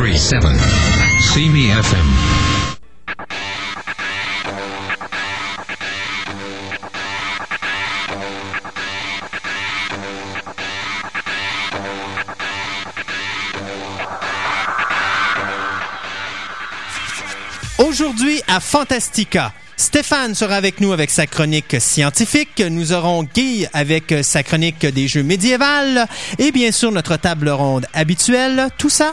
1037 CME FM. Aujourd'hui à Fantastica. Stéphane sera avec nous avec sa chronique scientifique. Nous aurons Guy avec sa chronique des jeux médiévals. Et bien sûr, notre table ronde habituelle. Tout ça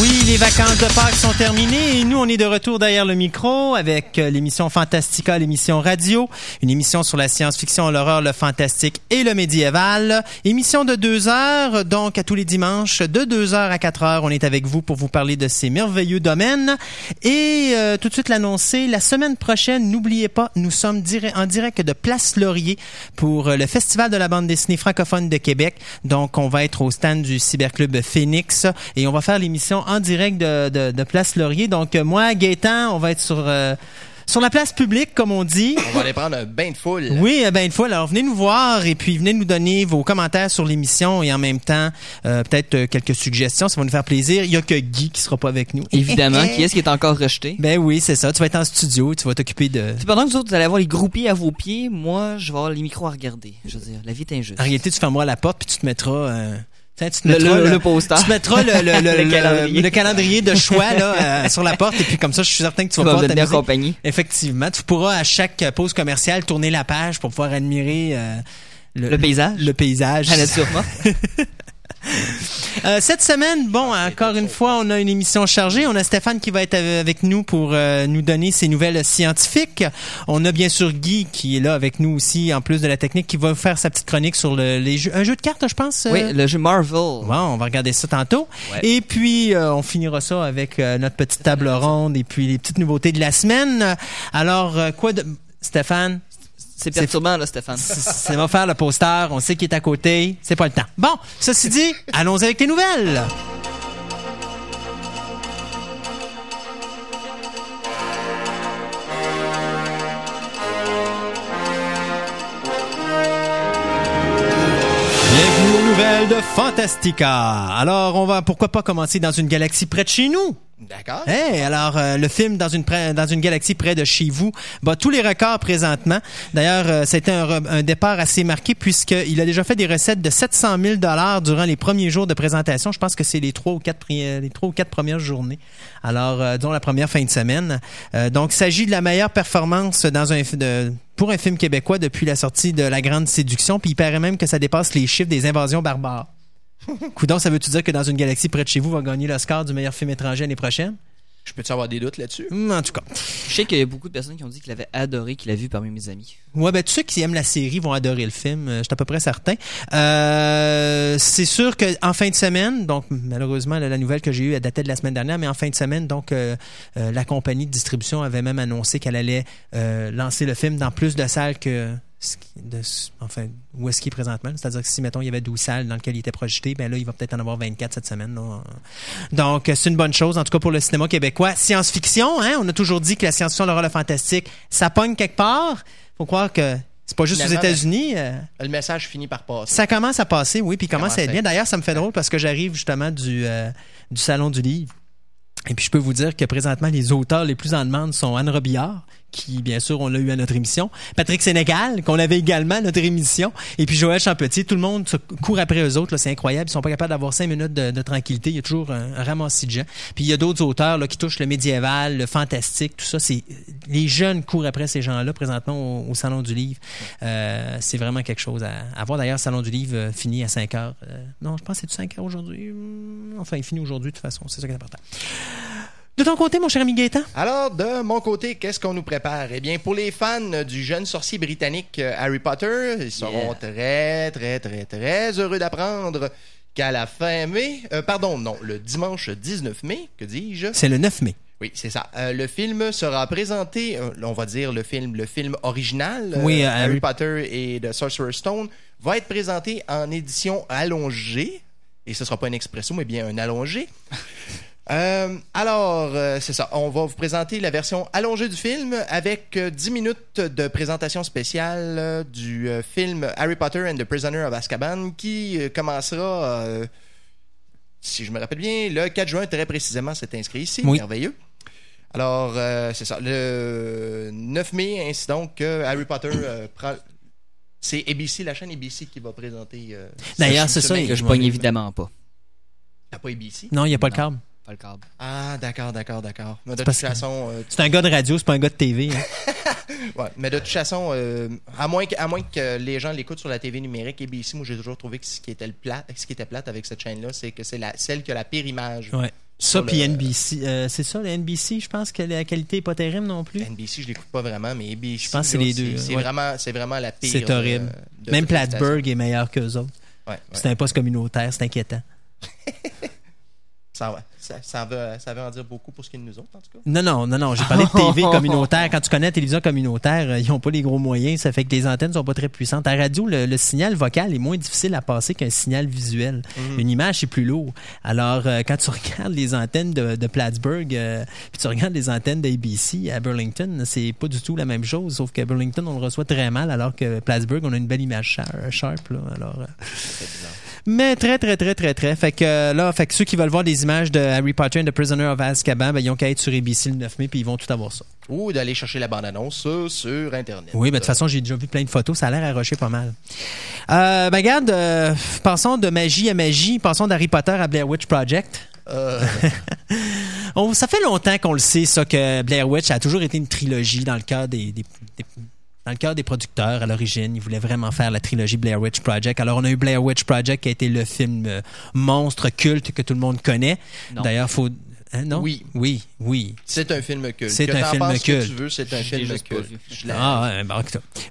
Oui, les vacances de Pâques sont terminées et nous, on est de retour derrière le micro avec euh, l'émission Fantastica, l'émission radio, une émission sur la science-fiction, l'horreur, le fantastique et le médiéval. Émission de deux heures, donc à tous les dimanches, de deux heures à quatre heures, on est avec vous pour vous parler de ces merveilleux domaines. Et euh, tout de suite l'annoncer, la semaine prochaine, n'oubliez pas, nous sommes en direct de Place Laurier pour euh, le Festival de la bande dessinée francophone de Québec. Donc, on va être au stand du Cyberclub Phoenix et on va faire l'émission en direct de, de, de Place Laurier. Donc, euh, moi, Gaétan, on va être sur... euh, sur la place publique, comme on dit. On va aller prendre un bain de foule. Oui, eh ben une fois. Alors venez nous voir et puis venez nous donner vos commentaires sur l'émission et en même temps euh, peut-être quelques suggestions. Ça va nous faire plaisir. Il y a que Guy qui sera pas avec nous. Évidemment, qui est-ce qui est encore rejeté? Ben oui, c'est ça. Tu vas être en studio, tu vas t'occuper de. Pendant que vous autres, vous allez avoir les groupies à vos pieds, moi, je vais avoir les micros à regarder. Je veux dire, la vie est injuste. En réalité, tu fermeras la porte puis tu te mettras. euh, tiens, tu te mettras le- le poster. Tu mettras le, le, le, Le le- calendrier. le calendrier de choix là, euh, sur la porte et puis comme ça, je suis certain que tu Tu vas pouvoir t'amuser. accompagné. Effectivement, tu pourras à chaque pause commerciale tourner la page pour pouvoir admirer euh, Le paysage? Le paysage. Euh, cette semaine, bon, encore une fois, on a une émission chargée. On a Stéphane qui va être av- avec nous pour euh, nous donner ses nouvelles scientifiques. On a bien sûr Guy qui est là avec nous aussi, en plus de la technique, qui va faire sa petite chronique sur le, les jeux, un jeu de cartes, je pense. euh? Oui, le jeu Marvel. Bon, on va regarder ça tantôt. Ouais. Et puis, euh, on finira ça avec euh, notre petite table ronde et puis les petites nouveautés de la semaine. Alors, euh, quoi de... Stéphane, C'est perturbant, là, Stéphane. ça va faire le poster. On sait qu'il est à côté. C'est pas le temps. Bon, ceci dit, allons avec les nouvelles. Bienvenue aux nouvelles de Fantastica. Alors, on va pourquoi pas commencer dans une galaxie près de chez nous? D'accord. Alors euh, le film dans une dans une galaxie près de chez vous bat tous les records présentement. D'ailleurs, euh, c'était un, un départ assez marqué puisqu'il a déjà fait des recettes de 700 000 dollars durant les premiers jours de présentation. Je pense que c'est les trois ou quatre les trois ou quatre premières journées. Alors, euh, la première fin de semaine. Euh, donc, il s'agit de la meilleure performance pour un film québécois depuis la sortie de La Grande Séduction. Puis il paraît même que ça dépasse les chiffres des invasions barbares. Coudon, ça veut-tu dire que dans une galaxie près de chez vous va gagner l'Oscar du meilleur film étranger l'année prochaine? Je peux-tu avoir des doutes là-dessus? Hmm, En tout cas. Je sais qu'il y a beaucoup de personnes qui ont dit qu'ils l'avaient adoré, qu'ils l'avaient vu parmi mes amis. Ouais, ben tous ceux qui aiment la série vont adorer le film, euh, je suis à peu près certain. Euh, c'est sûr que en fin de semaine, donc malheureusement la, la nouvelle que j'ai eue elle datait de la semaine dernière, mais en fin de semaine, donc euh, euh, la compagnie de distribution avait même annoncé qu'elle allait euh, lancer le film dans plus de salles que ce qui- de, enfin où est-ce qu'il est présentement? C'est-à-dire que si mettons il y avait 12 salles dans lesquelles il était projeté, ben là il va peut-être en avoir 24 cette semaine. là. Donc c'est une bonne chose en tout cas pour le cinéma québécois. Science-fiction, hein, on a toujours dit que la science-fiction, l'horreur, le fantastique, ça pogne quelque part. Faut croire que c'est pas juste aux Finalement, États-Unis. euh, Le message finit par passer. ça commence à passer, oui, puis commence à être bien. D'ailleurs, ça me fait drôle parce que j'arrive justement du, euh, du Salon du Livre. Et puis, je peux vous dire que présentement, les auteurs les plus en demande sont Anne Robillard, qui, bien sûr, on l'a eu à notre émission. Patrick Sénégal, qu'on avait également à notre émission. Et puis Joël Champetier. Tout le monde court après eux autres. C'est incroyable. Ils sont pas capables d'avoir cinq minutes de, tranquillité. Il y a toujours un, un ramassis de gens. Puis il y a d'autres auteurs là, qui touchent le médiéval, le fantastique, tout ça. C'est Les jeunes courent après ces gens-là présentement au, Salon du Livre. Euh, c'est vraiment quelque chose à, à voir. D'ailleurs, le Salon du Livre euh, finit à 5 heures. Euh, non, je pense que c'est 5 heures aujourd'hui. Hum, Enfin, il finit aujourd'hui de toute façon. C'est ça qui est important. De ton côté, mon cher ami Gaëtan? Alors, de mon côté, qu'est-ce qu'on nous prépare? Eh bien, pour les fans du jeune sorcier britannique euh, Harry Potter, ils seront très, très, très, très heureux d'apprendre qu'à la fin mai, euh, pardon, non, le dimanche 19 mai, que dis-je? C'est le 9 mai. Oui, c'est ça. Euh, le film sera présenté, euh, on va dire le film, le film original, Oui, euh, Harry Potter et The Sorcerer's Stone, va être présenté en édition allongée. Et ce sera pas un expresso, mais bien un allongé. Euh, alors, euh, c'est ça. On va vous présenter la version allongée du film avec euh, 10 minutes de présentation spéciale euh, du film Harry Potter and the Prisoner of Azkaban qui commencera, si je me rappelle bien, le 4 juin, très précisément, c'est inscrit ici. Oui. Merveilleux. Alors, c'est ça. Le 9 mai, ainsi donc, Harry Potter prend. C'est ABC, la chaîne ABC qui va présenter. euh, D'ailleurs, ce- c'est ce ça, il- Que je pogne évidemment pas. T'as pas ABC? Non, il n'y a pas le câble. Pas le câble. Ah, d'accord, d'accord, d'accord. Mais de toute façon, euh, C'est un gars de radio, c'est pas un gars de TV. hein. Ouais, mais de toute façon, euh, à, moins que, à moins que les gens l'écoutent sur la TV numérique, ABC, moi j'ai toujours trouvé que ce qui était, le plat, ce qui était plate avec cette chaîne-là, c'est que c'est la, celle qui a la pire image. Ouais. Ça, puis le- NBC. euh, c'est ça, le NBC, je pense que la qualité est pas terrible non plus. NBC, je l'écoute pas vraiment, mais ABC, Je pense que c'est les deux, C'est ouais. vraiment, c'est vraiment la pire. C'est horrible. de- de Même Plattsburgh est meilleur qu'eux autres. Ouais, ouais. C'est un poste communautaire, c'est inquiétant. Ça, ouais. Ça, ça veut, ça veut en dire beaucoup pour ce qui est de nous autres, en tout cas. Non, non, non, non. J'ai parlé de TV communautaire. Quand tu connais la télévision communautaire, euh, ils n'ont pas les gros moyens. Ça fait que les antennes sont pas très puissantes. À la radio, le, le signal vocal est moins difficile à passer qu'un signal visuel. Une image, c'est plus lourd. Alors, euh, quand tu regardes les antennes de, de Plattsburgh, euh, puis tu regardes les antennes d'ABC à Burlington, c'est pas du tout la même chose. Sauf qu'à Burlington, on le reçoit très mal, alors que Plattsburgh, on a une belle image sharp. Là. Alors, euh, mais très, très, très, très, très. Fait que là, fait que ceux qui veulent voir des images de Harry Potter and the Prisoner of Azkaban, ben, ils ont qu'à être sur ABC le 9 mai, puis ils vont tout avoir ça. Ou d'aller chercher la bande-annonce sur Internet. Oui, ben, de toute façon, j'ai déjà vu plein de photos. Ça a l'air arroché pas mal. Euh, ben, regarde, euh, passons de magie à magie. Passons d'Harry Potter à Blair Witch Project. Euh, On- ça fait longtemps qu'on le sait, ça, que Blair Witch a toujours été une trilogie dans le des, des- des- dans le cœur des producteurs à l'origine. Ils voulaient vraiment faire la trilogie Blair Witch Project. Alors, on a eu Blair Witch Project qui a été le film euh, monstre culte que tout le monde connaît. D'ailleurs, faut. hein, non? Oui. Oui, oui. c'est un film culte. C'est que un film culte. que tu veux, c'est un film culte. Ah, ouais, bon.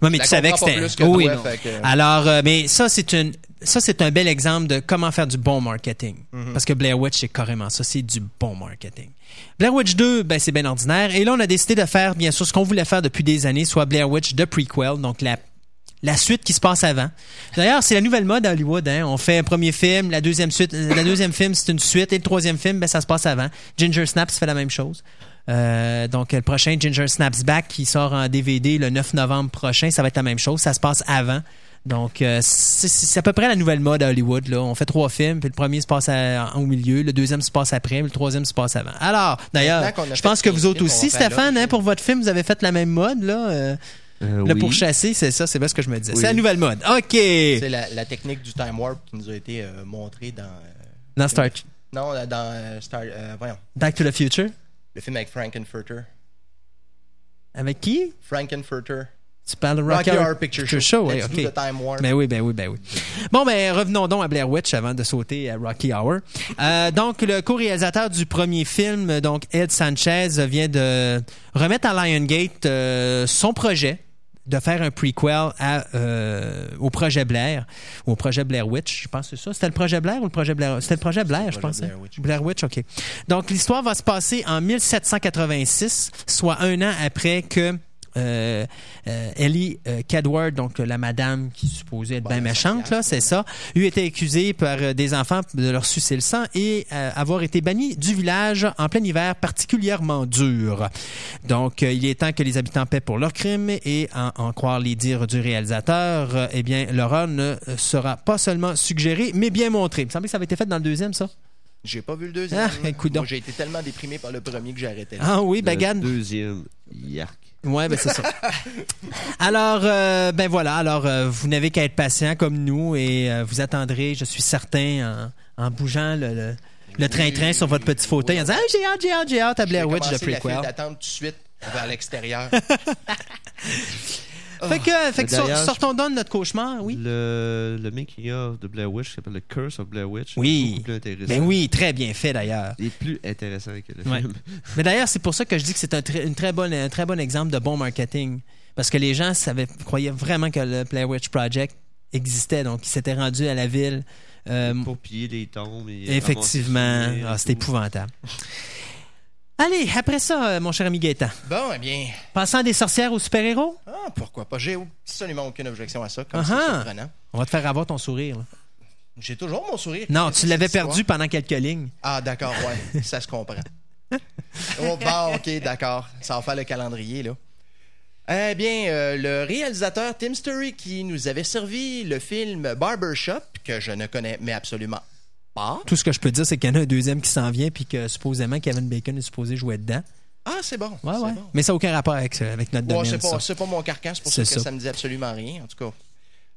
Ouais, mais tu savais que c'était. oui. toi, que- Alors, euh, mais ça, c'est une. Ça, c'est un bel exemple de comment faire du bon marketing. Mhm. Parce que Blair Witch, c'est carrément ça. C'est du bon marketing. Blair Witch 2, ben, c'est bien ordinaire. Et là, on a décidé de faire, bien sûr, ce qu'on voulait faire depuis des années, soit Blair Witch de prequel, donc la, la suite qui se passe avant. D'ailleurs, c'est la nouvelle mode à Hollywood. Hein? On fait un premier film, la deuxième suite, euh, la deuxième film, c'est une suite, et le troisième film, ben, ça se passe avant. Ginger Snaps fait la même chose. Euh, donc, le prochain Ginger Snaps Back qui sort en DVD le 9 novembre prochain, ça va être la même chose. Ça se passe avant. Donc, euh, c'est- à peu près la nouvelle mode à Hollywood. Là. On fait trois films, puis le premier se passe à- au milieu, le deuxième se passe après, puis le troisième se passe avant. Alors, d'ailleurs, je pense que 15 vous autres films, aussi, Stéphane, hein, pour votre film, vous avez fait la même mode. Là, euh, Euh, le oui. pourchasser, c'est ça, c'est bien ce que je me disais. Oui. C'est la nouvelle mode. OK. C'est la, la technique du time warp qui nous a été euh, montrée dans. euh, Dans Star non, dans euh, Star. euh, voyons. Back to the Future? Le film avec Frankenfurter. Avec qui? Frankenfurter. Tu parles de Rocky, Rocky, Horror Picture Show. Show. oui, Let's OK. do the time warp. Ben oui, ben oui, ben oui. Bon, ben revenons donc à Blair Witch avant de sauter à Rocky Hour. Euh, donc, le co-réalisateur du premier film, donc Ed Sanchez, vient de remettre à Liongate euh, son projet de faire un prequel à, euh, au projet Blair, ou au projet Blair Witch, je pense que c'est ça. C'était le projet Blair ou le projet Blair? C'était le projet Blair, je projet pense. hein? Blair Witch. Blair Witch, OK. Donc, l'histoire va se passer en 1786, soit un an après que euh, euh, Ellie euh, Cadward, donc euh, la madame qui supposait être Bon, bien méchante, là, c'est ça, eut été accusée par euh, des enfants de leur sucer le sang et euh, avoir été bannie du village en plein hiver particulièrement dur. Donc, euh, il est temps que les habitants paient pour leurs crimes et en, en croire les dires du réalisateur, euh, eh bien, l'horreur ne sera pas seulement suggérée, mais bien montrée. Il me semblait que ça avait été fait dans le deuxième, ça. J'ai pas vu le deuxième. Ah, écoute donc. Moi, j'ai été tellement déprimé par le premier que j'ai arrêté. là. Ah oui, ben, Le deuxième, yark. Ouais, ben c'est ça. Alors, euh, ben voilà. Alors, euh, vous n'avez qu'à être patient comme nous et euh, vous attendrez, je suis certain, en, en bougeant le, le, le train-train sur votre petit fauteuil en disant ah, j'ai hâte, j'ai hâte, j'ai hâte à Blair Witch file prequel. tout de suite vers l'extérieur. Fait que, fait que sortons donc de notre cauchemar, oui. Le, le making of de Blair Witch qui s'appelle The Curse of Blair Witch. Oui. est Beaucoup plus intéressant. Ben oui, très bien fait d'ailleurs. Il est plus intéressant que le Ouais. film. Mais d'ailleurs, c'est pour ça que je dis que c'est un, très- une très bonne, un très bon exemple de bon marketing. Parce que les gens savaient, croyaient vraiment que le Blair Witch Project existait. Donc, ils s'étaient rendus à la ville Euh, Pour piller les tombes. Et effectivement, Ah, c'est tout. épouvantable. Allez, après ça, euh, mon cher ami Gaëtan, Bon, eh bien, passant des sorcières aux super-héros, ah, pourquoi pas? J'ai absolument aucune objection à ça, comme c'est Ah-ha. surprenant. on va te faire avoir ton sourire. là. J'ai toujours mon sourire. Non, tu l'avais perdu pendant quelques lignes. Ah, d'accord, ouais, ça se comprend. Oh, bon, ok, d'accord. Ça va faire le calendrier, là. Eh bien, euh, le réalisateur Tim Story qui nous avait servi le film Barbershop, que je ne connais mais absolument Tout ce que je peux dire, c'est qu'il y en a un deuxième qui s'en vient, puis que supposément Kevin Bacon est supposé jouer dedans. Ah, c'est bon. Ouais, ouais. bon. Mais ça n'a aucun rapport avec, avec notre Ouais, domaine. c'est pas, ça. pas mon carcan, c'est pour ça que ça. ça me dit absolument rien, en tout cas.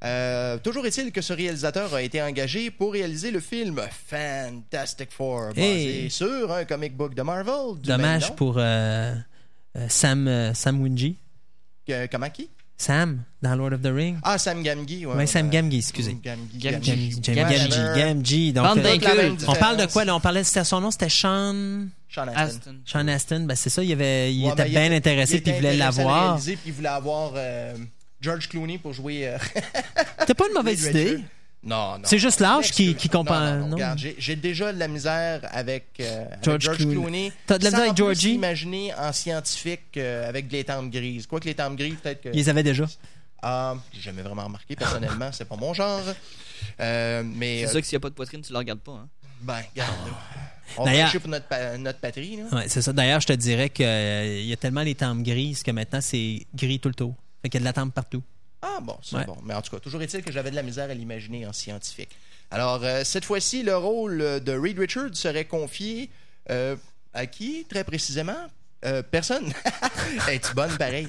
Euh, toujours est-il que ce réalisateur a été engagé pour réaliser le film Fantastic Four, basé Hey. sur un comic book de Marvel. du Dommage pour euh, euh, Sam, euh, Sam Winji. Euh, comment qui? Sam, dans Lord of the Rings. Ah, Sam Gamgee. Ouais, Ouais, Sam. Gamgee, excusez. Gamgee. Gamgee. Gamgee, Gamgee, Whatever. Gamgee, Gamgee. Donc, euh, on parle de quoi? Là On parlait, c'était son nom, c'était Sean, Sean Astin. Aston. Sean Astin. Ben c'est ça, il, avait, il Ouais, était ben, bien intéressé puis il voulait l'avoir. il voulait avoir euh, George Clooney pour jouer. euh, C'était pas une mauvaise idée? Richards. Non, non. C'est juste l'âge qui- qui comprend- Non, non, non, non. regarde, j'ai- déjà de la misère avec, euh, avec George George, Clooney. T'as de la misère avec Georgie? imaginer en scientifique euh, avec des tempes grises. Quoi que les tempes grises, peut-être que. Ils les avaient déjà. Ah, j'ai jamais vraiment remarqué personnellement, c'est pas mon genre. Euh, mais. C'est euh, ça que s'il n'y a pas de poitrine, tu le regardes pas. Hein? ben, regarde. là. On va D'ailleurs- pour notre, pa- notre patrie. Ouais, c'est ça. D'ailleurs, je te dirais qu'il y a tellement les tempes grises que maintenant c'est gris tout le tour. Fait qu'il y a de la tempe partout. Ah bon, c'est Ouais. bon. Mais en tout cas, toujours est-il que j'avais de la misère à l'imaginer en scientifique. Alors, euh, cette fois-ci, le rôle de Reed Richards serait confié euh, à qui, très précisément? Euh, personne. Es-tu bonne pareil?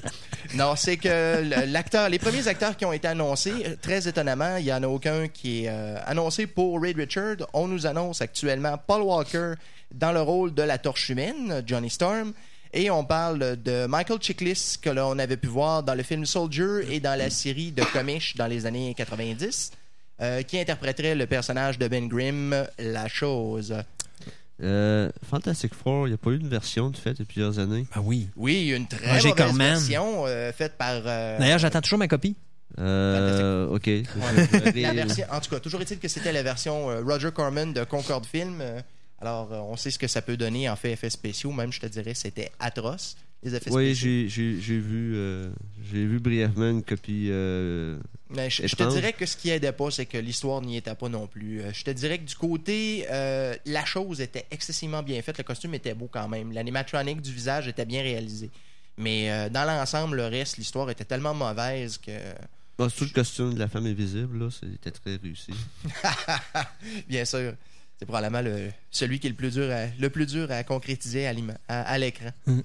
Non, c'est que l'acteur, les premiers acteurs qui ont été annoncés, euh, très étonnamment, il n'y en a aucun qui est euh, annoncé pour Reed Richards. On nous annonce actuellement Paul Walker dans le rôle de la torche humaine, Johnny Storm. Et on parle de Michael Chiklis, que l'on avait pu voir dans le film Soldier et dans la série de comics dans les années 90, euh, qui interpréterait le personnage de Ben Grimm, La Chose. Euh, Fantastic Four, il n'y a pas eu une version de fait a plusieurs années. Ah oui. Oui, une très Roger mauvaise Corman. version euh, faite par... euh, D'ailleurs, j'attends toujours ma copie. Euh, ok. la version, en tout cas, toujours est-il que c'était la version euh, Roger Corman de Concorde Film. euh, alors, euh, on sait ce que ça peut donner en fait effets spéciaux. Même, je te dirais, c'était atroce, les effets Oui, spéciaux. j'ai vu, euh, j'ai vu brièvement une copie. euh, Mais je, je te dirais que ce qui aidait pas, c'est que l'histoire n'y était pas non plus. Je te dirais que du côté, euh, la chose était excessivement bien faite. Le costume était beau quand même. L'animatronique du visage était bien réalisé. Mais dans l'ensemble, le reste, l'histoire était tellement mauvaise que. bon, c'est tout le costume de la femme invisible, là, c'était très réussi. Bien sûr. C'est probablement le, celui qui est le plus dur à, le plus dur à concrétiser à, l'ima- à- à l'écran. Mhm.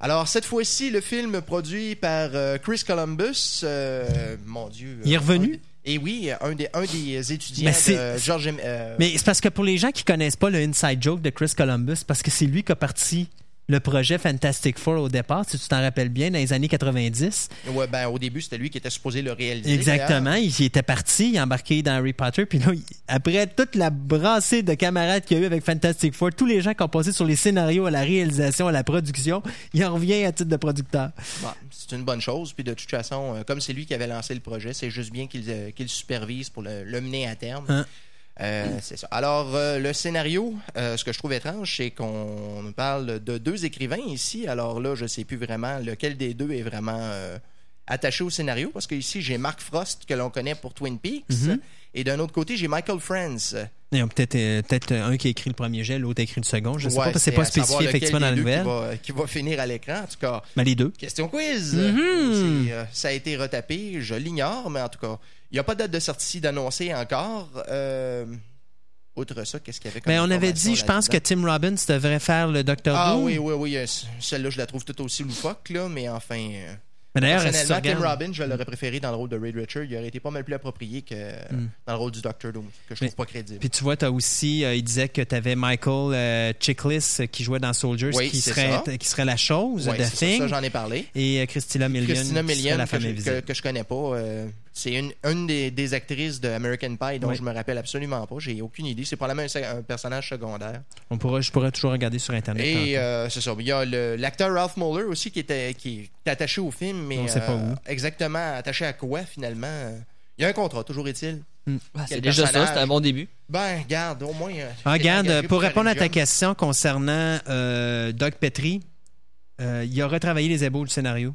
Alors, cette fois-ci, le film produit par euh, Chris Columbus, euh, mon Dieu. Il est euh, revenu? et oui, un des, un des étudiants Mais c'est- de George... M- euh, Mais c'est parce que pour les gens qui connaissent pas le inside joke de Chris Columbus, parce que c'est lui qui a parti le projet Fantastic Four au départ, si tu t'en rappelles bien, dans les années 90. ouais, ben, au début, c'était lui qui était supposé le réaliser. Exactement. Il il était parti, il est embarqué dans Harry Potter. Puis là, il- après toute la brassée de camarades qu'il y a eu avec Fantastic Four, tous les gens qui ont passé sur les scénarios, à la réalisation, à la production, il en revient à titre de producteur. Bon, c'est une bonne chose. Puis de toute façon, euh, comme c'est lui qui avait lancé le projet, c'est juste bien qu'il euh, supervise pour le, le mener à terme. Hein. Euh, c'est ça. Alors, euh, le scénario, euh, ce que je trouve étrange, c'est qu'on parle de deux écrivains ici. Alors là, je sais plus vraiment lequel des deux est vraiment attaché au scénario, parce que ici, j'ai Mark Frost, que l'on connaît pour Twin Peaks, Mhm. et d'un autre côté, j'ai Michael Franz. Il y a peut-être euh, peut-être un qui a écrit le premier jet, l'autre a écrit le second. Je sais Ouais, pas, parce que c'est pas spécifié effectivement dans la nouvelle. Qui va, qui va finir à l'écran, en tout cas. Mais les deux. Question quiz. Mhm. C'est, euh, ça a été retapé, je l'ignore, mais en tout cas, il n'y a pas de date de sortie d'annoncer encore. Euh, outre ça, qu'est-ce qu'il y avait comme Mais Ben, on avait dit, je pense que? Tim Robbins devrait faire le Docteur Ah oui, oui, oui. euh, Celle-là, je la trouve tout aussi loufoque, là, mais enfin. euh, d'ailleurs, personnellement, Tim regardes- Robbins, je l'aurais préféré dans le rôle de Reed Richards. Il aurait été pas mal plus approprié que Hmm. dans le rôle du Doctor Doom, que je Mais- trouve pas crédible. Puis tu vois, tu as aussi, euh, il disait que tu avais Michael euh, Chiklis euh, qui jouait dans Soldiers, Oui, qui, serait, ça. qui serait la chose Ouais, de Thing. ça, j'en ai parlé. et euh, Christina Milian, Christina qui serait la que, je, invisible. que, que je connais pas. C'est une, une des, des actrices de American Pie dont Oui. je me rappelle absolument pas. J'ai aucune idée. C'est probablement un, un personnage secondaire. On pourra, je pourrais toujours regarder sur Internet. Et euh, c'est ça. Il y a le- l'acteur Ralph Muller aussi qui était qui est attaché au film, mais On sait pas euh, où. exactement attaché à quoi finalement? Il y a un contrat, toujours est-il. Ah, c'est déjà ça, c'est un bon début. Ben, garde, au moins. euh, Ah, engagé pour répondre à ta question concernant euh, Doug Petrie, euh, il a retravaillé les ébaules du scénario.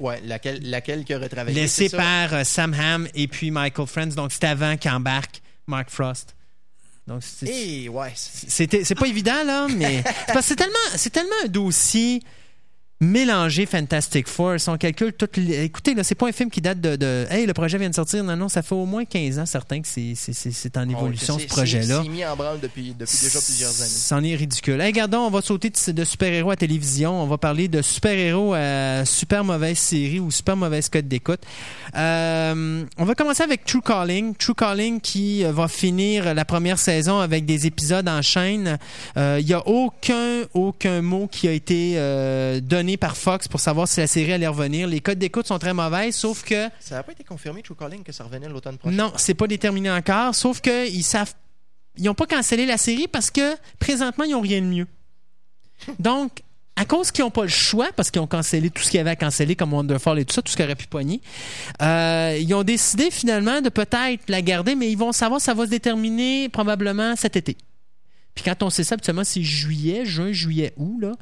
Ouais, laquelle, laquelle qui aurait travaillé. Laissé par euh, Sam Hamm et puis Michael Friends. Donc, c'est avant qu'embarque Mark Frost. Donc, c'est- Eh, ouais. c'est- c'était c'est pas évident, là, mais. c'est parce que c'est tellement, c'est tellement un dossier mélangé Fantastic Four. Si on calcule toutes les- Écoutez, là, c'est pas un film qui date de, de. Hey, le projet vient de sortir. Non, non, ça fait au moins 15 ans, certain, que c'est- c'est c'est- c'est en évolution, Oh, ce projet-là. C'est mis en branle depuis, depuis déjà plusieurs années. C'en est ridicule. Hey, regardons, on va sauter de, de super-héros à télévision. On va parler de super-héros à super mauvaise série ou super mauvaise code d'écoute. Euh, on va commencer avec True Calling. True Calling qui euh, va finir la première saison avec des épisodes en chaîne. Euh, Il y a aucun, aucun mot qui a été euh, donné par Fox pour savoir si la série allait revenir. Les codes d'écoute sont très mauvaises, sauf que Ça n'a pas été confirmé, True Calling, que ça revenait l'automne prochain? non, c'est pas déterminé encore, sauf que ils savent ils ont pas cancellé la série parce que présentement ils ont rien de mieux. Donc à cause qu'ils n'ont pas le choix, parce qu'ils ont cancellé tout ce qu'il y avait à canceller, comme Wonderfall et tout ça, tout ce qu'ils auraient pu pogner, euh, ils ont décidé finalement de peut-être la garder, mais ils vont savoir ça va se déterminer probablement cet été. Puis quand on sait ça, habituellement, c'est juillet, juin, juillet, août, là.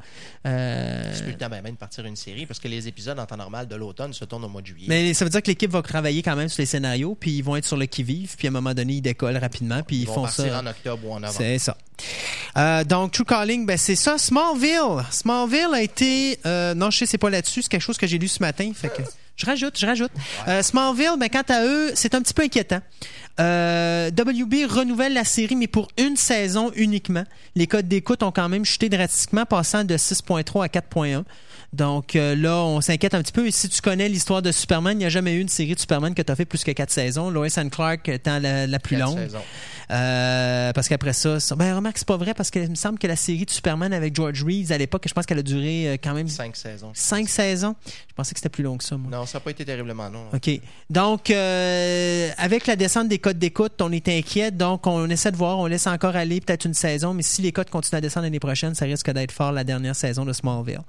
Euh, C'est plus le temps ben, ben de partir une série parce que les épisodes en temps normal de l'automne se tournent au mois de juillet. Mais ça veut dire que l'équipe va travailler quand même sur les scénarios, puis ils vont être sur le qui-vive, puis à un moment donné, ils décollent rapidement, puis ils, ils vont font partir ça. en octobre ou en novembre. C'est ça. Euh, donc, True Calling, ben, c'est ça. Smallville. Smallville a été. euh, non, je sais, c'est pas là-dessus. C'est quelque chose que j'ai lu ce matin. Fait que je rajoute, je rajoute. Euh, Smallville, ben, quant à eux, c'est un petit peu inquiétant. Euh, WB renouvelle la série, mais pour une saison uniquement. Les codes d'écoute ont quand même chuté drastiquement, passant de 6.3 à 4.1. Donc euh, là, on s'inquiète un petit peu. Et si tu connais l'histoire de Superman, il n'y a jamais eu une série de Superman que tu as fait plus que quatre saisons. Lois and Clark étant la, la plus Quatre longue. saisons. Euh, parce qu'après ça, ça- ben remarque, c'est pas vrai parce qu'il me semble que la série de Superman avec George Reeves à l'époque, je pense qu'elle a duré euh, quand même Cinq saisons. cinq saisons. Je pensais que c'était plus long que ça, moi. Non, ça n'a pas été terriblement long. OK. Donc, avec la descente des codes d'écoute, on est inquiet. Donc, on essaie de voir. On laisse encore aller peut-être une saison. Mais si les codes continuent à descendre l'année prochaine, ça risque d'être fort la dernière saison de Smallville.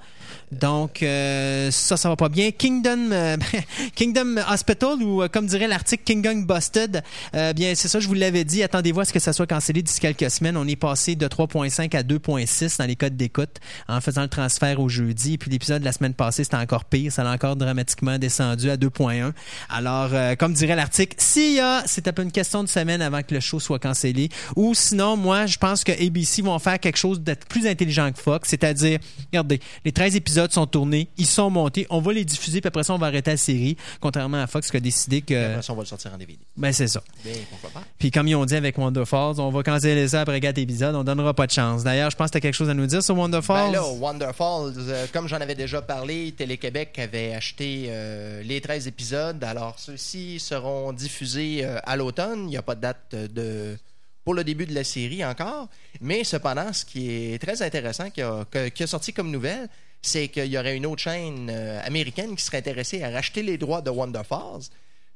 Donc, euh, ça, ça va pas bien. Kingdom, euh, Kingdom Hospital, ou euh, comme dirait l'article Kingdom Busted, euh, bien, c'est ça, je vous l'avais dit. Attendez-vous à ce que ça soit cancellé d'ici quelques semaines. On est passé de 3.5 à 2.6 dans les codes d'écoute en faisant le transfert au jeudi. Et puis l'épisode de la semaine passée, c'était encore pire. Ça a encore dramatiquement descendu à 2.1. Alors, comme dirait l'article, s'il y a, c'est à peu une question de semaine avant que le show soit cancellé. Ou sinon, moi, je pense que ABC vont faire quelque chose d'être plus intelligent que Fox. C'est-à-dire, regardez, les 13 épisodes sont tournés, ils sont montés, on va les diffuser, puis après ça, on va arrêter la série. Contrairement à Fox qui a décidé que... Après ça, on va le sortir en DVD. Ben, c'est ça. Ben, pourquoi pas? Puis comme ils ont dit avec Wonder Falls, on va canceller ça après quatre épisodes, on donnera pas de chance. D'ailleurs, je pense que tu as quelque chose à nous dire sur Wonder Ben Falls? là, Wonder Falls, euh, comme j'en avais déjà parlé, Télé-Québec avait acheté euh, les 13 épisodes. Alors, ceux-ci seront diffusés euh, à l'automne. Il n'y a pas de date de pour le début de la série encore. Mais cependant, ce qui est très intéressant, qui a, que- qui a sorti comme nouvelle, c'est qu'il y aurait une autre chaîne euh, américaine qui serait intéressée à racheter les droits de Wonder Falls.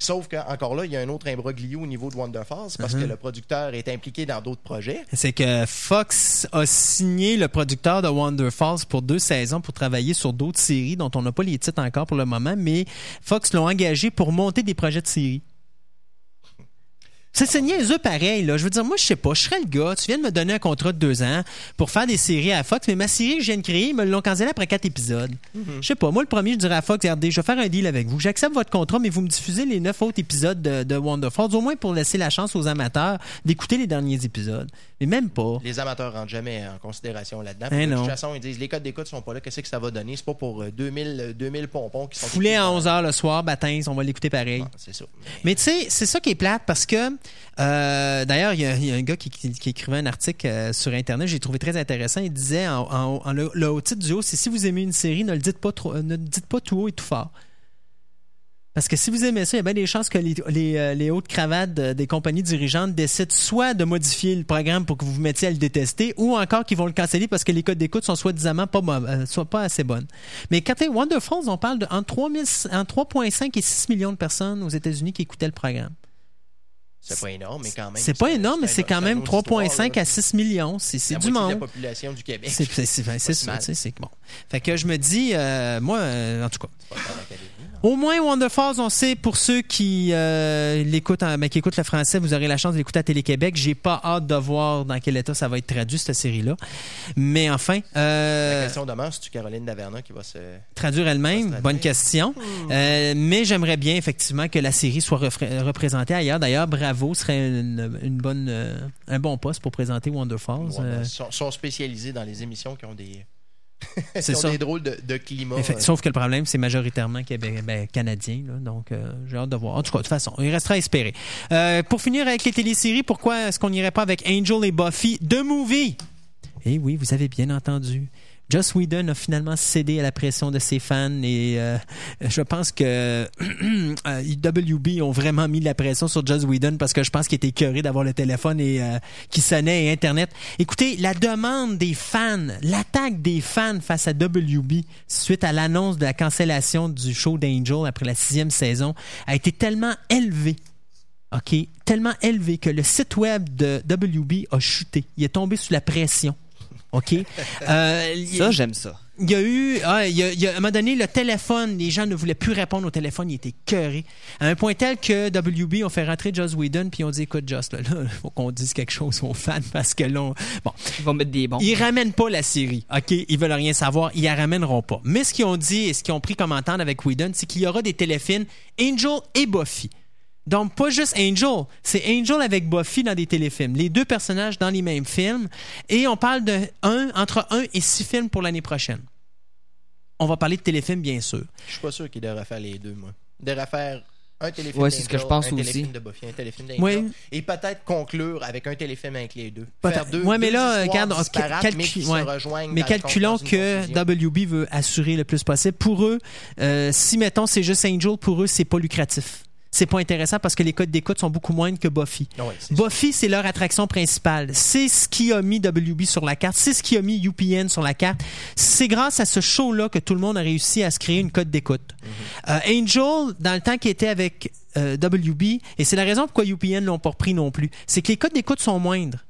Sauf qu'encore là, il y a un autre imbroglio au niveau de Wonder Falls parce Mhm. que le producteur est impliqué dans d'autres projets. C'est que Fox a signé le producteur de Wonder Falls pour deux saisons pour travailler sur d'autres séries dont on n'a pas les titres encore pour le moment, mais Fox l'ont engagé pour monter des projets de séries. C'est niaiseux pareil, là. Je veux dire, moi, je sais pas, je serais le gars. Tu viens de me donner un contrat de deux ans pour faire des séries à Fox, mais ma série que je viens de créer, ils me l'ont cancellée après quatre épisodes. Je sais pas, moi, le premier, je dirais à Fox, regardez, je vais faire un deal avec vous. J'accepte votre contrat, mais vous me diffusez les neuf autres épisodes de, de Wonder Falls, au moins pour laisser la chance aux amateurs d'écouter les derniers épisodes. Mais même pas. Les amateurs rentrent jamais en considération là-dedans. Eh de toute façon, ils disent les codes d'écoute sont pas là. Qu'est-ce que ça va donner? C'est pas pour euh, 2000, euh, 2000 pompons qui sont. Fouler à écrits 11 h le soir, baptême, on va l'écouter pareil. Ah, C'est ça. Mais tu sais, c'est ça qui est plate parce que, euh, d'ailleurs, il y, a- un gars qui, écrivait un article euh, sur Internet, j'ai trouvé très intéressant. Il disait, en, le, titre du haut, c'est si vous aimez une série, ne le dites pas trop, euh, tout haut et tout fort. Parce que si vous aimez ça, il y a bien des chances que les, hautes cravates de- des compagnies dirigeantes décident soit de modifier le programme pour que vous vous mettiez à le détester, ou encore qu'ils vont le canceller parce que les codes d'écoute sont soi-disant pas, pas assez bonnes. Mais quand t'es Wonder Falls, on parle de entre 3000 entre 3,5 et 6 millions de personnes aux États-Unis qui écoutaient le programme. C'est pas énorme, mais quand même. C'est pas énorme, mais c'est quand même 3,5 3,5 à 6 millions. C'est c'est du la monde. population du Québec. C'est c'est- c'est- c'est ça, c'est bon. Fait que je me dis, euh, moi, euh, en tout cas, Au moins, Wonder Falls, on sait, pour ceux qui euh, l'écoutent, en- ben, qui écoutent le français, vous aurez la chance de l'écouter à Télé-Québec. J'ai pas hâte de voir dans quel état ça va être traduit, cette série-là. Mais enfin, La euh, question demeure, c'est-tu Caroline Daverna qui va se... traduire elle-même, bonne question. Euh, mais j'aimerais bien, effectivement, que la série soit représentée ailleurs. D'ailleurs, Bravo serait une, une bonne, euh, un bon poste pour présenter Wonder Falls. Ouais, ben, sont, sont spécialisés dans les émissions qui ont des, C'est ça. des drôles de, de climat. Euh. Sauf que le problème, c'est majoritairement ben, canadien. là. donc, euh, j'ai hâte de voir. En tout cas, de toute façon, il restera à espérer. Euh, pour finir avec les téléséries, pourquoi est-ce qu'on n'irait pas avec Angel et Buffy The Movie? Eh oui, vous avez bien entendu. Joss Whedon a finalement cédé à la pression de ses fans et euh, je pense que euh, WB ont vraiment mis la pression sur Joss Whedon parce que je pense qu'il était écœuré d'avoir le téléphone et euh, qui sonnait et Internet. Écoutez, la demande des fans, l'attaque des fans face à WB suite à l'annonce de la cancellation du show d'Angel après la sixième saison a été tellement élevée OK, tellement élevé que le site web de WB a chuté. Il est tombé sous la pression. OK? Euh, il- Ça, j'aime ça. il y a eu, ah, il y a, il y a- à un moment donné, le téléphone, les gens ne voulaient plus répondre au téléphone, ils étaient cœurés. À un point tel que WB ont fait rentrer Joss Whedon, puis ont dit, écoute, Joss, là, là, faut qu'on dise quelque chose aux fans, parce que là, on- bon, Ils vont mettre des bons. ils ramènent pas la série, OK? Ils veulent rien savoir, ils la ramèneront pas. Mais ce qu'ils ont dit et ce qu'ils ont pris comme entente avec Whedon, c'est qu'il y aura des téléfilms Angel et Buffy. Donc, pas juste Angel, c'est Angel avec Buffy dans des téléfilms. Les deux personnages dans les mêmes films. Et on parle de un, entre un et six films pour l'année prochaine. On va parler de téléfilms, bien sûr. Je suis pas sûr qu'il devrait faire les deux, moi. Il devrait faire un téléfilm Ouais, c'est ce que d'Angel, je pense un aussi. téléfilm de Buffy, un téléfilm d'Angel, Ouais. et peut-être conclure avec un téléfilm avec les deux. Peut-être. Faire deux, Ouais, mais deux là, regarde, mais qui ouais. se rejoignent Mais calculons que confusion. WB veut assurer le plus possible. Pour eux, euh, si mettons c'est juste Angel, pour eux, c'est pas lucratif. C'est pas intéressant parce que les codes d'écoute sont beaucoup moindres que Buffy. Ah ouais, Buffy, c'est leur attraction principale. C'est ce qui a mis WB sur la carte. C'est ce qui a mis UPN sur la carte. C'est grâce à ce show-là que tout le monde a réussi à se créer une cote d'écoute. Mm-hmm. Euh, Angel, dans le temps qu'il était avec euh, WB, et c'est la raison pourquoi UPN l'ont pas repris non plus, c'est que les codes d'écoute sont moindres.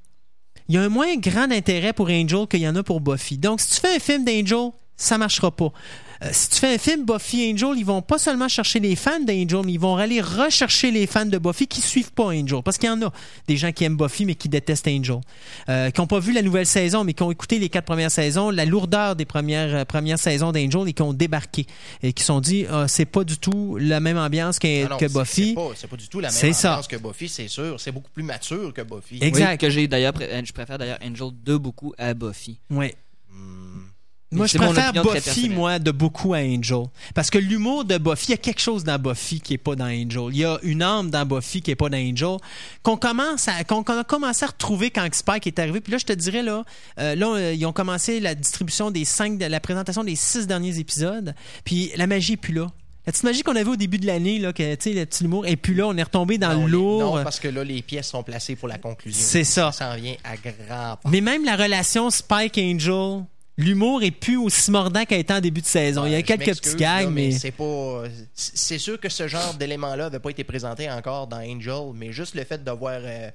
Il y a un moins grand intérêt pour Angel qu'il y en a pour Buffy. Donc, si tu fais un film d'Angel, ça marchera pas. Euh, si tu fais un film Buffy Angel, ils vont pas seulement chercher les fans d'Angel, mais ils vont aller rechercher les fans de Buffy qui suivent pas Angel. Parce qu'il y en a des gens qui aiment Buffy, mais qui détestent Angel. Euh, qui ont pas vu la nouvelle saison, mais qui ont écouté les quatre premières saisons, la lourdeur des premières, euh, premières saisons d'Angel et qui ont débarqué. Et qui se sont dit, ah, c'est pas du tout la même ambiance que, Ah non, que c'est- Buffy. C'est pas, c'est pas du tout la même C'est ça. ambiance que Buffy, c'est sûr. C'est beaucoup plus mature que Buffy. Exact. Oui, que j'ai d'ailleurs, je préfère d'ailleurs Angel de beaucoup à Buffy. Ouais. Hmm. Moi, je préfère Buffy, moi, de beaucoup à Angel. Parce que l'humour de Buffy, il y a quelque chose dans Buffy qui est pas dans Angel. Il y a une âme dans Buffy qui est pas dans Angel qu'on commence à, qu'on a commencé à retrouver quand Spike est arrivé. Puis là, je te dirais, là, euh, là, euh, ils ont commencé la distribution des cinq, la présentation des six derniers épisodes. Puis la magie est plus là. La petite magie qu'on avait au début de l'année, là, que, tu sais, le petit humour, est plus là. On est retombé dans le les- lourd. Non, parce que là, les pièces sont placées pour la conclusion. C'est ça. Ça s'en vient à grand pas. Mais même la relation Spike-Angel, l'humour est plus aussi mordant qu'elle était en début de saison. il y a quelques petits gags, là, mais... c'est pas. C'est sûr que ce genre d'élément-là n'avait pas été présenté encore dans Angel, mais juste le fait de voir euh,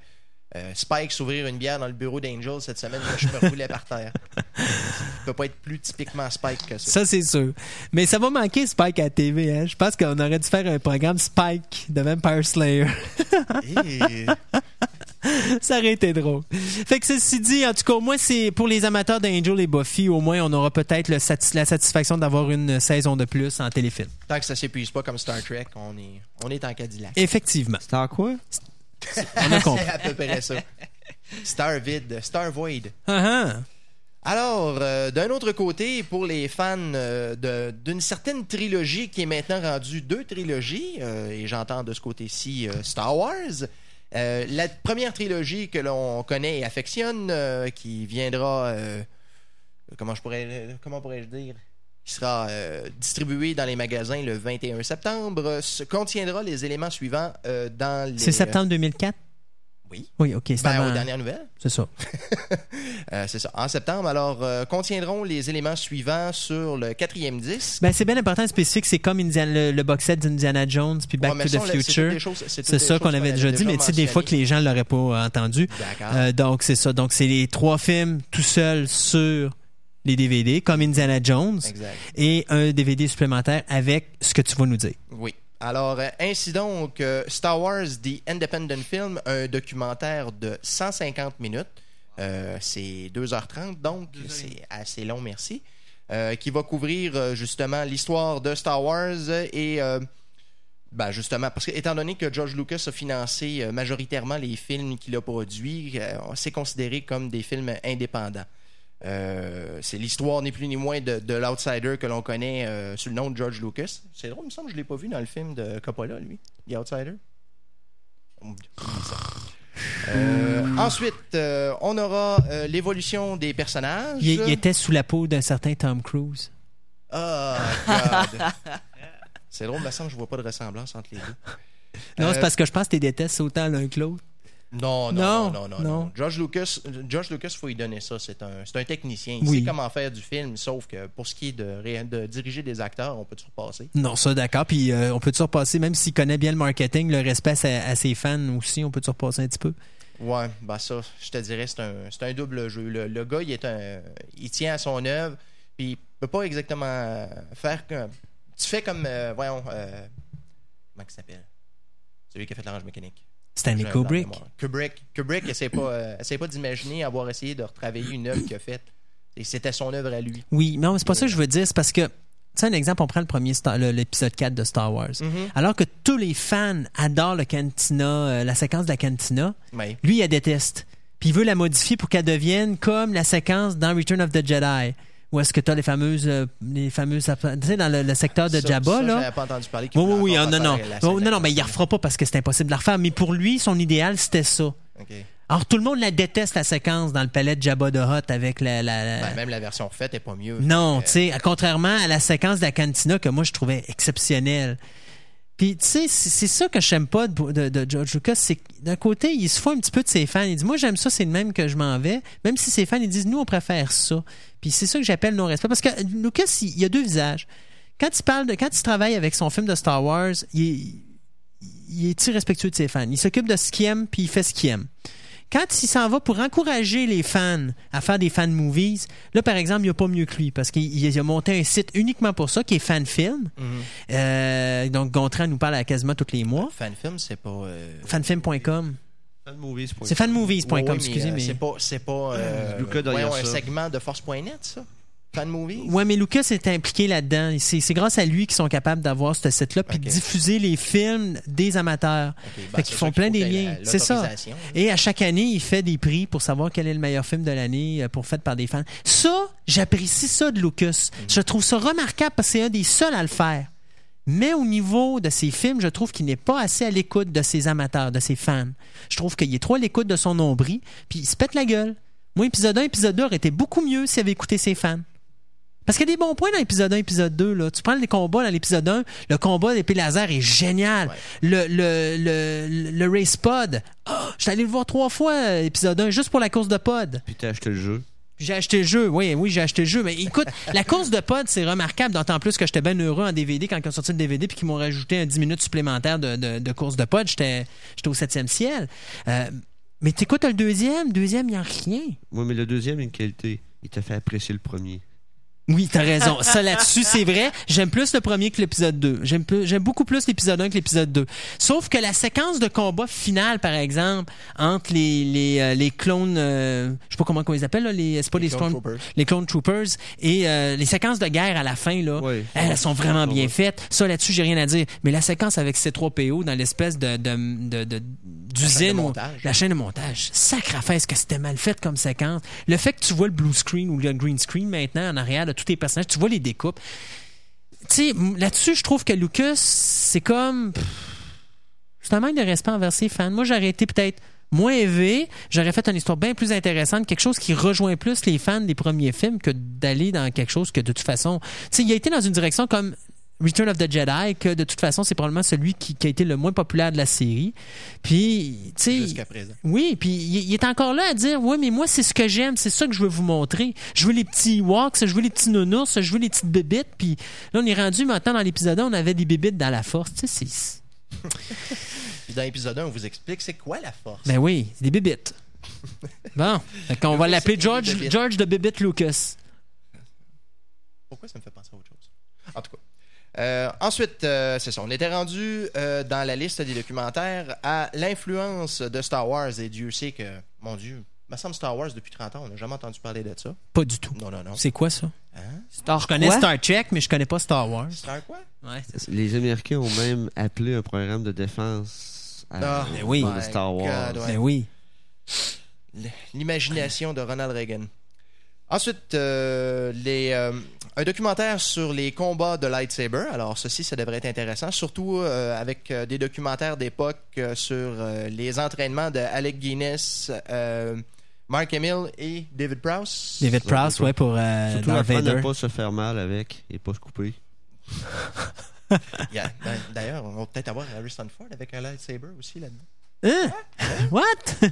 euh, Spike s'ouvrir une bière dans le bureau d'Angel cette semaine, là, je me roulais par terre. Ça peut pas être plus typiquement Spike que ça. Ça, c'est sûr. Mais ça va manquer Spike à la TV. Hein? Je pense qu'on aurait dû faire un programme Spike de Vampire Slayer. Et- ça aurait été drôle. Fait que ceci dit, en tout cas, au moins, c'est pour les amateurs d'Angel et Buffy, au moins, on aura peut-être la satisfaction d'avoir une saison de plus en téléfilm. Tant que ça s'épuise pas comme Star Trek, on est, on est en Cadillac. Effectivement. En quoi? On a compris. C'est à peu près ça. Star vide, Star void. Ah, ah. Alors, euh, d'un autre côté, pour les fans euh, de- d'une certaine trilogie qui est maintenant rendue deux trilogies, euh, et j'entends de ce côté-ci euh, Star Wars, euh, la première trilogie que l'on connaît et affectionne, euh, qui viendra, euh, comment je pourrais, comment pourrais-je dire, qui sera distribuée dans les magasins le 21 septembre, se- contiendra les éléments suivants dans les... C'est septembre 2004? Oui. Oui, OK. C'est Ben, avant- aux dernières nouvelles. C'est ça. Euh, c'est ça. En septembre, alors, euh, contiendront les éléments suivants sur le quatrième disque. Ben, c'est bien important de spécifier que c'est comme Indiana- le, le box set d'Indiana Jones puis Back Ouais, to the Future. c'est ça qu'on avait déjà dit, mais tu sais, des fois que les gens ne l'auraient pas entendu. D'accord. Euh, donc, c'est ça. Donc, c'est les trois films tout seuls sur les DVD, comme Indiana Jones, Exact. et un DVD supplémentaire avec ce que tu vas nous dire. Oui. Alors, euh, ainsi donc, euh, Star Wars The Independent Film, un documentaire de 150 minutes. Euh, c'est 2h30, donc c'est assez long, merci. Euh, qui va couvrir justement l'histoire de Star Wars et euh, ben, justement, parce que étant donné que George Lucas a financé majoritairement les films qu'il a produits, c'est considéré comme des films indépendants. Euh, c'est l'histoire ni plus ni moins de, de l'outsider que l'on connaît euh, sous le nom de George Lucas. C'est drôle, il me semble que je l'ai pas vu dans le film de Coppola, lui, The Outsider. Ça. Euh, ensuite, euh, on aura l'évolution des personnages. Il, il était sous la peau d'un certain Tom Cruise. Oh, God. c'est drôle, il me semble que je vois pas de ressemblance entre les deux. Non, c'est parce que je pense que tu détestes autant l'un que l'autre. Non, Non, non, non, non. George Lucas, George Lucas, faut lui donner ça. C'est un, c'est un technicien. Il Oui. sait comment faire du film, sauf que pour ce qui est de, de diriger des acteurs, on peut toujours passer. Non, ça, d'accord. Puis euh, on peut toujours passer, même s'il connaît bien le marketing, le respect à, ses fans aussi, on peut toujours passer un petit peu. Ouais, bah ça, je te dirais, c'est un, c'est un double jeu. Le, le gars, il est un, il tient à son œuvre, puis il peut pas exactement faire. Tu fais comme, euh, voyons, euh, comment il s'appelle? Celui qui a fait l'orange mécanique. Stanley Kubrick. Kubrick. Kubrick, essaie pas, euh, essaie pas d'imaginer avoir essayé de retravailler une œuvre qu'il a faite. Et c'était son œuvre à lui. Oui, non, mais c'est pas ça que je veux dire. C'est parce que, tu sais, un exemple, on prend le premier l'épisode 4 de Star Wars. Mhm. Alors que tous les fans adorent le cantina, euh, la séquence de la cantina, lui, il la déteste. Puis il veut la modifier pour qu'elle devienne comme la séquence dans Return of the Jedi. Où est-ce que tu as les fameuses, euh, les fameuses, tu sais, dans le, le secteur de Ça- Jabba, ça, là? pas entendu parler Oui, oui, oui, ah, non, non. Oh, non, non, mais il la refera pas parce que c'est impossible de la refaire. Mais pour lui, son idéal, c'était ça. Alors, tout le monde la déteste, la séquence dans le palais de Jabba de Hutt avec la. la- la- Ben, même la version refaite est pas mieux. non, Euh, tu sais, contrairement à la séquence de la cantina que moi, je trouvais exceptionnelle. Puis, tu sais, c'est ça que j'aime pas de, George Lucas, c'est d'un côté, il se fout un petit peu de ses fans. Il dit, moi, j'aime ça, c'est le même que je m'en vais. Même si ses fans, ils disent, nous, on préfère ça. Puis c'est ça que j'appelle non-respect. Parce que Lucas, il, y a deux visages. Quand il parle de, quand il travaille avec son film de Star Wars, il il est irrespectueux de ses fans. Il s'occupe de ce qu'il aime, puis il fait ce qu'il aime. Quand il s'en va pour encourager les fans à faire des fan movies, là, par exemple, il n'y a pas mieux que lui parce qu'il il a monté un site uniquement pour ça, qui est Fanfilm. Euh, donc, Gontran nous parle à quasiment tous les mois. Fanfilm, c'est pas. euh, Fanfilm.com. Fanmovies.com. C'est fanmovies.com, Ouais, mais, excusez, euh, mais. C'est pas, c'est pas euh, Lucas derrière voyons, un segment de Force.net, ça? Fan movie? Ouais, mais Lucas est impliqué là-dedans. C'est grâce à lui qu'ils sont capables d'avoir ce site-là puis de diffuser les films des amateurs. Ben, Fait c'est qu'ils font plein des liens. C'est ça. là. Et à chaque année, il fait des prix pour savoir quel est le meilleur film de l'année euh, pour fait par des fans. Ça, j'apprécie ça de Lucas. Je trouve ça remarquable parce que c'est un des seuls à le faire. Mais au niveau de ses films, je trouve qu'il n'est pas assez à l'écoute de ses amateurs, de ses fans. Je trouve qu'il est trop à l'écoute de son nombril, puis il se pète la gueule. Moi, épisode 1, épisode 2 aurait été beaucoup mieux s'il avait écouté ses fans. Parce qu'il y a des bons points dans l'épisode 1, épisode 2. Là. Tu prends les combats dans l'épisode 1, le combat d'épée laser est génial. Ouais. Le, le, le, le race pod, ah, j'étais allé le voir trois fois, euh, épisode 1, juste pour la course de pod. Puis t'as acheté le jeu. J'ai acheté le jeu, oui, oui, j'ai acheté le jeu. Mais écoute, la course de pod, c'est remarquable, d'autant plus que j'étais bien heureux en DVD quand ils ont sorti le DVD puis qu'ils m'ont rajouté un 10 minutes supplémentaires de, de, de course de pod. J'étais j'étais au septième ciel. Euh, mais t'écoutes le deuxième, deuxième, il n'y a rien. Oui, mais le deuxième a une qualité. Il t'a fait apprécier le premier. Oui, t'as raison. Ça là-dessus, c'est vrai. J'aime plus le premier que l'épisode 2. J'aime plus- j'aime beaucoup plus l'épisode 1 que l'épisode 2. Sauf que la séquence de combat finale, par exemple, entre les, les, euh, les clones, euh, je sais pas comment on les appelle, là, les, c'est pas les, Les Clone Troopers. les clone troopers et euh, les séquences de guerre à la fin, là, elles sont vraiment bien faites. Ça, là-dessus, j'ai rien à dire. Mais la séquence avec C3PO dans l'espèce de, de, de, de- d'usine, la chaîne de montage, sacrafesse que c'était mal fait comme séquence? Le fait que tu vois le blue screen ou le green screen maintenant en arrière de tous tes personnages, tu vois les découpes. Tu sais, là-dessus, je trouve que Lucas, c'est comme. C'est un manque de respect envers ses fans. Moi, j'aurais été peut-être moins élevé, j'aurais fait une histoire bien plus intéressante, quelque chose qui rejoint plus les fans des premiers films que d'aller dans quelque chose que de toute façon. Tu sais, il a été dans une direction comme. Return of the Jedi, que de toute façon, c'est probablement celui qui, qui a été le moins populaire de la série. Puis, tu sais. Jusqu'à présent. Oui, puis il, il est encore là à dire Oui, mais moi, c'est ce que j'aime, c'est ça que je veux vous montrer. Je veux les petits walks, je veux les petits nounours, je veux les petites bébites. Puis là, on est rendu maintenant dans l'épisode 1, on avait des bébites dans la force. Tu sais, c'est. Dans l'épisode 1, on vous explique c'est quoi la force. Ben oui, c'est des bébites. Bon, qu'on va l'appeler George. George de Bébite Lucas. pourquoi ça me fait penser à autre chose? En tout cas. Euh, ensuite, euh, c'est ça. On était rendu euh, dans la liste des documentaires à l'influence de Star Wars. Et Dieu sait que, mon Dieu, me semble Star Wars depuis 30 ans, on n'a jamais entendu parler de ça. Pas du tout. Non, non, non. C'est quoi ça? Hein? Star Je connais quoi? Star Trek, mais je connais pas Star Wars. Star quoi? Ouais, c'est ça. Les Américains ont même appelé un programme de défense à Ah, mais oui. Star War. God, ouais. Ben oui. L'imagination de Ronald Reagan. Ensuite, euh, les, euh, un documentaire sur les combats de lightsaber. Alors, ceci, ça devrait être intéressant, surtout euh, avec euh, des documentaires d'époque euh, sur euh, les entraînements de Alec Guinness, euh, Mark Hamill et David Prowse. David Prowse, ouais, pour euh, Surtout de Vader. ne pas se faire mal avec et pas se couper. Yeah. D'ailleurs, on va peut-être avoir Harrison Ford avec un lightsaber aussi là-dedans. Hein? What?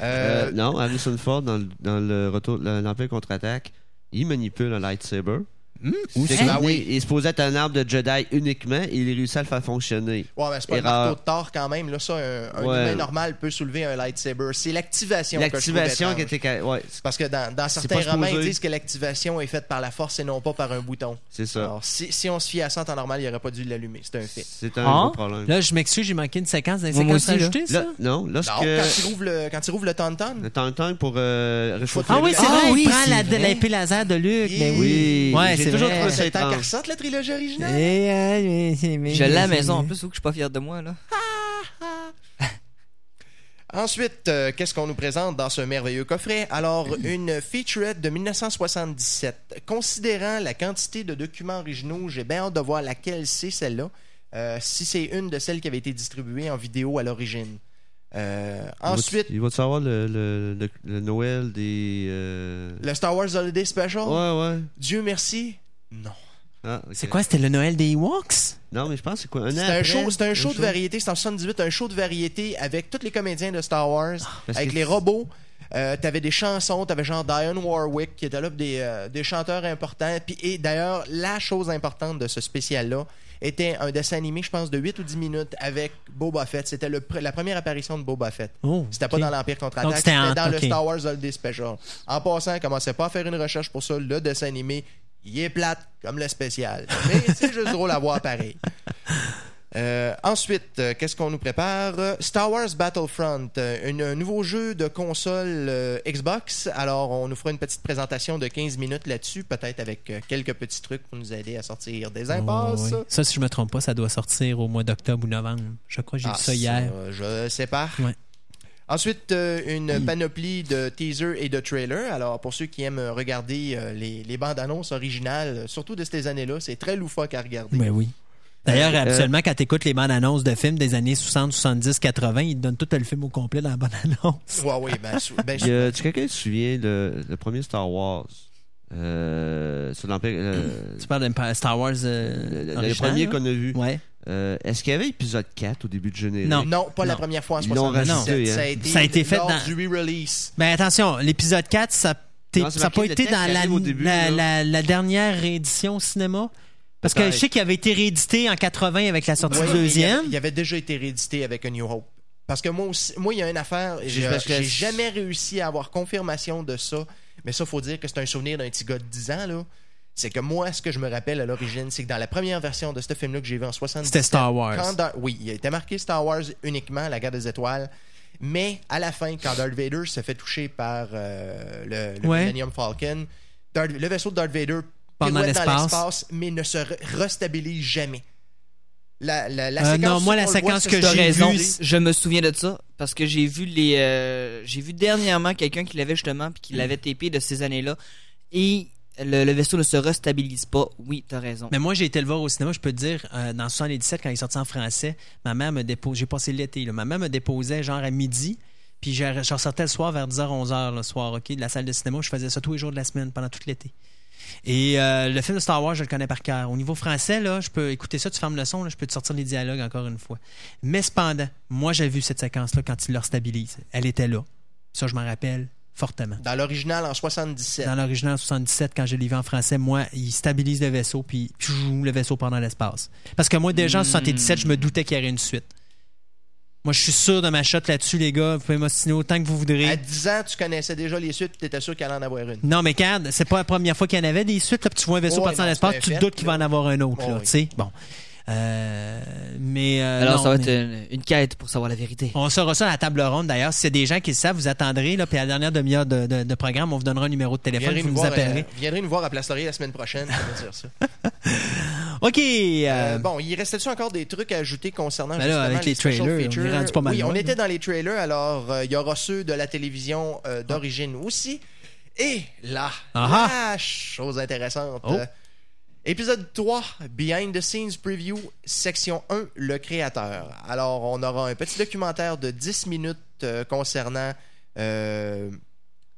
Euh, Euh, non, Harrison Ford, dans, le- dans le retour l'Empire contre-attaque, il manipule un lightsaber. C'est que Ah oui. Il est supposé être un arbre de Jedi uniquement et il réussit à le faire fonctionner. Ouais, mais c'est pas marteau de Thor quand même. Là, ça, un, un Ouais. humain normal peut soulever un lightsaber. C'est l'activation L'activation qui était. ca- Ouais, Parce que dans, certains romans, ils disent que l'activation est faite par la force et non pas par un bouton. c'est ça. Alors, si, si on se fie à ça en temps normal, il n'aurait pas dû l'allumer. C'est un fait. C'est un Ah? gros problème. Là, je m'excuse, j'ai manqué une séquence. Dans les séquences aussi, là. ça? Là, non, lorsque. Non, quand il rouvre le, quand il rouvre le tauntaun, Le temps pour euh, réchauffer. Ah oui, c'est Ah vrai, oui, il prend l'épée laser de Luke. Yeah. Mais oui. C'est toujours vrai. trouvé ça c'est le temps étrange. qu'elle ressorte la trilogie originale. Eh, euh, mais- mais- mais- Je l'ai à la mais- maison en plus, ou que je suis pas fier de moi, là. Ensuite, euh, qu'est-ce qu'on nous présente dans ce merveilleux coffret? Alors, une featurette de 1977. Considérant la quantité de documents originaux, j'ai bien hâte de voir laquelle c'est celle-là. Euh, si c'est une de celles qui avait été distribuée en vidéo à l'origine. Euh, ensuite, Il va savoir le, le, le, le Noël des. euh, le Star Wars Holiday Special? Ouais, ouais. Dieu merci. Non. Ah. C'est quoi, c'était le Noël des Ewoks? Non, mais je pense que c'est quoi Un an C'est un show, c'est un show de variété. C'est en 78, un show de variété avec tous les comédiens de Star Wars, Parce avec que- les robots. Euh, t'avais des chansons, t'avais genre Diane Warwick qui était là, des, euh, des chanteurs importants. Puis, et d'ailleurs, la chose importante de ce spécial-là était un dessin animé, je pense, de 8 ou 10 minutes avec Boba Fett. C'était pr- la première apparition de Boba Fett. Oh, C'était pas dans l'Empire contre-attaque, c'était dans le Star Wars Holiday Special. En passant, commencez pas à faire une recherche pour ça. Le dessin animé, il est plate comme le spécial. Mais c'est juste drôle à voir pareil. Euh, ensuite, euh, qu'est-ce qu'on nous prépare? Star Wars Battlefront, euh, une- un nouveau jeu de console Xbox. Alors, on nous fera une petite présentation de 15 minutes là-dessus, peut-être avec quelques petits trucs pour nous aider à sortir des impasses. Oh, oui. Ça, si je me trompe pas, ça doit sortir au mois d'octobre ou novembre. Je crois que j'ai Ah, vu ça hier. Je sais pas. Ouais. Ensuite, euh, une panoplie de teasers et de trailers. Alors, pour ceux qui aiment regarder euh, les, les bandes annonces originales, surtout de ces années-là, c'est très loufoque à regarder. Ben oui. D'ailleurs, Euh, habituellement, quand tu écoutes les bandes annonces de films des années 60, 70, 80, ils te donnent tout le film au complet dans la bande annonce. Ouais, oui, ben, ben, a- tu quelqu'un qui se souvient le, le premier Star Wars euh, sur l'Empire. euh, Tu parles de Star Wars euh, le, premier qu'on a vu. Ouais. Euh, Est-ce qu'il y avait épisode 4 au début de générique? Non. Non, pas la première fois en Ils l'ont 77. rajouté, hein. Ça a été, Ça a été fait dans- du re-release. Ben attention, l'épisode 4, ça n'a pas été dans début, la- la dernière réédition au cinéma. Parce que je sais qu'il avait été réédité en 80 avec la sortie du il deuxième. Il avait déjà été réédité avec A New Hope. Parce que moi aussi, moi, il y a une affaire, J'ai- j'ai parce que- j'ai jamais réussi à avoir confirmation de ça. Mais ça, faut dire que c'est un souvenir d'un petit gars de 10 ans, là. C'est que moi, ce que je me rappelle à l'origine, c'est que dans la première version de ce film-là que j'ai vu en 77... C'était Star Wars. quand Dar- oui, il a été marqué Star Wars uniquement, la guerre des étoiles. Mais à la fin, quand Darth Vader se fait toucher par euh, le, le Ouais. Millennium Falcon, Darth- le vaisseau de Darth Vader Dans l'espace. mais ne se re- restabilise jamais. La, la, la Euh, séquence non, moi, la séquence que T'as j'ai raison, vu, je me souviens de ça parce que j'ai vu les euh, j'ai vu dernièrement quelqu'un qui l'avait justement puis qui l'avait tapé de ces années-là et le, le vaisseau ne se restabilise pas. Oui, t'as raison. Mais moi, j'ai été le voir au cinéma, je peux te dire, euh, dans 77, quand il est sorti en français, ma mère me déposait, j'ai passé l'été, là, ma mère me déposait genre à midi, puis je, je ressortais le soir vers 10h, 11h le soir, OK, de la salle de cinéma, je faisais ça tous les jours de la semaine, pendant tout l'été. Et euh, le film de Star Wars, je le connais par cœur. Au niveau français, là, je peux écouter ça, tu fermes le son, là, je peux te sortir les dialogues encore une fois. Mais cependant, moi, j'ai vu cette séquence-là quand il le restabilise. Elle était là. Ça, je m'en rappelle fortement. Dans l'original en 77. Dans l'original en 77, quand je l'ai vu en français, moi, il stabilise le vaisseau, puis pfiou, le vaisseau part dans l'espace. Parce que moi, déjà en 77, je me doutais qu'il y aurait une suite. Moi, je suis sûr de ma shot là-dessus, les gars. Vous pouvez m'ostiner autant que vous voudrez. À 10 ans, tu connaissais déjà les suites, tu étais sûr qu'il allait en avoir une. Non, mais regarde, c'est pas la première fois qu'il y en avait des suites. Là, puis tu vois un vaisseau Ouais, partir dans l'espace, tu te doutes qu'il va en avoir un autre. Ouais, là, oui. tu sais. Bon. Euh, mais. euh, Alors, non, ça va mais- être une, une quête pour savoir la vérité. On saura ça à la table ronde. D'ailleurs, si c'est des gens qui le savent, vous attendrez. Là, puis à la dernière demi-heure de, de- de programme, on vous donnera un numéro de téléphone. Viendrez Vous nous, nous voir, appellerez. euh, viendrez nous voir à Place Laurier la semaine prochaine. ça veut dire ça. OK. euh, Euh, bon, il restait-tu encore des trucs à ajouter concernant Ben là, avec les trailers, on est rendu pas mal Oui, on était dans les trailers, alors euh, il y aura ceux de la télévision euh, d'origine aussi. Et là, Ah la chose intéressante. Oh. épisode 3, Behind the Scenes Preview, section 1, le créateur. Alors, on aura un petit documentaire de 10 minutes concernant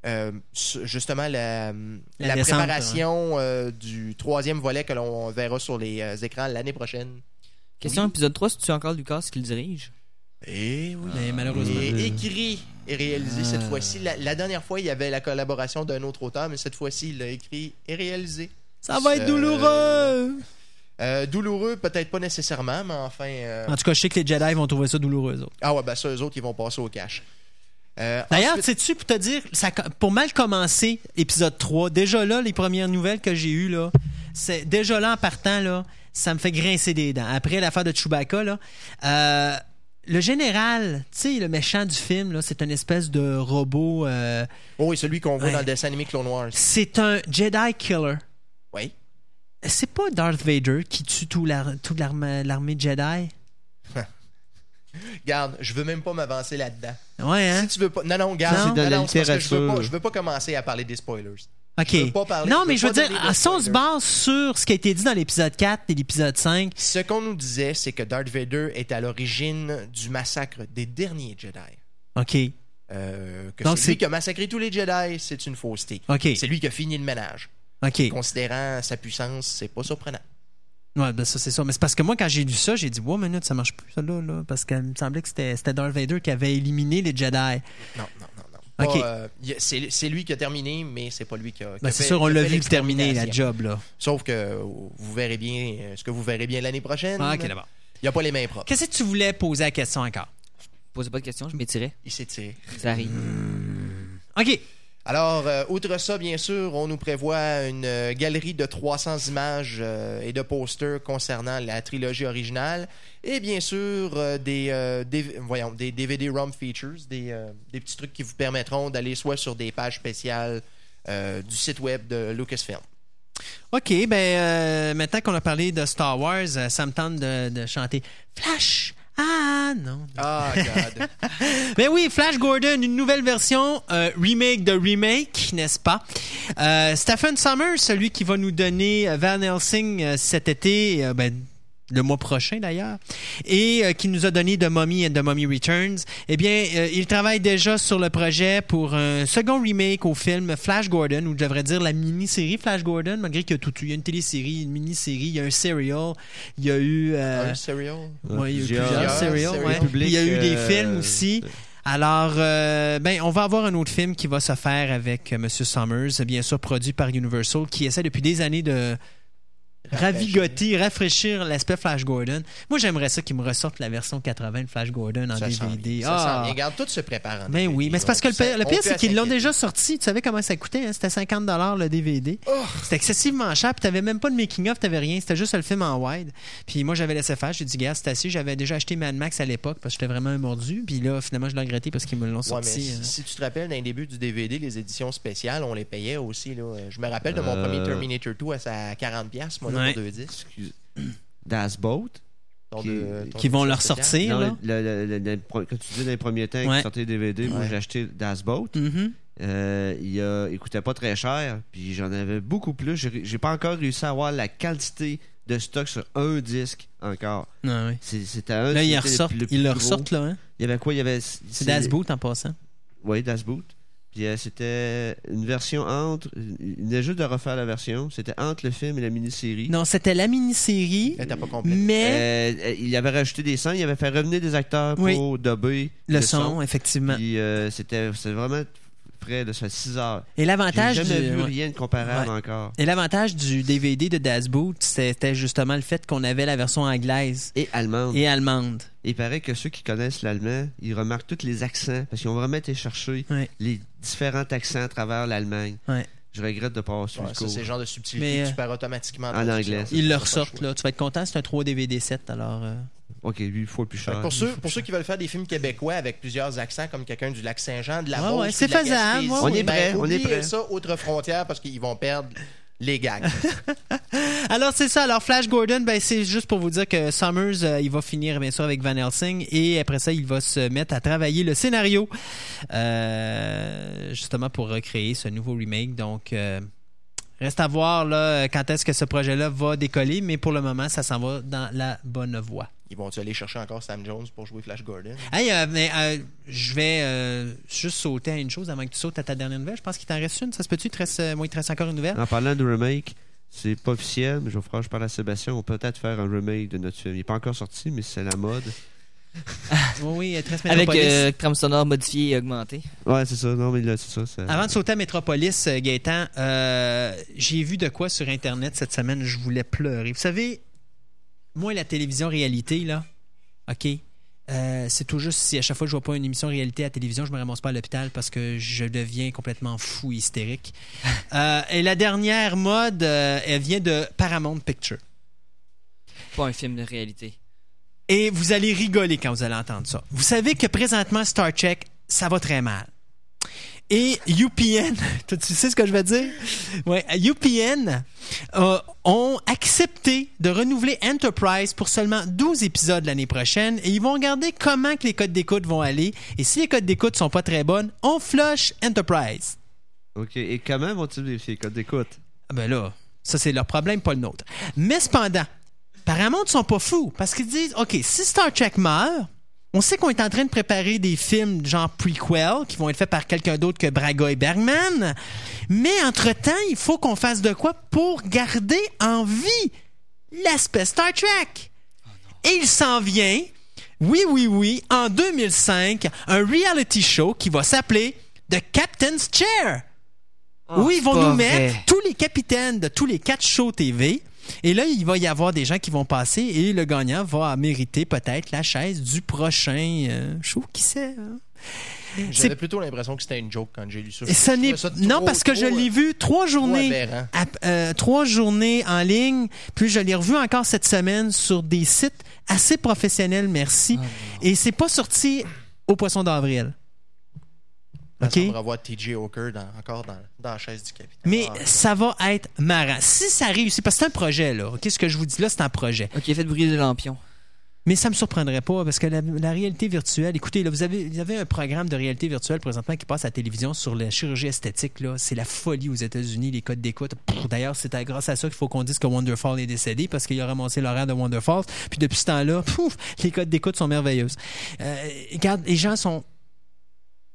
euh, justement la, La la descente, préparation euh, du troisième volet que l'on verra sur les euh, écrans l'année prochaine. Question épisode 3, c'est-tu encore Lucas qui le dirige? Et oui. mais malheureusement. Et écrit et réalisé cette fois-ci. La, la dernière fois, il y avait la collaboration d'un autre auteur, mais cette fois-ci, il l'a écrit et réalisé. Ça va être douloureux. Euh, douloureux, peut-être pas nécessairement, mais enfin. euh, En tout cas, je sais que les Jedi vont trouver ça douloureux. eux autres. Ah ouais, ben ça, eux autres, ils vont passer au cash. Euh, D'ailleurs, ensuite- sais-tu, pour te dire, ça, pour mal commencer épisode 3, déjà là, les premières nouvelles que j'ai eues, là, c'est déjà là en partant, là, ça me fait grincer des dents. Après l'affaire de Chewbacca, là, euh, le général, tu sais, le méchant du film, là, c'est une espèce de robot. euh, Oh oui, celui qu'on voit Ouais. dans le dessin animé Clone Wars. c'est un Jedi killer. Oui. C'est pas Darth Vader qui tue toute l'armée l'armée Jedi? Garde, je veux même pas m'avancer là-dedans. Ouais, hein? Si tu veux pas. Non, non, garde. Non? non, C'est de la non, c'est parce que je veux, pas, littérature. je veux pas commencer à parler des spoilers. OK. je veux pas parler- non, mais je veux dire, si on se base sur ce qui a été dit dans l'épisode 4 et l'épisode 5, Ce qu'on nous disait, c'est que Darth Vader est à l'origine du massacre des derniers Jedi. OK. Euh, que Donc, c'est c'est- lui qui a massacré tous les Jedi, c'est une fausseté. OK. C'est lui qui a fini le ménage. OK. Considérant sa puissance, c'est pas surprenant. Ouais, ben ça, c'est ça. Mais c'est parce que moi, quand j'ai lu ça, j'ai dit, wow, minute, ça marche plus, ça, là, là. Parce qu'il me semblait que c'était c'était Darth Vader qui avait éliminé les Jedi. Non, non, non, non. Ok. Pas, euh, c'est c'est lui qui a terminé, mais c'est pas lui qui a. qui Ben, c'est sûr, on qui a l'a vu terminer, la job, là. Sauf que vous verrez bien, euh, ce que vous verrez bien l'année prochaine. Ah, ok, d'abord. Il n'y a pas les mains propres. Qu'est-ce que tu voulais poser la question encore? Posez pas de questions, je m'étirais. Il s'est tiré. Ça arrive. OK. Alors, euh, outre ça, bien sûr, on nous prévoit une euh, galerie de 300 images euh, et de posters concernant la trilogie originale. Et bien sûr, des, DVD-ROM features, des, petits trucs qui vous permettront d'aller soit sur des pages spéciales du site web de Lucasfilm. OK, ben, maintenant qu'on a parlé de Star Wars, ça me tente de chanter Flash! Ah, non. Ah, God. Ben oui, Flash Gordon, une nouvelle version, euh, remake de remake, n'est-ce pas? Euh, Stephen Summers, celui qui va nous donner euh, Van Helsing euh, cet été, ben, le mois prochain d'ailleurs, et euh, qui nous a donné The Mummy and The Mummy Returns, eh bien, euh, il travaille déjà sur le projet pour un second remake au film Flash Gordon, ou je devrais dire la mini-série Flash Gordon, malgré qu'il y a tout eu. Il y a une télésérie, une mini-série, il y a un serial, il y a eu... euh, Un serial? Ouais, il y a eu Plusieurs- plusieurs serials, ouais. Public, il y a eu des euh, films aussi. Alors, euh, ben, on va avoir un autre film qui va se faire avec euh, M. Summers, bien sûr produit par Universal, qui essaie depuis des années de ravigoter, rafraîchir l'aspect Flash Gordon. Moi, j'aimerais ça qu'ils me ressortent la version 80 de Flash Gordon en Ça DVD. Ah! Regarde, tout se prépare en Ben DVD, oui, mais c'est parce que le, pire- le pire, c'est qu'ils l'ont déjà sorti. Tu savais comment ça coûtait? hein? C'était 50 le DVD. Oh! C'était excessivement cher, puis t'avais même pas de making-of, t'avais rien. C'était juste le film en wide. Puis moi, j'avais laissé faire. J'ai dit, gars, c'est assez. J'avais déjà acheté Mad Max à l'époque parce que j'étais vraiment un mordu. Puis là, finalement, je l'ai regretté parce qu'ils me l'ont Ouais, mais sorti. si, euh. si tu te rappelles, dans les débuts du DVD, les éditions spéciales, on les payait aussi. Là. Je me rappelle de mon Euh. premier Terminator 2 à sa 40$, moi, là, Ouais. pour deux disques. Excuse. Das Boat. Ton Qui- de- ton Qui vont leur sortir, là. Non, le- le- le- le- quand tu dis dans les premiers temps Ouais. qu'ils sortaient les DVD, moi j'ai acheté Das Boat. Mhm. Euh, il, a, il coûtait pas très cher, puis j'en avais beaucoup plus. J'ai pas encore réussi à avoir la quantité de stock sur un disque encore. Ah, oui. C'était un. Là, ils ressortent, le ils ressortent, là. Hein? Il y avait quoi? Il y avait. C'est Das Boot en passant. Oui, Das Boot. Puis euh, c'était une version entre. Il venait juste de refaire la version. C'était entre le film et la mini-série. Non, c'était la mini-série, Elle était pas complète. mais Euh, euh, il avait rajouté des sons, il avait fait revenir des acteurs Oui. pour dubber le son, effectivement. Puis euh, c'était c'était vraiment près, ça fait 6 heures. Et J'ai l'avantage du... vu rien de comparable Ouais. encore. Et l'avantage du DVD de Das Boot, c'était justement le fait qu'on avait la version anglaise Et allemande. et allemande. Il paraît que ceux qui connaissent l'allemand, ils remarquent tous les accents parce qu'ils ont vraiment été chercher Ouais. les différents accents à travers l'Allemagne. Ouais. Je regrette de ne pas avoir suivi Ouais, c'est le genre de subtilité Mais, que euh, tu perds automatiquement en anglais. Ils le ressortent, là. Tu vas être content, c'est un 3 DVD 7, alors... euh, Ok, lui, il faut le plus cher. Pour ceux, pour ceux qui veulent faire des films québécois avec plusieurs accents, comme quelqu'un du lac Saint-Jean, de la Beauce, ouais, c'est faisable, Gaspésie, ouais, On est ben, prêt, on est prêt. ça, autre frontière, parce qu'ils vont perdre les gags. Alors c'est ça. Alors Flash Gordon, ben c'est juste pour vous dire que Summers, euh, il va finir bien sûr avec Van Helsing et après ça, il va se mettre à travailler le scénario euh, justement pour recréer ce nouveau remake. Donc euh, reste à voir là quand est-ce que ce projet-là va décoller, mais pour le moment, ça s'en va dans la bonne voie. Ils vont-tu aller chercher encore Sam Jones pour jouer Flash Gordon? Hey, euh, mais euh, je vais euh, juste sauter à une chose avant que tu sautes à ta dernière nouvelle. Je pense qu'il t'en reste une. Ça se peut-tu? Il te reste, moi, il te reste encore une nouvelle? En parlant de remake, c'est pas officiel, mais je vais faire, je parle à Sébastien, on peut peut-être faire un remake de notre film. Il n'est pas encore sorti, mais c'est la mode. Oui, oui, Avec euh, trame sonore modifiée et augmentée. Ouais, c'est ça. Non, mais là, c'est ça. ça- Avant de sauter à Metropolis, euh, Gaëtan, euh, j'ai vu de quoi sur Internet cette semaine, je voulais pleurer. Vous savez, moi, la télévision réalité, là, OK, euh, c'est tout juste si à chaque fois que je vois pas une émission réalité à la télévision, je me ramasse pas à l'hôpital parce que je deviens complètement fou, hystérique. Euh, et la dernière mode, euh, elle vient de Paramount Picture. Pas un film de réalité. Et vous allez rigoler quand vous allez entendre ça. Vous savez que présentement, Star Trek, ça va très mal. Et UPN, tu sais ce que je veux dire? Ouais, UPN euh, ont accepté de renouveler Enterprise pour seulement 12 épisodes l'année prochaine et ils vont regarder comment que les codes d'écoute vont aller. Et si les codes d'écoute sont pas très bonnes, on flush Enterprise. Ok, et comment vont-ils vérifier les codes d'écoute? Ah ben là, ça c'est leur problème, pas le nôtre. Mais cependant, Paramount sont pas fous parce qu'ils disent OK, si Star Trek meurt, on sait qu'on est en train de préparer des films genre prequel qui vont être faits par quelqu'un d'autre que Braga et Bergman. Mais entre-temps, il faut qu'on fasse de quoi pour garder en vie l'aspect Star Trek. Et il s'en vient, oui, oui, oui, en 2005, un reality show qui va s'appeler The Captain's Chair Oh, où ils vont nous vrai. mettre tous les capitaines de tous les quatre shows TV. Et là, il va y avoir des gens qui vont passer et le gagnant va mériter peut-être la chaise du prochain euh, show. Qui sait? hein? J'avais plutôt l'impression que c'était une joke quand j'ai lu ça. Ça non parce que je l'ai euh, vu trois journées, aberrant. à- euh, trois journées en ligne, puis je l'ai revu encore cette semaine sur des sites assez professionnels, merci. Ah, et c'est pas sorti au poisson d'avril. Ça OK? semble revoir TJ Hawker dans- encore dans, dans la chaise du capitaine. Mais Ah, ça va être marrant. Si ça réussit, parce que c'est un projet, là. OK, ce que je vous dis là, c'est un projet. Ok, faites briser le lampion. Mais ça me surprendrait pas parce que la, la réalité virtuelle, écoutez, là, vous avez, vous avez un programme de réalité virtuelle présentement qui passe à la télévision sur la chirurgie esthétique. Là. C'est la folie aux États-Unis, les codes d'écoute. Pff, D'ailleurs, c'est à- grâce à ça qu'il faut qu'on dise que Wonderfall est décédé parce qu'il a ramassé l'horaire de Wonderfall. Puis depuis ce temps-là, pouf, les codes d'écoute sont merveilleuses. Euh, regarde, les gens sont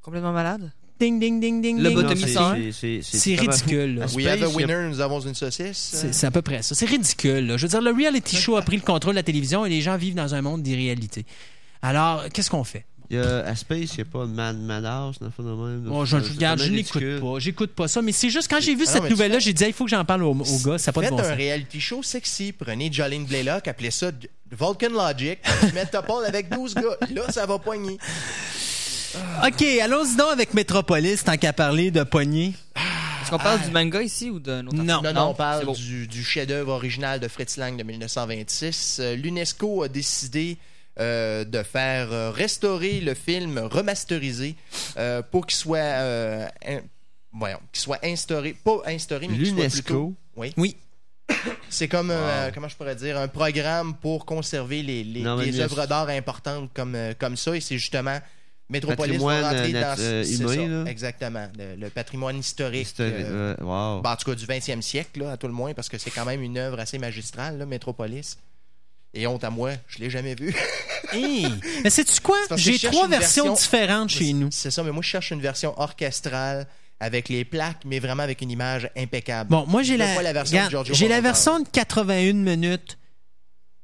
Complètement malade? ding, ding, ding, ding, Le ding. bottom- c'est- ridicule. là. We have a winner, nous avons une saucisse. C'est à peu près ça. C'est ridicule. là. Je veux dire, le reality show a pris le contrôle de la télévision et les gens vivent dans un monde d'irréalité. Alors, qu'est-ce qu'on fait? Il y a, à Space, il n'y a pas Man Madhouse, dans le fond de même. Oh, je, regarde, je n'écoute pas. J'écoute pas ça. Mais c'est juste quand j'ai vu Ah cette nouvelle-là, j'ai dit, il faut que j'en parle au, au gars. Ça n'a pas de Faites bon un sens. reality show sexy. Prenez Jolene Blaylock, appelez ça Vulcan Logic. Mettez Paul avec 12 gars. Là, ça va poigner. OK, allons-y donc avec Metropolis, tant qu'à parler de poignée. Est-ce qu'on parle du manga ici ou d'un autre Non. Non, non, Non, on parle du, du chef-d'œuvre original de Fritz Lang de 1926. Euh, L'UNESCO a décidé euh, de faire euh, restaurer le film remasterisé euh, pour qu'il soit, euh, in- voyons, qu'il soit instauré, pas instauré, mais qu'il soit L'UNESCO? plutôt. Oui. Oui. C'est comme, euh, comment je pourrais dire, un programme pour conserver les, les, Non, mais les l'UNES- œuvres d'art importantes comme, comme ça. Et c'est justement Métropolis Patrimoine, va rentrer euh, dans euh, c'est humain, ça, exactement, le, le patrimoine historique. Euh, euh, wow. ben, en tout cas, du 20e siècle, là, à tout le moins, parce que c'est quand même une œuvre assez magistrale, là, Métropolis. Et honte à moi, je l'ai jamais vu. Hey. Mais sais-tu quoi? J'ai trois versions version- différentes chez nous. C'est ça, mais moi, je cherche une version orchestrale avec les plaques, mais vraiment avec une image impeccable. Bon, moi, j'ai la, la version regarde, j'ai la version de 81 minutes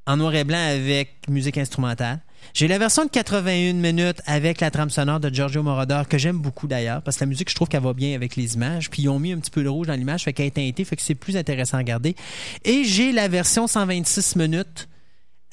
en noir et blanc avec musique instrumentale. J'ai la version de 81 minutes avec la trame sonore de Giorgio Moroder, que j'aime beaucoup d'ailleurs, parce que la musique, je trouve qu'elle va bien avec les images. Puis ils ont mis un petit peu de rouge dans l'image, fait qu'elle est teintée, fait que c'est plus intéressant à regarder. Et j'ai la version 126 minutes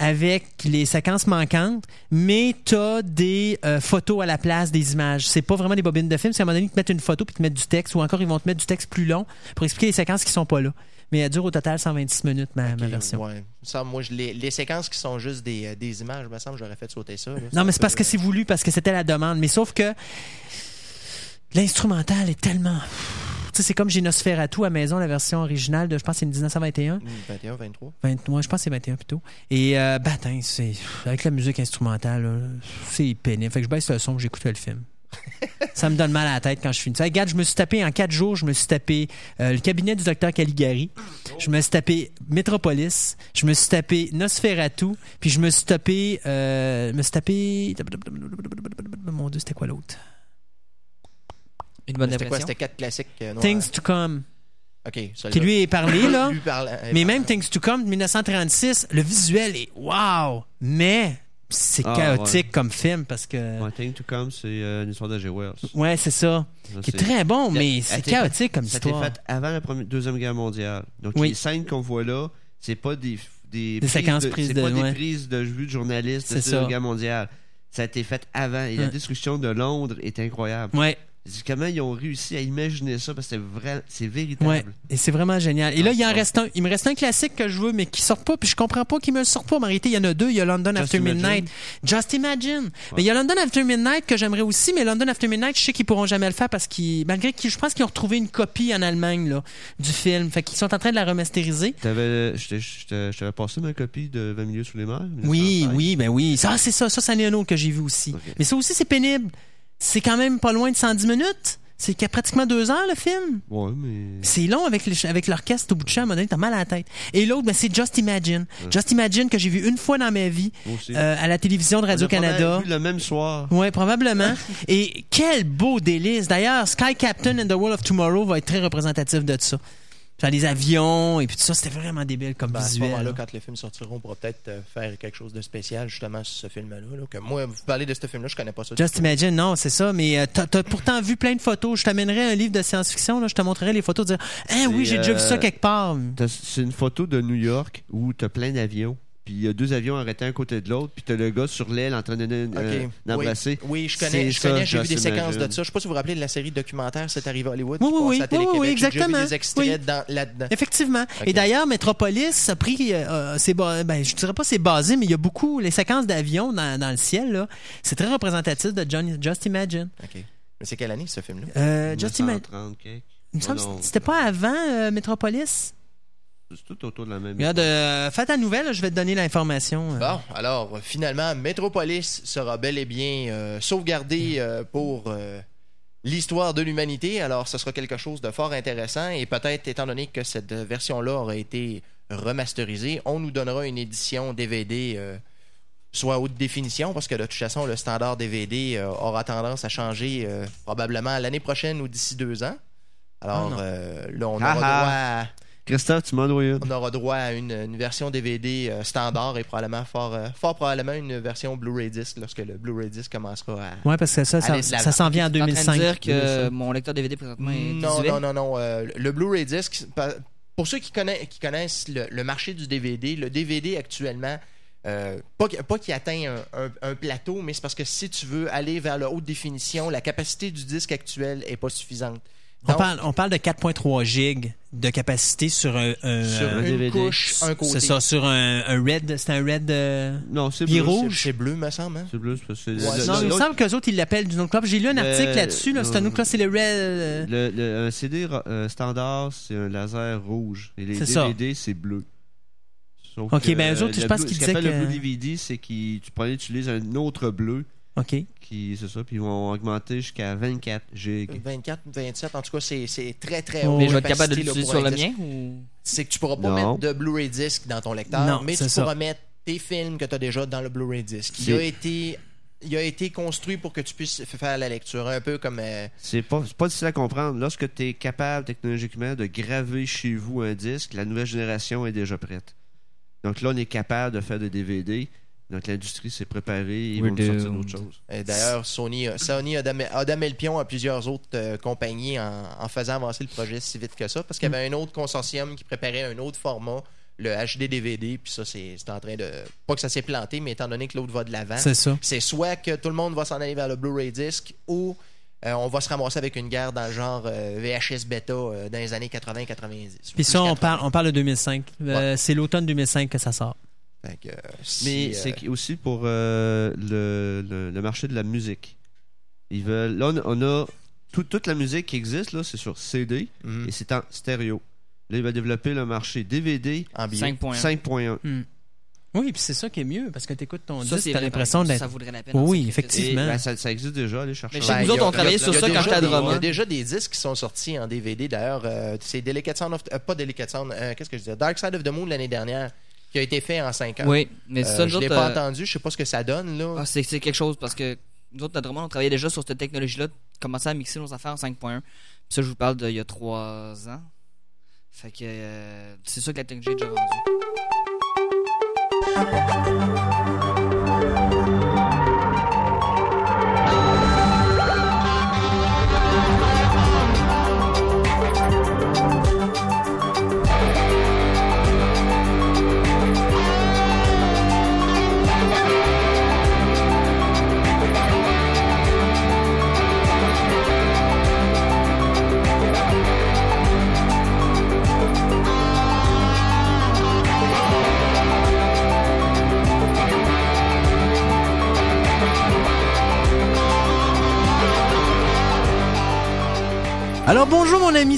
avec les séquences manquantes, mais t'as des euh, photos à la place des images. C'est pas vraiment des bobines de film, c'est à un moment donné ils te mettent une photo puis te mettent du texte, ou encore ils vont te mettre du texte plus long pour expliquer les séquences qui sont pas là. Mais elle dure au total 126 minutes, ma, version. ouais. Ça, moi, je, les, les séquences qui sont juste des, euh, des images, me semble, j'aurais fait sauter ça. là. Non, mais c'est parce que c'est voulu, parce que c'était la demande. Mais sauf que l'instrumental est tellement. Tu sais, c'est comme Génosphératu à la maison, la version originale de, je pense, c'est une 1921. euh, hmm, 21, 23. 20, moi, je pense que c'est 21 plutôt. Et, euh, batin, c'est. Avec la musique instrumentale, c'est pénible. Fait que je baisse le son, j'écoute le film. ça me donne mal à la tête quand je finis ça. Regarde, je me suis tapé en quatre jours, je me suis tapé euh, le cabinet du docteur Caligari, je me suis tapé Metropolis, je me suis tapé Nosferatu, puis je me suis tapé, euh, je me suis tapé, mon dieu, c'était quoi l'autre? Une bonne C'était quoi? C'était quatre classiques euh, noirs. Things to Come, OK. celui-là. qui lui est parlé là. Lui parle- euh, Mais parle- même Things to Come de 1936, le visuel est wow, mais c'est Ah, chaotique comme film parce que One Thing to Come, c'est euh, une histoire de G. Wells. ouais, c'est ça. Ça, Qui est très bon, Ça- mais ça c'est chaotique comme Ça a été histoire. fait avant la première, Deuxième Guerre mondiale. Donc, Oui. les scènes qu'on voit là, c'est pas des, des, Des séquences prises C'est de- pas ouais. des prises de vue de journalistes de la Deuxième ça. Guerre mondiale. Ça a été fait avant. Et la Ouais. destruction de Londres est incroyable. Ouais, Comment ils ont réussi à imaginer ça? Parce que c'est vrai, c'est véritable. ouais, et c'est vraiment génial. Et là, Ah, il en c'est bon. reste un, il me reste un classique que je veux mais qui sort pas puis je comprends pas qu'il me le sort pas. Mais en réalité, il y en a deux, il y a London Just After Imagine. Midnight. Just Imagine. Mais il y a London After Midnight que j'aimerais aussi, mais London After Midnight, je sais qu'ils pourront jamais le faire parce qu'ils malgré qu'ils je pense qu'ils ont retrouvé une copie en Allemagne là du film. Fait qu'ils sont en train de la remasteriser. T'avais, je t'avais passé ma copie de 20 milieux sous les mers. Oui, 1905. oui, ben oui. Ça, c'est ça. Ça, c'en est un autre que j'ai vu aussi. Mais ça aussi, c'est pénible. C'est quand même pas loin de 110 minutes. C'est qu'il y a pratiquement deux heures, le film. Ouais, mais. C'est long avec, l'orchestre au bout de champ. À un moment donné, t'as mal à la tête. Et l'autre, ben, c'est Just Imagine. Just Imagine que j'ai vu une fois dans ma vie euh, à la télévision de Radio-Canada. le même soir. Ouais, probablement. Et quel beau délice. D'ailleurs, Sky Captain and the World of Tomorrow va être très représentatif de ça. Genre les avions et puis tout ça, c'était vraiment débile comme Ben, à ce moment-là, là. quand les films sortiront, on pourra peut-être euh, faire quelque chose de spécial justement sur ce film-là. là, que moi, vous parlez de ce film-là, je connais pas ça. Just. Imagine, non, c'est ça. Mais euh, t'as t'as pourtant vu plein de photos. Je t'amènerais un livre de science-fiction. là, Je te montrerai les photos. Dire, ah oui, j'ai déjà vu ça euh, quelque part. C'est une photo de New York où t'as plein d'avions. Puis il y a deux avions arrêtés un côté de l'autre. Puis t'as le gars sur l'aile en train de euh, d'embrasser. Oui, oui, je connais, je connais, j'ai vu des séquences de ça. Je sais pas si vous vous rappelez de la série documentaire C'est arrivé à Hollywood. Oui, qui oui, oui. Oui, oui, J'ai exactement. vu des extraits Oui. dans- là-dedans. Effectivement. Et d'ailleurs, Metropolis a pris, euh, c'est ba- ben, je dirais pas c'est basé, mais il y a beaucoup les séquences d'avions dans, dans le ciel là. C'est très représentatif de John, Just Imagine. OK. Mais c'est quelle année, ce film-là? Euh, Just Imagine. 1930 quelques. Il me semble que c'était pas avant euh, Metropolis. C'est tout autour de la même. Regarde, euh, fais ta nouvelle, je vais te donner l'information. euh. Bon, alors, finalement, Metropolis sera bel et bien euh, sauvegardé euh, pour euh, l'histoire de l'humanité. Alors, ce sera quelque chose de fort intéressant. Et peut-être, étant donné que cette version-là aura été remasterisée, on nous donnera une édition DVD euh, soit haute définition, parce que de toute façon, le standard DVD euh, aura tendance à changer euh, probablement l'année prochaine ou d'ici deux ans. Ah Alors, euh, là, on Ah aura ah. droit à... Christophe, tu m'en dois une. On aura droit à une, une version DVD euh, standard et probablement fort, euh, fort probablement une version Blu-ray disc lorsque le Blu-ray disc commencera à. Ouais, parce que ça, ça, s'en vient en T'es en train de 2005. dire que 2005. mon lecteur DVD présentement est Non, désuet? non, non, non. euh, le Blu-ray disc, pour ceux qui connaissent, qui connaissent le, le marché du DVD, le DVD actuellement, euh, pas, qu- pas qu'il atteint un, un- un plateau, mais c'est parce que si tu veux aller vers la haute définition, la capacité du disque actuel est pas suffisante. On parle, on parle de 4.3 gigs de capacité sur un, un- sur euh, une DVD. couche, un côté. c'est ça, sur un, un red, c'est un red. euh, Non, c'est bleu. rouge? C'est c'est bleu, me semble. hein? C'est bleu, c'est parce que c'est- Ouais, le- Non, le- il me l'autre- semble qu'eux autres, ils l'appellent d'une autre couleur. J'ai lu un article Euh, là-dessus, là, c'est un non. autre couleur, c'est le red. euh, le- le- un CD ra- euh, standard, c'est un laser rouge. Et les C'est ça. DVD, c'est bleu. Sauf Ok, que, ben, eux autres, le je pense bleu- qu'ils Ce qu'on appelle disaient le que- bleu DVD, c'est que tu pourrais utiliser un autre bleu, OK. qui c'est ça, puis ils vont augmenter jusqu'à 24 gigs. 24, 27, en tout cas, c'est c'est très, très Oh, haut. Mais je vais être capable de l'utiliser sur le mien ou... C'est que tu pourras pas Non. mettre de Blu-ray disc dans ton lecteur, Non, mais tu ça. pourras mettre tes films que tu as déjà dans le Blu-ray disc. Il a été il a été construit pour que tu puisses faire la lecture, un peu comme euh, C'est pas, c'est pas difficile à comprendre. Lorsque tu es capable technologiquement de graver chez vous un disque, la nouvelle génération est déjà prête. Donc là, on est capable de faire des DVD. Donc l'industrie s'est préparée, ils We're vont nous sortir d'autres choses. Et D'ailleurs, Sony, a- Sony a, damé, a damé le pion à plusieurs autres euh, compagnies en, en faisant avancer le projet si vite que ça, parce qu'il y avait un autre consortium qui préparait un autre format, le HD-DVD, puis ça, c'est en train de... Pas que ça s'est planté, mais étant donné que l'autre va de l'avant, C'est ça. c'est soit que tout le monde va s'en aller vers le Blu-ray disc, ou euh, on va se ramasser avec une guerre dans le genre euh, VHS bêta euh, dans les années 80-90. Puis ça, on parle, on parle de 2005. Euh, C'est l'automne 2005 que ça sort. Euh, si, Mais euh, c'est aussi pour euh, le, le- le marché de la musique. Ils veulent. Là, on on a tout- toute la musique qui existe là, c'est sur CD mhm, et c'est en stéréo. Là, ils veulent développer le marché DVD en bio. 5.1. 5.1. Hmm. Oui, puis c'est ça qui est mieux, parce que tu écoutes ton Ça, disque, t'as l'impression d'être... Ça vaudrait la peine. d'en Oui, effectivement. Et, ben, ça, ça existe déjà, allez chercher. Mais chez Ben, nous il autres, a- on travaillait il sur il ça quand j'étais à Il y a déjà des disques qui sont sortis en DVD. D'ailleurs, euh, c'est Delicate Sound of... euh, pas Delicate Sound, euh, qu'est-ce que je disais? Dark Side of the Moon l'année dernière, qui a été fait en 5 ans. Oui, mais Euh, ça, nous je l'ai pas euh, entendu, je sais pas ce que ça donne, là. ah, c'est quelque chose parce que nous autres, à Drummond, on travaillait déjà sur cette technologie-là, commençait à mixer nos affaires en 5.1. Puis ça, je vous parle d'il y a trois ans. Fait que euh, c'est ça que la technologie est déjà rendue.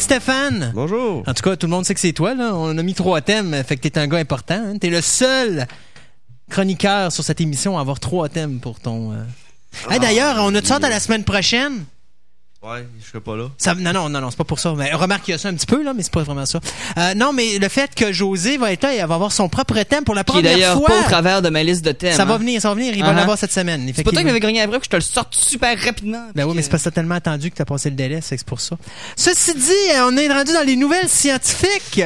Stéphane. Bonjour. En tout cas, tout le monde sait que c'est toi. Là. On a mis trois thèmes, fait que t'es un gars important. Hein. T'es le seul chroniqueur sur cette émission à avoir trois thèmes pour ton... euh. Hey, D'ailleurs, on a de sorte à la semaine prochaine? Ouais, je serai pas là. Ça, non, non, non, non, c'est pas pour ça. Mais remarque, il y a ça un petit peu, là, mais c'est pas vraiment ça. Euh, non, mais le fait que José va être là et elle va avoir son propre thème pour la Qui est première d'ailleurs fois. pas au travers de ma liste de thèmes. ça va hein. venir, ça va venir. Il va Uh-huh. l'avoir cette semaine. C'est pas toi qui effectivement. m'avais grogné après que je te le sorte super rapidement. Ben oui, mais que- c'est parce que t'as tellement attendu que t'as passé le délai, c'est que c'est pour ça. Ceci dit, euh, on est rendu dans les nouvelles scientifiques.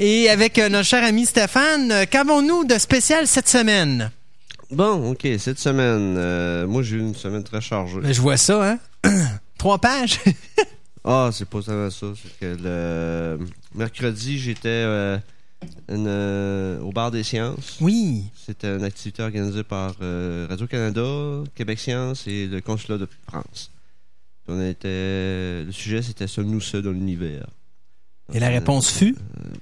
Et avec euh, notre cher ami Stéphane, qu'avons-nous de spécial cette semaine? Bon, ok, cette semaine, euh, moi j'ai eu une semaine très chargée. Ben, je vois ça, hein? Trois pages? Ah, c'est pas seulement ça. C'est que le mercredi, j'étais euh, euh, au bar des sciences. oui. C'était une activité organisée par euh, Radio-Canada, Québec Science et le Consulat de France. On était, le sujet, c'était Sommes-nous seuls dans l'univers? Et la réponse fut?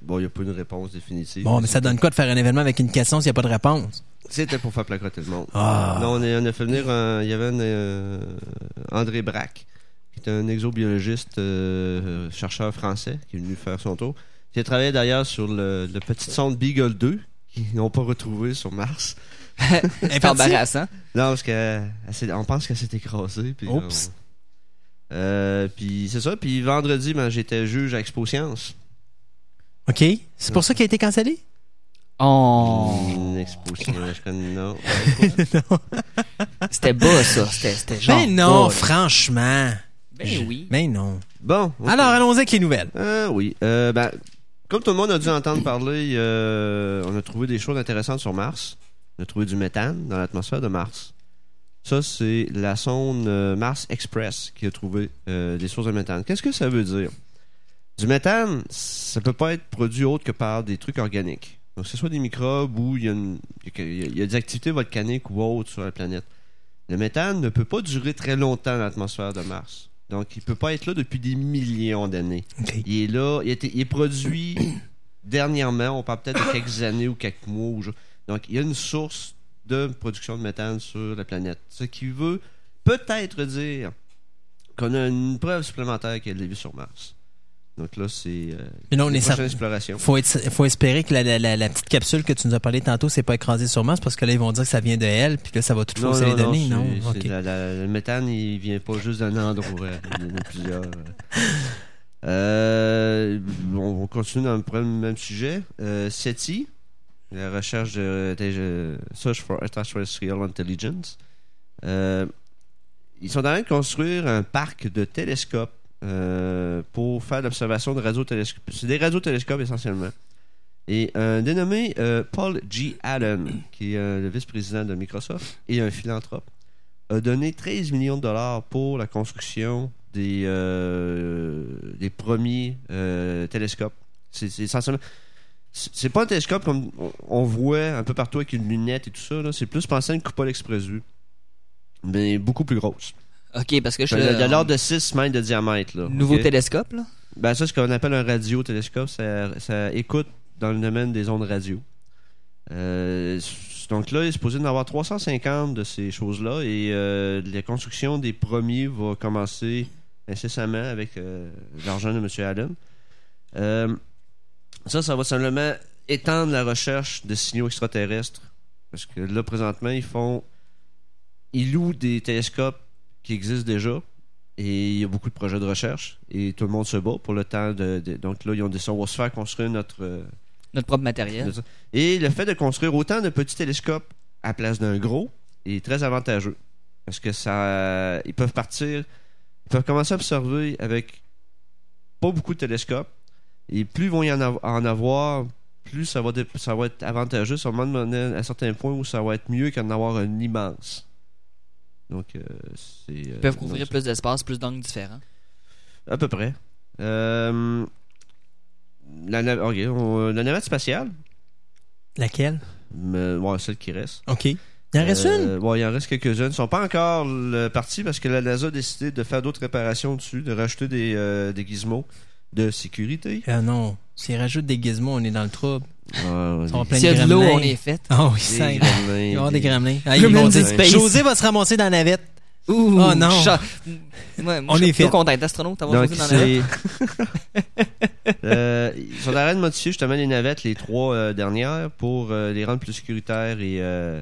bon, il n'y a pas une réponse définitive. Bon, mais ça donne quoi de faire un événement avec une question s'il n'y a pas de réponse? C'était pour faire placoter le monde. Ah. Là, on, est- on a fait venir un- Il y avait un, André Braque, qui est un exobiologiste, euh, chercheur français, qui est venu faire son tour. Qui a travaillé d'ailleurs sur le, le petit sonde Beagle 2, qu'ils n'ont pas retrouvé sur Mars. C'est embarrassant. Non, parce qu'on pense qu'elle s'est écrasée. Puis Oups. on- Euh, puis c'est ça. Puis vendredi, ben, j'étais juge à Expo Science. OK. C'est pour ça qu'il a été cancellé? Oh. Une Expo Science, je connais. Non. C'était bas, ça. C'était c'était genre. Ben non, franchement. Ben oui. Ben non. Bon. Alors, allons-y avec les nouvelles. Euh, oui. Euh, ben, comme tout le monde a dû entendre parler, euh, on a trouvé des choses intéressantes sur Mars. On a trouvé du méthane dans l'atmosphère de Mars. Ça, c'est la sonde euh, Mars Express qui a trouvé euh, des sources de méthane. Qu'est-ce que ça veut dire? Du méthane, ça peut pas être produit autre que par des trucs organiques. Donc, que ce soit des microbes ou il y, a une- il y a- il y a des activités volcaniques ou autres sur la planète. Le méthane ne peut pas durer très longtemps dans l'atmosphère de Mars. Donc, il peut pas être là depuis des millions d'années. Il est là, il, a été- il est produit dernièrement, on parle peut-être de quelques années ou quelques mois. ou je- Donc, il y a une source de production de méthane sur la planète. Ce qui veut peut-être dire qu'on a une preuve supplémentaire qu'elle est vue sur Mars. Donc là, c'est euh, Mais non, on une est prochaine exploration. Faut, être, faut espérer que la, la- la- la petite capsule que tu nous as parlé tantôt s'est pas écrasée sur Mars parce que là, ils vont dire que ça vient de elle, puis là, ça va tout fausser les données, non? c'est- c'est le méthane, il vient pas juste d'un endroit. il y en a plusieurs. Euh, on, on continue dans le même, sujet. Euh, SETI, la recherche de, de- Search for Extraterrestrial Intelligence. Euh, ils sont en train de construire un parc de télescopes euh, pour faire l'observation de radiotélescopes. C'est des radiotélescopes essentiellement Et un dénommé euh, Paul G. Allen, qui est euh, le vice-président de Microsoft et un philanthrope, a donné 13 millions de dollars pour la construction des, premiers télescopes. C'est essentiellement. C'est pas un télescope comme on- voit un peu partout avec une lunette et tout ça. C'est plus pensé à une coupole express vue. Mais beaucoup plus grosse. Ok, parce que je. De l'ordre de 6 mètres de diamètre. Là, Nouveau télescope, là? Ben, ça, c'est ce qu'on appelle un radiotélescope. Ça, ça écoute dans le domaine des ondes radio. Euh, donc là, il est supposé en avoir 350 de ces choses-là et euh, la construction des premiers va commencer incessamment avec euh, l'argent de M. Allen. Euh, ça, ça va simplement étendre la recherche de signaux extraterrestres. Parce que là, présentement, ils font. Ils louent des télescopes qui existent déjà. Et il y a beaucoup de projets de recherche. Et tout le monde se bat pour le temps de. de- donc là, ils ont dit on va se faire construire notre. euh, Notre propre matériel. notre- Et le fait de construire autant de petits télescopes à place d'un gros est très avantageux. Parce que ça. Ils peuvent partir. Ils peuvent commencer à observer avec pas beaucoup de télescopes. Et plus ils vont y en, av- en avoir, plus ça va, ça va être avantageux. Ça va à un certain point où ça va être mieux qu'en avoir un immense. Donc, euh, c'est. Ils peuvent couvrir plus d'espace, plus d'angles différents. À peu près. Euh, la, nav- ok, on- la navette spatiale, Laquelle? mais, ouais, celle qui reste. OK. Il en reste une? Euh, ouais, il en reste quelques-unes. Ils ne sont pas encore euh, partis parce que la NASA a décidé de faire d'autres réparations dessus, de rajouter des, euh, des gizmos de sécurité. Ah non. S'ils rajoutent des gizmos, on est dans le trouble. Ah, plein S'il y a de l'eau, on est fait. Ah oui, des ça. Il gremlins, va y avoir des gremlins. Ah, ils vont dire. José va se ramasser dans la navette. Ouh, Oh non. cha- Ouais, moi, On je est fait. content d'être astronaute, d'avoir posé dans la c'est. Euh, ils sont en train de modifier justement les navettes, les trois euh, dernières, pour euh, les rendre plus sécuritaires et. euh,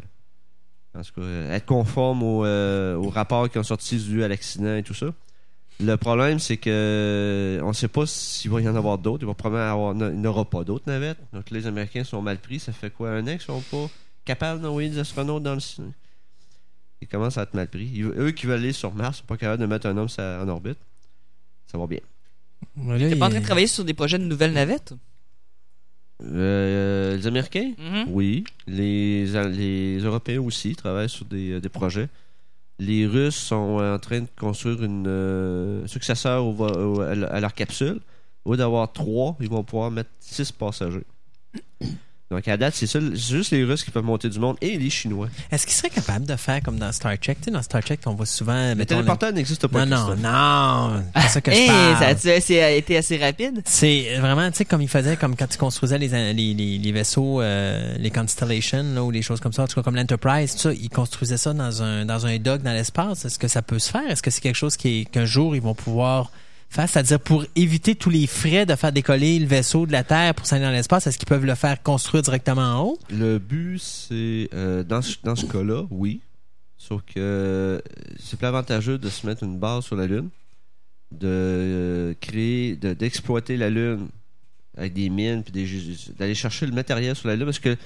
en tout cas, être conformes aux, euh, aux rapports qui ont sorti dû à l'accident et tout ça. Le problème, c'est que on ne sait pas s'il va y en avoir d'autres. Il va probablement avoir, il n'y aura pas d'autres navettes. Donc les Américains sont mal pris. Ça fait quoi un an qu'ils sont pas capables d'envoyer des astronautes dans le ciel? Ils commencent à être mal pris. Ils- eux qui veulent aller sur Mars sont pas capables de mettre un homme en orbite. Ça va bien. T'es pas en train de travailler sur des projets de nouvelles navettes? Euh, les Américains? Mhm. Oui. Les, les Européens aussi travaillent sur des, euh, des projets. Les Russes sont en train de construire une euh, successeur à leur capsule. Au lieu d'avoir trois, ils vont pouvoir mettre six passagers. Donc à date, c'est ça, c'est juste les Russes qui peuvent monter du monde et les Chinois. Est-ce qu'ils seraient capables de faire comme dans Star Trek? Tu sais, dans Star Trek, on voit souvent. Le téléporteur n'existe pas. Non, non, non. C'est ça que je Hey, parle. ça a-tu assez- a été assez rapide? C'est vraiment, tu sais, comme ils faisaient, comme quand tu construisais les, les, les, les vaisseaux, euh, les Constellations, là, ou les choses comme ça, en tout cas comme l'Enterprise, tout ça, ils construisaient ça dans un, dans un dock dans l'espace. Est-ce que ça peut se faire? Est-ce que c'est quelque chose qui qu'un jour ils vont pouvoir faire? C'est-à-dire pour éviter tous les frais de faire décoller le vaisseau de la Terre pour s'aller dans l'espace, est-ce qu'ils peuvent le faire construire directement en haut? Le but, c'est euh, dans ce, dans ce cas-là, oui. Sauf que c'est plus avantageux de se mettre une base sur la Lune, de euh, créer, de- d'exploiter la Lune avec des mines, puis des- d'aller chercher le matériel sur la Lune, parce que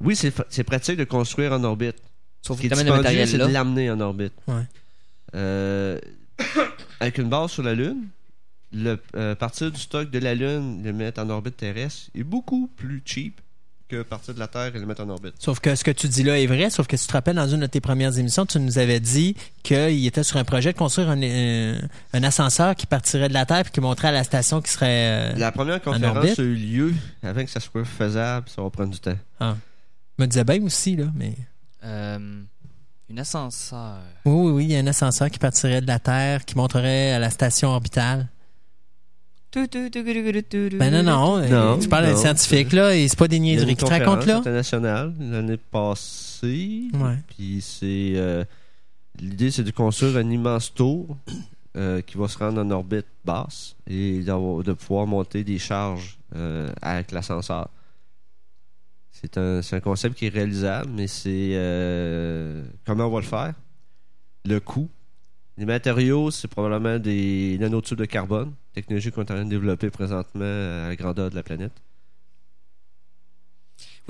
oui, c'est pratique de construire en orbite. Sauf que c'est de l'amener en orbite. Ouais. Euh, avec une base sur la Lune, le, euh, partir du stock de la Lune, le mettre en orbite terrestre, est beaucoup plus cheap que partir de la Terre et le mettre en orbite. Sauf que ce que tu dis là est vrai, sauf que si tu te rappelles, dans une de tes premières émissions, tu nous avais dit qu'il était sur un projet de construire un, un, un ascenseur qui partirait de la Terre puis qui monterait à la station qui serait... euh, La première conférence a eu lieu avant que ça soit faisable, ça va prendre du temps. me disait bien aussi, là, mais... Euh, une ascenseur. Oui, oui, oui, il y a un ascenseur qui partirait de la Terre, qui monterait à la station orbitale. Ben non, non, euh, Non, tu parles d'un scientifique, là, et c'est pas des niaiseries qui te racontent, là? internationale l'année passée. Ouais. Puis c'est euh, l'idée c'est de construire un immense tour euh, qui va se rendre en orbite basse et d'avoir- de pouvoir monter des charges euh, avec l'ascenseur. C'est un, concept qui est réalisable, mais c'est euh, comment on va le faire? Le coût. Les matériaux, c'est probablement des nanotubes de carbone, technologie qu'on est en train de développer présentement à la grandeur de la planète.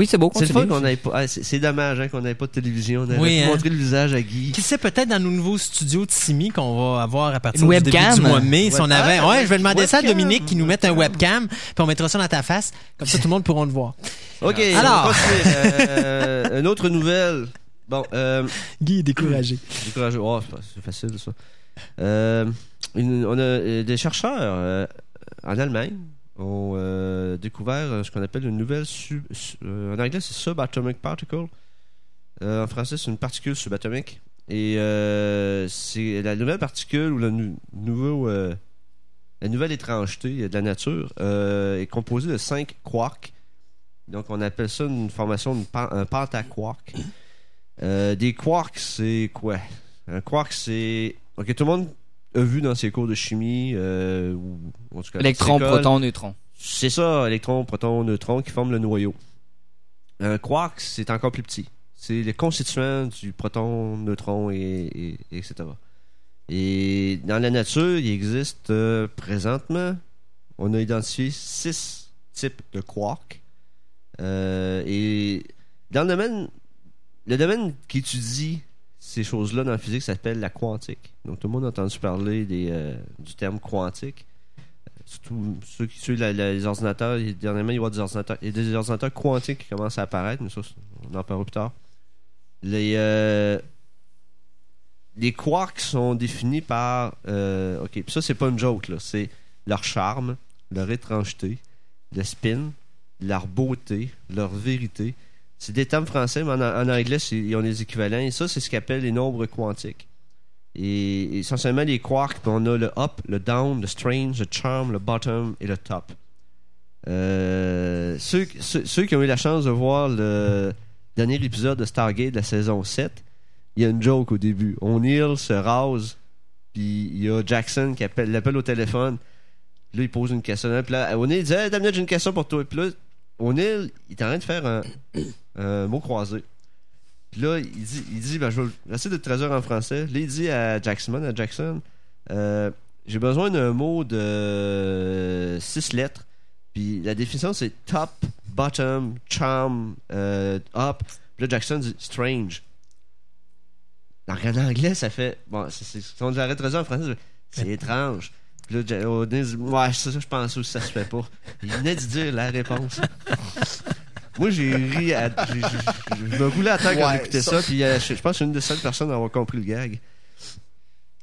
Oui, c'est beau. C'est le continue. fun qu'on n'ait pas. ah, c'est dommage hein, qu'on n'ait pas de télévision. On aurait Oui, hein. montrer le visage à Guy. Qui sait peut-être dans nos nouveaux studios de Simi qu'on va avoir à partir Une du début du mois de mai. Si on Ouais. avait, ouais, je vais demander ça à. Dominique qui nous mette un webcam, puis on mettra ça dans ta face, comme ça tout le monde pourra le voir. Ok. Alors. Euh, une autre nouvelle. Bon, euh, Guy est découragé. découragé. Oh, c'est facile ça. Euh, une- on a des chercheurs euh, en Allemagne ont euh, découvert euh, ce qu'on appelle une nouvelle euh, en anglais c'est subatomic particle. En français c'est une particule subatomique. Et c'est la nouvelle particule ou le nou- nouveau la nouvelle étrangeté de la nature est composée de cinq quarks. Donc on appelle ça une formation de pan- un pentaquark. Des quarks, c'est quoi? Un quark, c'est. Ok, tout le monde a vu dans ses cours de chimie, euh, ou en tout cas. Électron, proton, neutron. C'est ça, électron, proton, neutron qui forment le noyau. Un quark, c'est encore plus petit. C'est les constituants du proton, neutron, et, et- et etc. Et dans la nature, il existe euh, présentement, on a identifié six types de quarks. Euh, et dans le domaine, le domaine qui étudie ces choses-là dans la physique s'appelle la quantique. Donc tout le monde a entendu parler des, euh, du terme quantique. Euh, Surtout ceux qui suivent les ordinateurs, dernièrement, il y a des ordinateurs, a des ordinateurs quantiques qui commencent à apparaître, mais ça, on en parlera plus tard. Les, euh, les quarks sont définis par. ok, puis ça, c'est pas une joke, là. C'est leur charme, leur étrangeté, le spin, leur beauté, leur vérité. C'est des termes français, mais en, anglais, ils ont des équivalents. Et ça, c'est ce qu'on appelle les nombres quantiques. Et essentiellement, les quarks, on a le up, le down, le strange, le charm, le bottom et le top. Euh, ceux, qui ont eu la chance de voir le dernier épisode de Stargate de la saison 7, il y a une joke au début. O'Neill se rase, puis il y a Jackson qui appelle, l'appelle au téléphone. Là, il pose une question. Puis là, O'Neill dit Hey, Damien, j'ai une question pour toi. Puis là, O'Neill, il est en train de faire un, un mot croisé. Puis là, il dit, il dit ben, je vais essayer de traduire en français. Là, il dit à Jackson, à Jackson euh, J'ai besoin d'un mot de six lettres. Puis la définition, c'est top, bottom, charm, euh, up. Puis là, Jackson dit strange. En regardant anglais, ça fait. Bon, c'est, c'est, si on de traduire en français, c'est étrange. Puis là, dit Ouais, ça, ça, je pense aussi, ça se fait pas. Il venait de dire la réponse. Moi, j'ai ri. À, j'ai- j'ai- je me roulais à terre quand Ouais, j'écoutais ça- ça. Puis euh, je, je pense que je suis une des seules personnes à avoir compris le gag.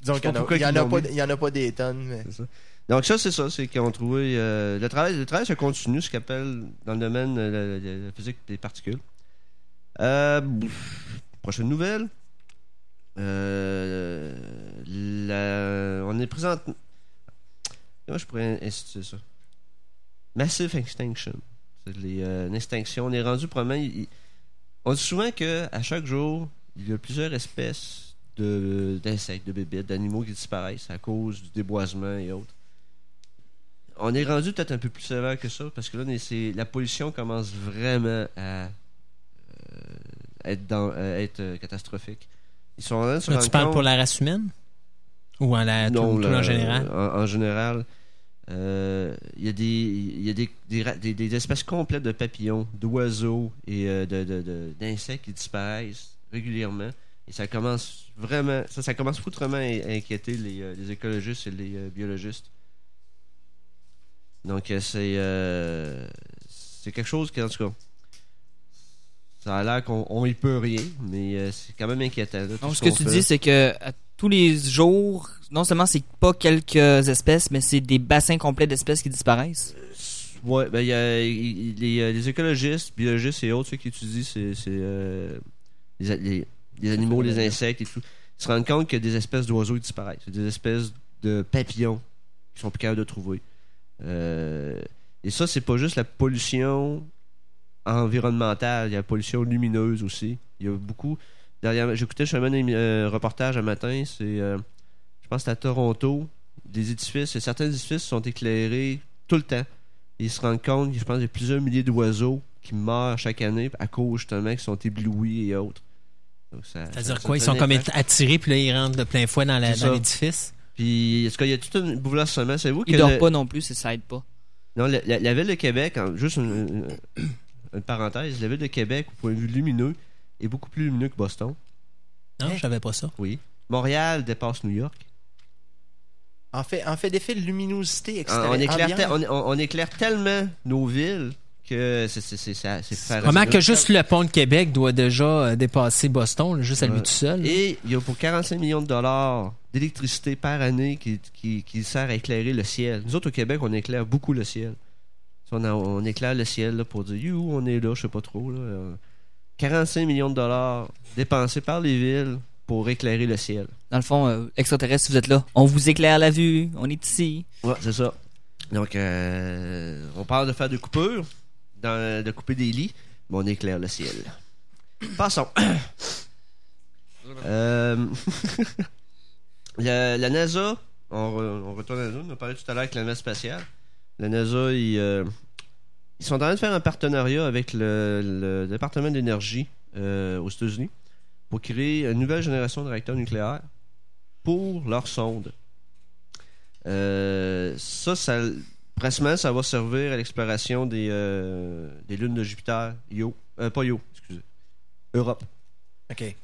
Disons qu'il y en en a pas- mis. il y en a pas des tonnes, mais. C'est ça. Donc ça, c'est ça, c'est qu'ils ont trouvé... euh, le, travail, le travail se continue, ce qu'on appelle dans le domaine de la, de la physique des particules. Euh, pff, prochaine nouvelle. Euh, la- on est présent... Comment je pourrais instituer ça? Massive Extinction. C'est les, euh, une extinction. On est rendu probablement... il- on dit souvent que à chaque jour, il y a plusieurs espèces de- d'insectes, de, bébêtes, d'animaux qui disparaissent à cause du déboisement et autres. On est rendu peut-être un peu plus sévère que ça parce que là, c'est- la pollution commence vraiment à euh, être, dans, à être euh, catastrophique. Ils sont Là, tu parles compte- pour la race humaine? Ou en, la, non, tout, tout le- en général? En, en général, euh, il y a, des, y a des, des, espèces complètes de papillons, d'oiseaux et euh, d'insectes qui disparaissent régulièrement. Et ça commence vraiment, ça, commence foutrement à inquiéter les, euh, les écologistes et les euh, biologistes. Donc, c'est c'est quelque chose qui, en tout cas, ça a l'air qu'on on y peut rien, mais euh, c'est quand même inquiétant. là, Donc, ce que tu fait. dis, c'est que à tous les jours, non seulement c'est pas quelques espèces, mais c'est des bassins complets d'espèces qui disparaissent. Ouais, ben il y a les, euh, les écologistes, biologistes et autres ceux qui étudient c'est euh, les, a- les- les animaux, les insectes et tout, ils se rendent compte qu'il y a des espèces d'oiseaux qui disparaissent, des espèces de papillons qui sont plus capables de trouver. Euh, et ça, c'est pas juste la pollution environnementale, il y a la pollution lumineuse aussi. Il y a beaucoup. Derrière, j'écoutais justement un un reportage un matin, c'est euh, je pense que à Toronto, des édifices, et certains édifices sont éclairés tout le temps. Ils se rendent compte, je pense, qu'il y a plusieurs milliers d'oiseaux qui meurent chaque année à cause justement qu'ils sont éblouis et autres. C'est-à-dire quoi Ils sont comme attirés, puis là, ils rentrent de plein fouet dans l'édifice? Puis, est-ce qu'il y a tout un bouleversement? Savez-vous Ils dorment le- pas non plus, et ça aide pas. Non, la, la- la ville de Québec, juste une, une- une parenthèse, la ville de Québec, au point de vue lumineux, est beaucoup plus lumineux que Boston. Non, je savais pas ça. Oui. Montréal dépasse New York. En fait, en fait d'effet de luminosité On, extérieure. on éclaire, te- ambiante. on, on- on éclaire tellement nos villes que c'est c'est- c'est- c'est- c'est faramineux. Comment que juste le pont de Québec doit déjà euh, dépasser Boston, juste à lui tout seul. Et il y a pour 45 millions de dollars d'électricité par année qui, qui, qui sert à éclairer le ciel. Nous autres, au Québec, on éclaire beaucoup le ciel. On, a- on éclaire le ciel là, pour dire You, on est là, je sais pas trop. Là. Euh, 45 millions de dollars dépensés par les villes pour éclairer le ciel. Dans le fond, euh, extraterrestre, si vous êtes là, on vous éclaire la vue, on est ici. Ouais, c'est ça. Donc, euh, on parle de faire des coupures, dans- de couper des lits, mais on éclaire le ciel. Passons. La, la NASA, on, re- on retourne à la NASA, on a parlé tout à l'heure avec la navette spatiale. La NASA, ils, euh, ils sont en train de faire un partenariat avec le, le département d'énergie euh, aux États-Unis pour créer une nouvelle génération de réacteurs nucléaires pour leurs sondes. Euh, ça, ça, principalement, ça va servir à l'exploration des, des lunes de Jupiter, Io, euh, pas Io, excusez, Europe. OK.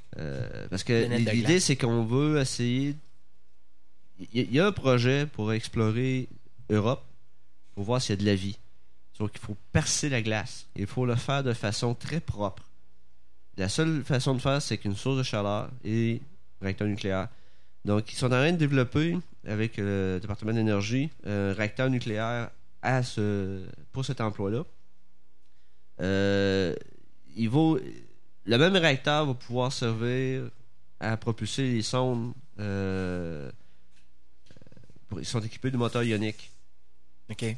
Parce que l'idée, c'est qu'on veut essayer. Il y, il y a un projet pour explorer Europe, pour voir s'il y a de la vie. Sauf qu'il faut percer la glace. Il faut le faire de façon très propre. La seule façon de faire, c'est qu'une source de chaleur et un réacteur nucléaire. Donc, ils sont en train de développer, avec euh, le département d'énergie, un réacteur nucléaire pour cet emploi-là. Euh, il vaut, le même réacteur va pouvoir servir à propulser les sondes. euh, pour- ils sont équipés de moteurs ioniques. OK.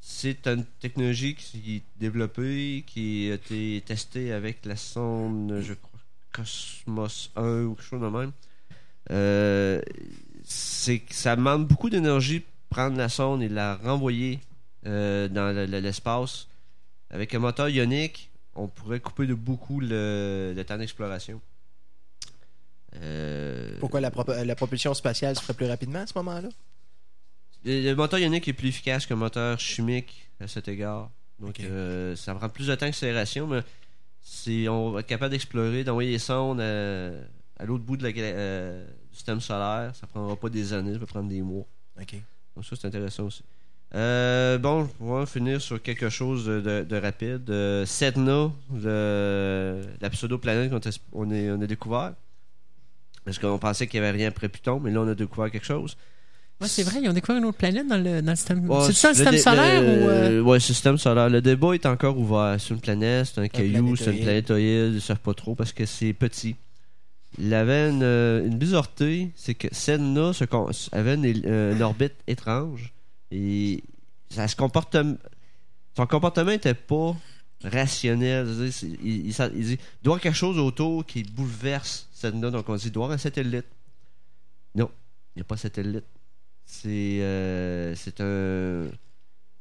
C'est une technologie qui est développée, qui a été testée avec la sonde, je crois, Cosmos 1 ou quelque chose de même. Euh, c'est que ça demande beaucoup d'énergie prendre la sonde et la renvoyer euh, dans le- le- l'espace. Avec un moteur ionique, on pourrait couper de beaucoup le, le temps d'exploration. Euh, Pourquoi la, la propulsion spatiale se ferait plus rapidement à ce moment-là? Le, moteur ionique est plus efficace qu'un moteur chimique à cet égard. Donc, euh, ça prend plus de temps que l'accélération, mais si on va être capable d'explorer, d'envoyer des sondes à, à l'autre bout de la, gala- euh, du système solaire, ça prendra pas des années, ça peut prendre des mois. OK. Donc, ça, c'est intéressant aussi. Euh, bon, on va finir sur quelque chose de, de- de rapide. Euh, Sedna, le- la pseudo-planète qu'on est- on, est- on a découvert. Parce qu'on pensait qu'il n'y avait rien après Pluton, mais là, on a découvert quelque chose. Ouais, c'est vrai, ils ont découvert une autre planète dans le, dans le système. Ouais, c'est ça le système solaire le- ou. euh, Ouais, système solaire. Le débat est encore ouvert. C'est une planète, c'est un caillou, c'est une planétoïde, ils ne savent pas trop parce que c'est petit. Il avait une, euh, une bizarreté, c'est que Sedna se con- avait une, euh, une orbite étrange et ça se comporte. Son comportement n'était pas rationnel. Il, il, ça- il dit il doit quelque chose autour qui bouleverse Sedna. Donc on dit il doit avoir un satellite. Non, il n'y a pas de satellite. C'est euh, c'est un.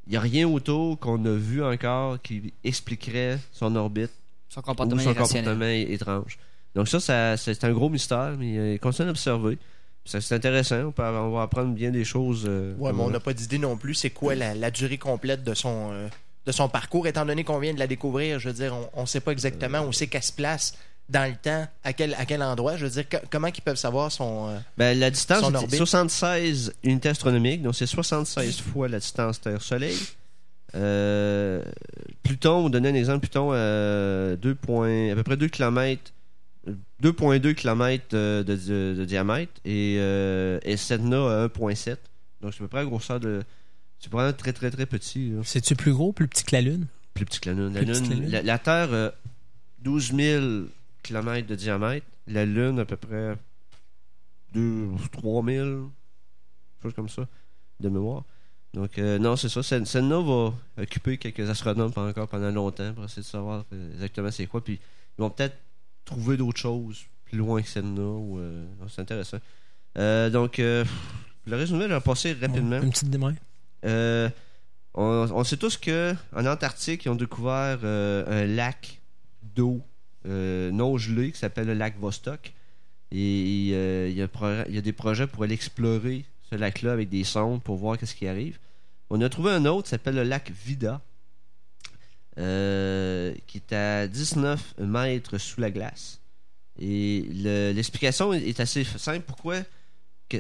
Il n'y a rien autour qu'on a vu encore qui expliquerait son orbite Son ou comportement son irrationnel. comportement étrange. Donc ça, ça c'est un gros mystère, mais euh, il continue d'observer. C'est intéressant, on, peut, on va apprendre bien des choses. euh, Ouais, mais on n'a pas d'idée non plus c'est quoi la, la durée complète de son, euh, de son parcours, étant donné qu'on vient de la découvrir. Je veux dire, on ne sait pas exactement où c'est qu'elle se place dans le temps, à quel, à quel endroit? Je veux dire, co- comment ils peuvent savoir son... euh, Ben, la distance Son orbite? 76 unités astronomiques, donc c'est 76 fois la distance Terre-Soleil. Euh, Pluton, on donnait un exemple, Pluton à 2 points- à peu près 2 km, 2.2 km de, de- diamètre et, euh, et Sedna à 1.7. Donc c'est à peu près la grosseur de. C'est vraiment très très très petit. C'est-tu plus gros, plus petit que la Lune? Plus petit que la Lune. La, Plus petit que la Lune- Lune? la- la Terre a 12 000 km de diamètre. La Lune, à peu près 2 3 000, chose comme ça, de mémoire. Donc, euh, non, c'est ça. Sen- Senna va occuper quelques astronomes pendant, encore pendant longtemps pour essayer de savoir exactement c'est quoi. Puis, ils vont peut-être trouver d'autres choses plus loin que Senna. Ou, euh, c'est intéressant. Euh, donc, euh, le résumé, je vais passer rapidement. Une petite démarre. Euh, on, on sait tous que en Antarctique, ils ont découvert un lac d'eau non gelé qui s'appelle le lac Vostok. Et euh, il y, a des projets pour aller explorer ce lac-là avec des sondes pour voir qu'est-ce qui arrive. On a trouvé un autre qui s'appelle le lac Vida. euh, qui est à 19 mètres sous la glace. Et le- l'explication est- assez simple. Pourquoi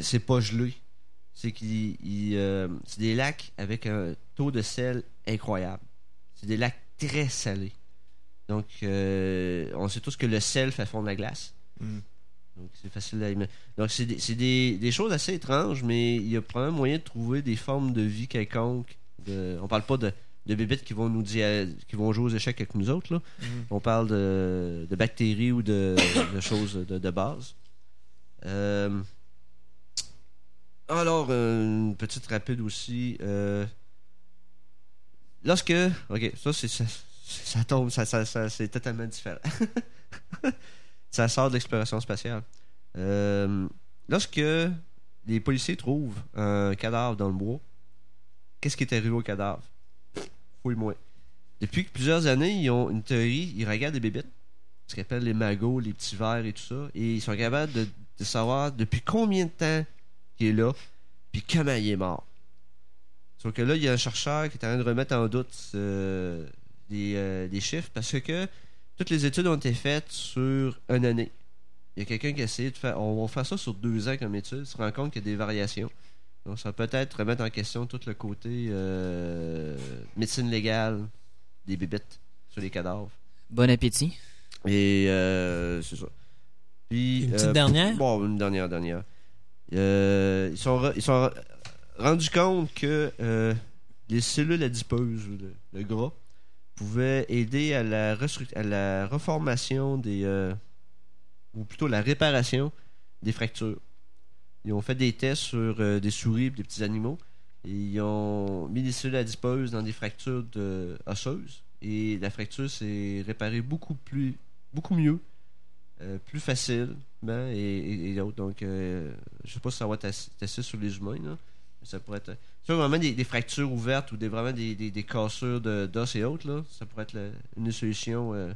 c'est pas gelé? C'est qu'il il, euh, c'est des lacs avec un taux de sel incroyable. C'est des lacs très salés. Donc, euh, on sait tous que le sel fait fondre la glace. Mm. Donc, c'est facile à. Donc, c'est des, c'est des- des choses assez étranges, mais il y a probablement moyen de trouver des formes de vie quelconques. De, on parle pas de, de bébites qui vont nous dire, qui vont jouer aux échecs avec nous autres. Là. Mhm. On parle de, de bactéries ou de, de choses de, de base. Euh, alors, une petite rapide aussi. euh, lorsque. Ok, ça, c'est, ça, tombe, ça, ça, ça- c'est totalement différent. ça sort de l'exploration spatiale. Euh, lorsque les policiers trouvent un cadavre dans le bois, qu'est-ce qui est arrivé au cadavre? Fouille-moi. Depuis plusieurs années, ils ont une théorie, ils regardent des bébites, ce qu'ils appellent les magots, les petits vers et tout ça, et ils sont capables de, de savoir depuis combien de temps il est là, puis comment il est mort. Sauf que là, il y a un chercheur qui est en train de remettre en doute euh, des, euh, des chiffres parce que toutes les études ont été faites sur une année. Il y a quelqu'un qui a essayé de faire. On va faire ça sur deux ans comme étude, se rend compte qu'il y a des variations. Donc, ça peut peut-être remettre en question tout le côté euh, médecine légale des bébites sur les cadavres. Bon appétit. Et euh, c'est ça. Puis, Une petite euh, dernière? Bon, une dernière, dernière. Euh, ils sont, re- ils sont re- rendus compte que euh, les cellules adipeuses, le, le gras, pouvaient aider à la, à la reformation des. euh, ou plutôt la réparation des fractures. Ils ont fait des tests sur euh, des souris et des petits animaux. Ils ont mis des cellules adipeuses dans des fractures de, osseuses. Et la fracture s'est réparée beaucoup plus beaucoup mieux, euh, plus facilement et, et. Donc, euh, je sais pas si ça va testé sur les humains, ça pourrait être. Ça, vraiment des, des fractures ouvertes ou des, vraiment des, des, des cassures de- d'os et autres, là, ça pourrait être la- une solution euh,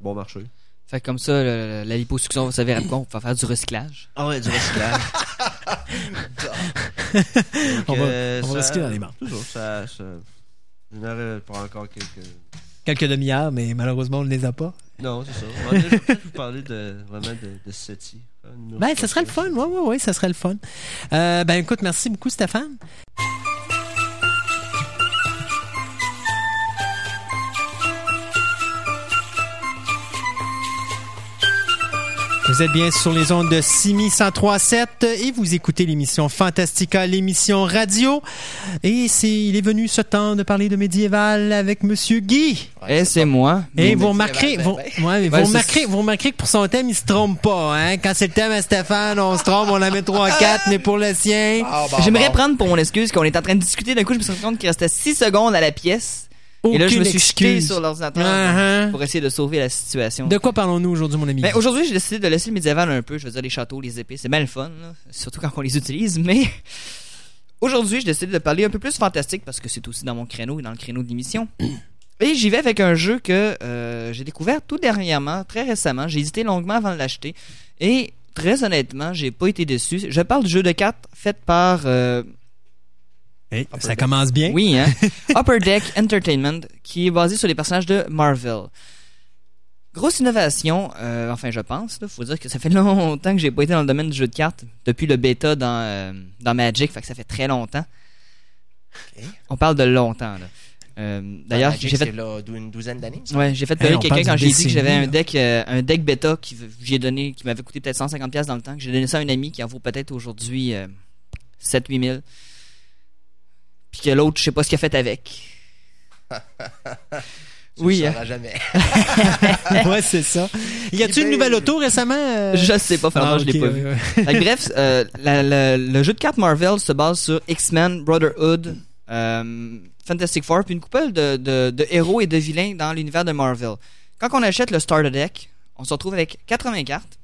bon marché. Fait que comme ça, le- la liposuction va servir à quoi? On va faire du recyclage. Ah ouais, du recyclage. On va- euh, on va ça- recycler dans les marques. Toujours, ça. ça je n'aurais pas encore quelques. Quelques demi-heures, mais malheureusement, on ne les a pas. Non, c'est ça. On va peut-être vous parler de, vraiment de, de SETI. Ben, ça serait le fun. Oui, oui, oui, ça serait le fun. Euh, ben, écoute, merci beaucoup, Stéphane. Vous êtes bien sur les ondes de Simi 1037 et vous écoutez l'émission Fantastica, l'émission radio. Et c'est, il est venu ce temps de parler de médiéval avec Monsieur Guy. Et c'est moi. Et vous remarquerez, vous, ben, ouais, mais vous Ouais, remarquerez, vous remarquerez que pour son thème, il se trompe pas, hein. Quand c'est le thème à Stéphane, on se trompe, on la met 3-4, mais pour le sien. Ah, bon, J'aimerais bon. prendre pour mon excuse qu'on est en train de discuter. D'un coup, je me suis rendu compte qu'il restait 6 secondes à la pièce. Et là, je me suis jeté sur l'ordinateur Uh-huh. pour essayer de sauver la situation. De quoi parlons-nous aujourd'hui, mon ami? Ben, aujourd'hui, j'ai décidé de laisser le médiéval un peu. Je veux dire, les châteaux, les épées, c'est bien le fun, là, surtout quand on les utilise. Mais aujourd'hui, j'ai décidé de parler un peu plus fantastique parce que c'est aussi dans mon créneau et dans le créneau de l'émission. Et j'y vais avec un jeu que euh, j'ai découvert tout dernièrement, très récemment. J'ai hésité longuement avant de l'acheter. Et très honnêtement, j'ai pas été déçu. Je parle du jeu de cartes fait par. euh, Hey, ça commence bien. oui, hein? Upper Deck Entertainment, qui est basé sur les personnages de Marvel. Grosse innovation, euh, enfin je pense. Il faut dire que ça fait longtemps que j'ai pas été dans le domaine du jeu de cartes, depuis le bêta dans, euh, dans Magic, fait que ça fait très longtemps. On parle de longtemps. là. Euh, D'ailleurs, Magic, j'ai fait c'est là une douzaine d'années. Ouais, j'ai fait Hey, pleurer quelqu'un quand j'ai dit que j'avais un deck, euh, un deck bêta qui v- j'ai donné, qui m'avait coûté peut-être 150 pièces dans le temps, que j'ai donné ça à un ami qui en vaut peut-être aujourd'hui 7-8 000. Puis que l'autre, je sais pas ce qu'il a fait avec. Tu Oui, le hein. jamais. ouais, c'est ça. Y a-tu une Ben, nouvelle auto récemment? euh? Je sais pas, Fernand, Ah, je l'ai pas ouais, vu. ouais. Fait que bref, euh, la- la- le jeu de cartes Marvel se base sur X-Men, Brotherhood, euh, Fantastic Four, puis une couple de, de- de héros et de vilains dans l'univers de Marvel. Quand on achète le Starter Deck, on se retrouve avec 80 cartes,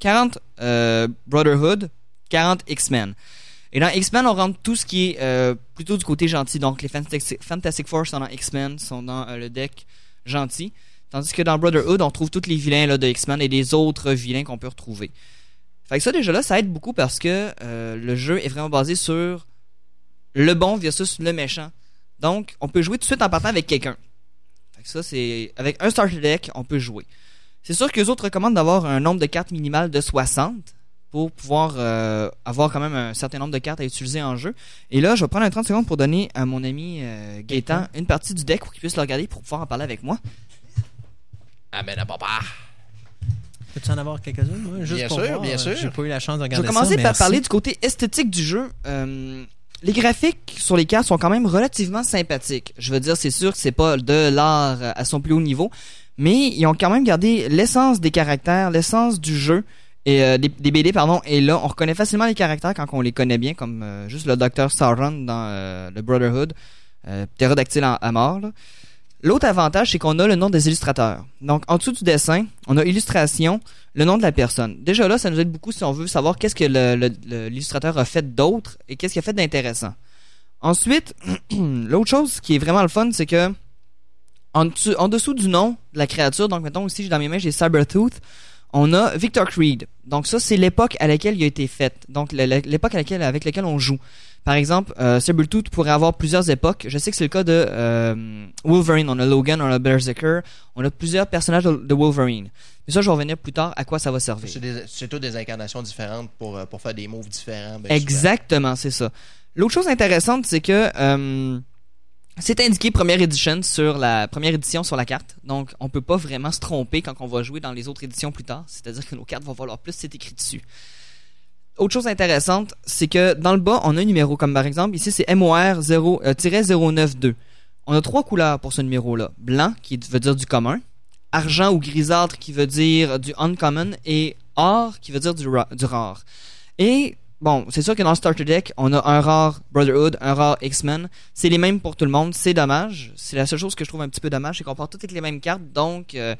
40 euh, Brotherhood, 40 X-Men. Et dans X-Men, on rentre tout ce qui est euh, plutôt du côté gentil. Donc les Fantastic, Four sont dans X-Men, sont dans euh, le deck gentil. Tandis que dans Brotherhood, on trouve tous les vilains de X-Men et les autres vilains qu'on peut retrouver. Fait que ça, déjà là, ça aide beaucoup parce que euh, le jeu est vraiment basé sur le bon versus le méchant. Donc, on peut jouer tout de suite en partant avec quelqu'un. Fait que ça, c'est avec un starter deck, on peut jouer. C'est sûr que les autres recommandent d'avoir un nombre de cartes minimal de 60 pour pouvoir euh, avoir quand même un certain nombre de cartes à utiliser en jeu. Et là, je vais prendre un 30 secondes pour donner à mon ami euh, Gaëtan une partie du deck pour qu'il puisse le regarder pour pouvoir en parler avec moi. Amène à papa. Peux-tu en avoir quelques-unes? Bien pour sûr, voir? bien sûr. J'ai pas eu la chance de Je regarder vais commencer ça, par merci. parler du côté esthétique du jeu. Euh, les graphiques sur les cartes sont quand même relativement sympathiques. Je veux dire, c'est sûr que c'est pas de l'art à son plus haut niveau, mais ils ont quand même gardé l'essence des caractères, l'essence du jeu et euh, des, BD pardon. Et là, on reconnaît facilement les caractères quand on les connaît bien, comme euh, juste le Dr Sauron dans euh, le Brotherhood, ptérodactyle à mort. L'autre avantage, c'est qu'on a le nom des illustrateurs. Donc, en dessous du dessin, on a illustration, le nom de la personne. Déjà là, ça nous aide beaucoup si on veut savoir qu'est-ce que l'illustrateur a fait d'autre et qu'est-ce qu'il a fait d'intéressant. Ensuite, l'autre chose qui est vraiment le fun, c'est que en, dessous- en dessous du nom de la créature, donc mettons ici dans mes mains, j'ai Cybertooth, on a Victor Creed. Donc ça, c'est l'époque à laquelle il a été fait. Donc l'époque à laquelle, avec laquelle on joue. Par exemple, euh, Sabretooth pourrait avoir plusieurs époques. Je sais que c'est le cas de euh, Wolverine. On a Logan, on a Berserker. On a plusieurs personnages de, de Wolverine. Mais ça, je vais revenir plus tard à quoi ça va servir. C'est toutes des incarnations différentes pour, euh, pour faire des moves différents. ben. Exactement, c'est ça. L'autre chose intéressante, c'est que euh, c'est indiqué première édition sur la carte. Donc, on peut pas vraiment se tromper quand on va jouer dans les autres éditions plus tard. C'est-à-dire que nos cartes vont valoir plus, c'est écrit dessus. Autre chose intéressante, c'est que dans le bas, on a un numéro, comme par exemple, ici c'est MOR 0-092. On a trois couleurs pour ce numéro-là. Blanc, qui veut dire du commun, argent ou grisâtre, qui veut dire du uncommon, et or, qui veut dire du, ra- du rare. Et bon, c'est sûr que dans le starter deck, on a un rare Brotherhood, un rare X-Men. C'est les mêmes pour tout le monde. C'est dommage. C'est la seule chose que je trouve un petit peu dommage, c'est qu'on part toutes avec les mêmes cartes. Donc, euh,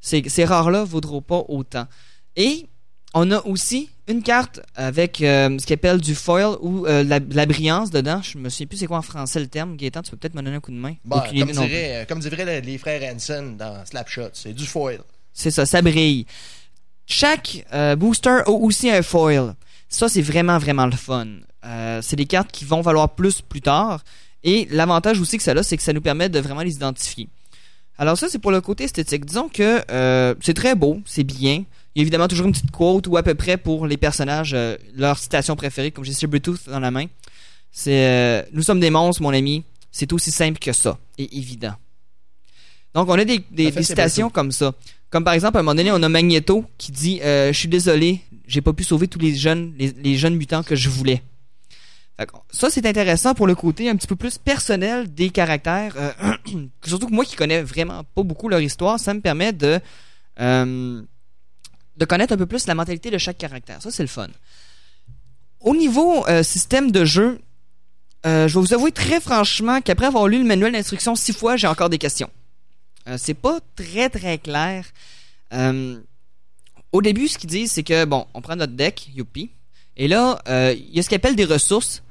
ces, ces rares-là vaudront pas autant. Et on a aussi une carte avec euh, ce qu'on appelle du foil ou euh, la, la brillance dedans. Je me souviens plus c'est quoi en français le terme. Gaëtan, tu peux peut-être me donner un coup de main. Bah, comme, dirait, comme diraient les frères Hanson dans Slapshot, c'est du foil. C'est ça, ça brille. Chaque booster a aussi un foil. Ça, c'est vraiment, vraiment le fun. Euh, c'est des cartes qui vont valoir plus plus tard. Et l'avantage aussi que ça a, c'est que ça nous permet de vraiment les identifier. Alors ça, c'est pour le côté esthétique. Disons que euh, c'est très beau, c'est bien. Il y a évidemment toujours une petite quote ou à peu près pour les personnages, euh, leur citation préférée, comme j'ai Sabretooth dans la main. C'est Nous sommes des monstres, mon ami. C'est aussi simple que ça. Et évident. Donc, on a des citations comme ça. Comme par exemple, à un moment donné, on a Magneto qui dit euh, Je suis désolé, j'ai pas pu sauver tous les jeunes, les, jeunes mutants que je voulais. Ça, c'est intéressant pour le côté un petit peu plus personnel des caractères. euh, surtout que moi qui connais vraiment pas beaucoup leur histoire, ça me permet de, euh, de connaître un peu plus la mentalité de chaque caractère. Ça, c'est le fun. Au niveau système de jeu, je vais vous avouer très franchement qu'après avoir lu le manuel d'instruction six fois, j'ai encore des questions. Euh, c'est pas très très clair. Euh, au début, ce qu'ils disent, c'est que bon, on prend notre deck, youpi, et là, euh, il y a ce qu'ils appellent des ressources.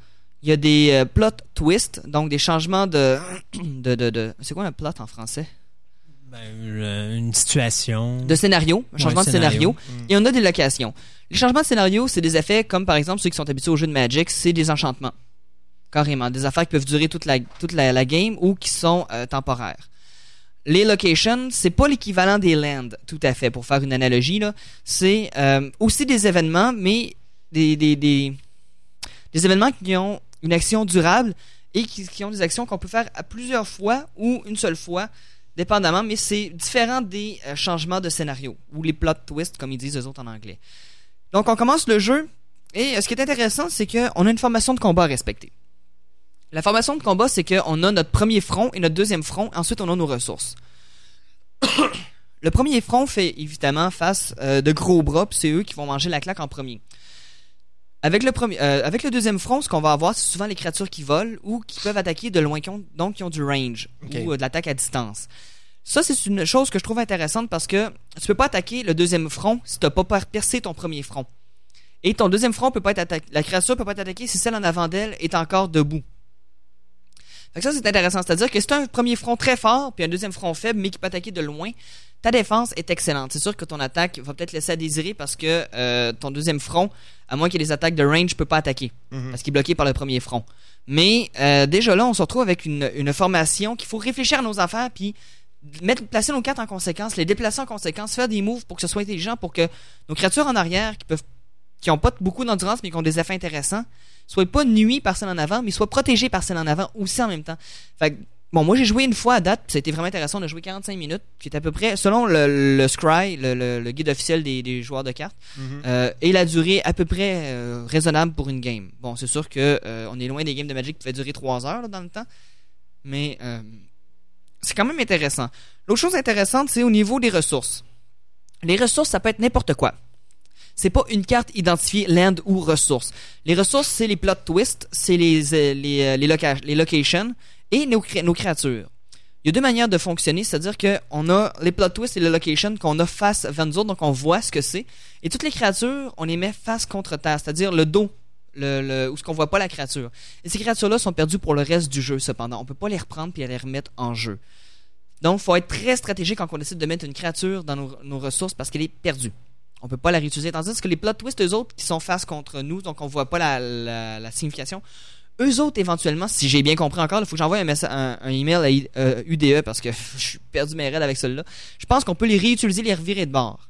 Il y a des plot twists, donc des changements de, de, de, de- c'est quoi un plot en français? Ben, une situation. De scénario, un Ouais, changement de scénario. Mm. Et on a des locations. Les changements de scénario, c'est des effets comme par exemple ceux qui sont habitués au jeu de Magic, c'est des enchantements. Carrément. Des affaires qui peuvent durer toute la, toute la, la game ou qui sont euh, temporaires. Les locations, c'est pas l'équivalent des lands, tout à fait, pour faire une analogie. C'est euh, aussi des événements, mais des, événements qui ont une action durable et qui, qui ont des actions qu'on peut faire à plusieurs fois ou une seule fois, dépendamment, mais c'est différent des euh, changements de scénario ou les plot twists, comme ils disent eux autres en anglais. Donc, on commence le jeu et euh, ce qui est intéressant, c'est qu'on a une formation de combat à respecter. La formation de combat, c'est qu'on a notre premier front et notre deuxième front, ensuite on a nos ressources. le premier front fait évidemment face euh, de gros bras, puis c'est eux qui vont manger la claque en premier. Avec le, premier, euh, avec le deuxième front, ce qu'on va avoir, c'est souvent les créatures qui volent ou qui peuvent attaquer de loin, qui ont- donc qui ont du range ou euh, de l'attaque à distance. Ça, c'est une chose que je trouve intéressante parce que tu peux pas attaquer le deuxième front si tu n'as pas per- percé ton premier front. Et ton deuxième front peut pas être attaqué. La créature peut pas être attaquée si celle en avant d'elle est encore debout. Ça, c'est intéressant. C'est-à-dire que si tu un premier front très fort, puis un deuxième front faible, mais qui peut attaquer de loin, ta défense est excellente. C'est sûr que ton attaque va peut-être laisser à désirer parce que euh, ton deuxième front, à moins qu'il y ait des attaques de range, peut pas attaquer. Mhm. Parce qu'il est bloqué par le premier front. Mais euh, déjà là, on se retrouve avec une, une formation qu'il faut réfléchir à nos affaires, puis mettre, placer nos cartes en conséquence, les déplacer en conséquence, faire des moves pour que ce soit intelligent, pour que nos créatures en arrière, qui peuvent qui ont pas beaucoup d'endurance mais qui ont des effets intéressants, soient pas nuits par celles en avant, mais soient protégées par celles en avant aussi en même temps. Fait que, bon, moi j'ai joué une fois à date, ça a été vraiment intéressant. On a joué 45 minutes, qui est à peu près, selon le, le Scry, le, le- le guide officiel des, des joueurs de cartes, euh, et la durée à peu près euh, raisonnable pour une game. Bon, c'est sûr que euh, on est loin des games de Magic qui pouvaient durer 3 heures là, dans le temps, mais euh, c'est quand même intéressant. L'autre chose intéressante, c'est au niveau des ressources. Les ressources, ça peut être n'importe quoi. C'est pas une carte identifiée land ou ressources. Les ressources, c'est les plot twists, c'est les, euh, euh, locations et nos, cré- nos créatures. Il y a deux manières de fonctionner, c'est-à-dire qu'on a les plot twists et les locations qu'on a face vers nous autres, donc on voit ce que c'est. Et toutes les créatures, on les met face contre terre, c'est-à-dire le dos, le, le, où ce qu'on voit pas la créature. Et ces créatures-là sont perdues pour le reste du jeu, cependant. On peut pas les reprendre puis les remettre en jeu. Donc, faut être très stratégique quand on décide de mettre une créature dans nos ressources parce qu'elle est perdue. On peut pas la réutiliser. Tandis que les plot twists, eux autres, qui sont face contre nous, donc on voit pas la, signification, eux autres, éventuellement, si j'ai bien compris encore, il faut que j'envoie un, un, un email à I- euh, UDE parce que je suis perdu mes raids avec celui-là. Je pense qu'on peut les réutiliser, les revirer de bord.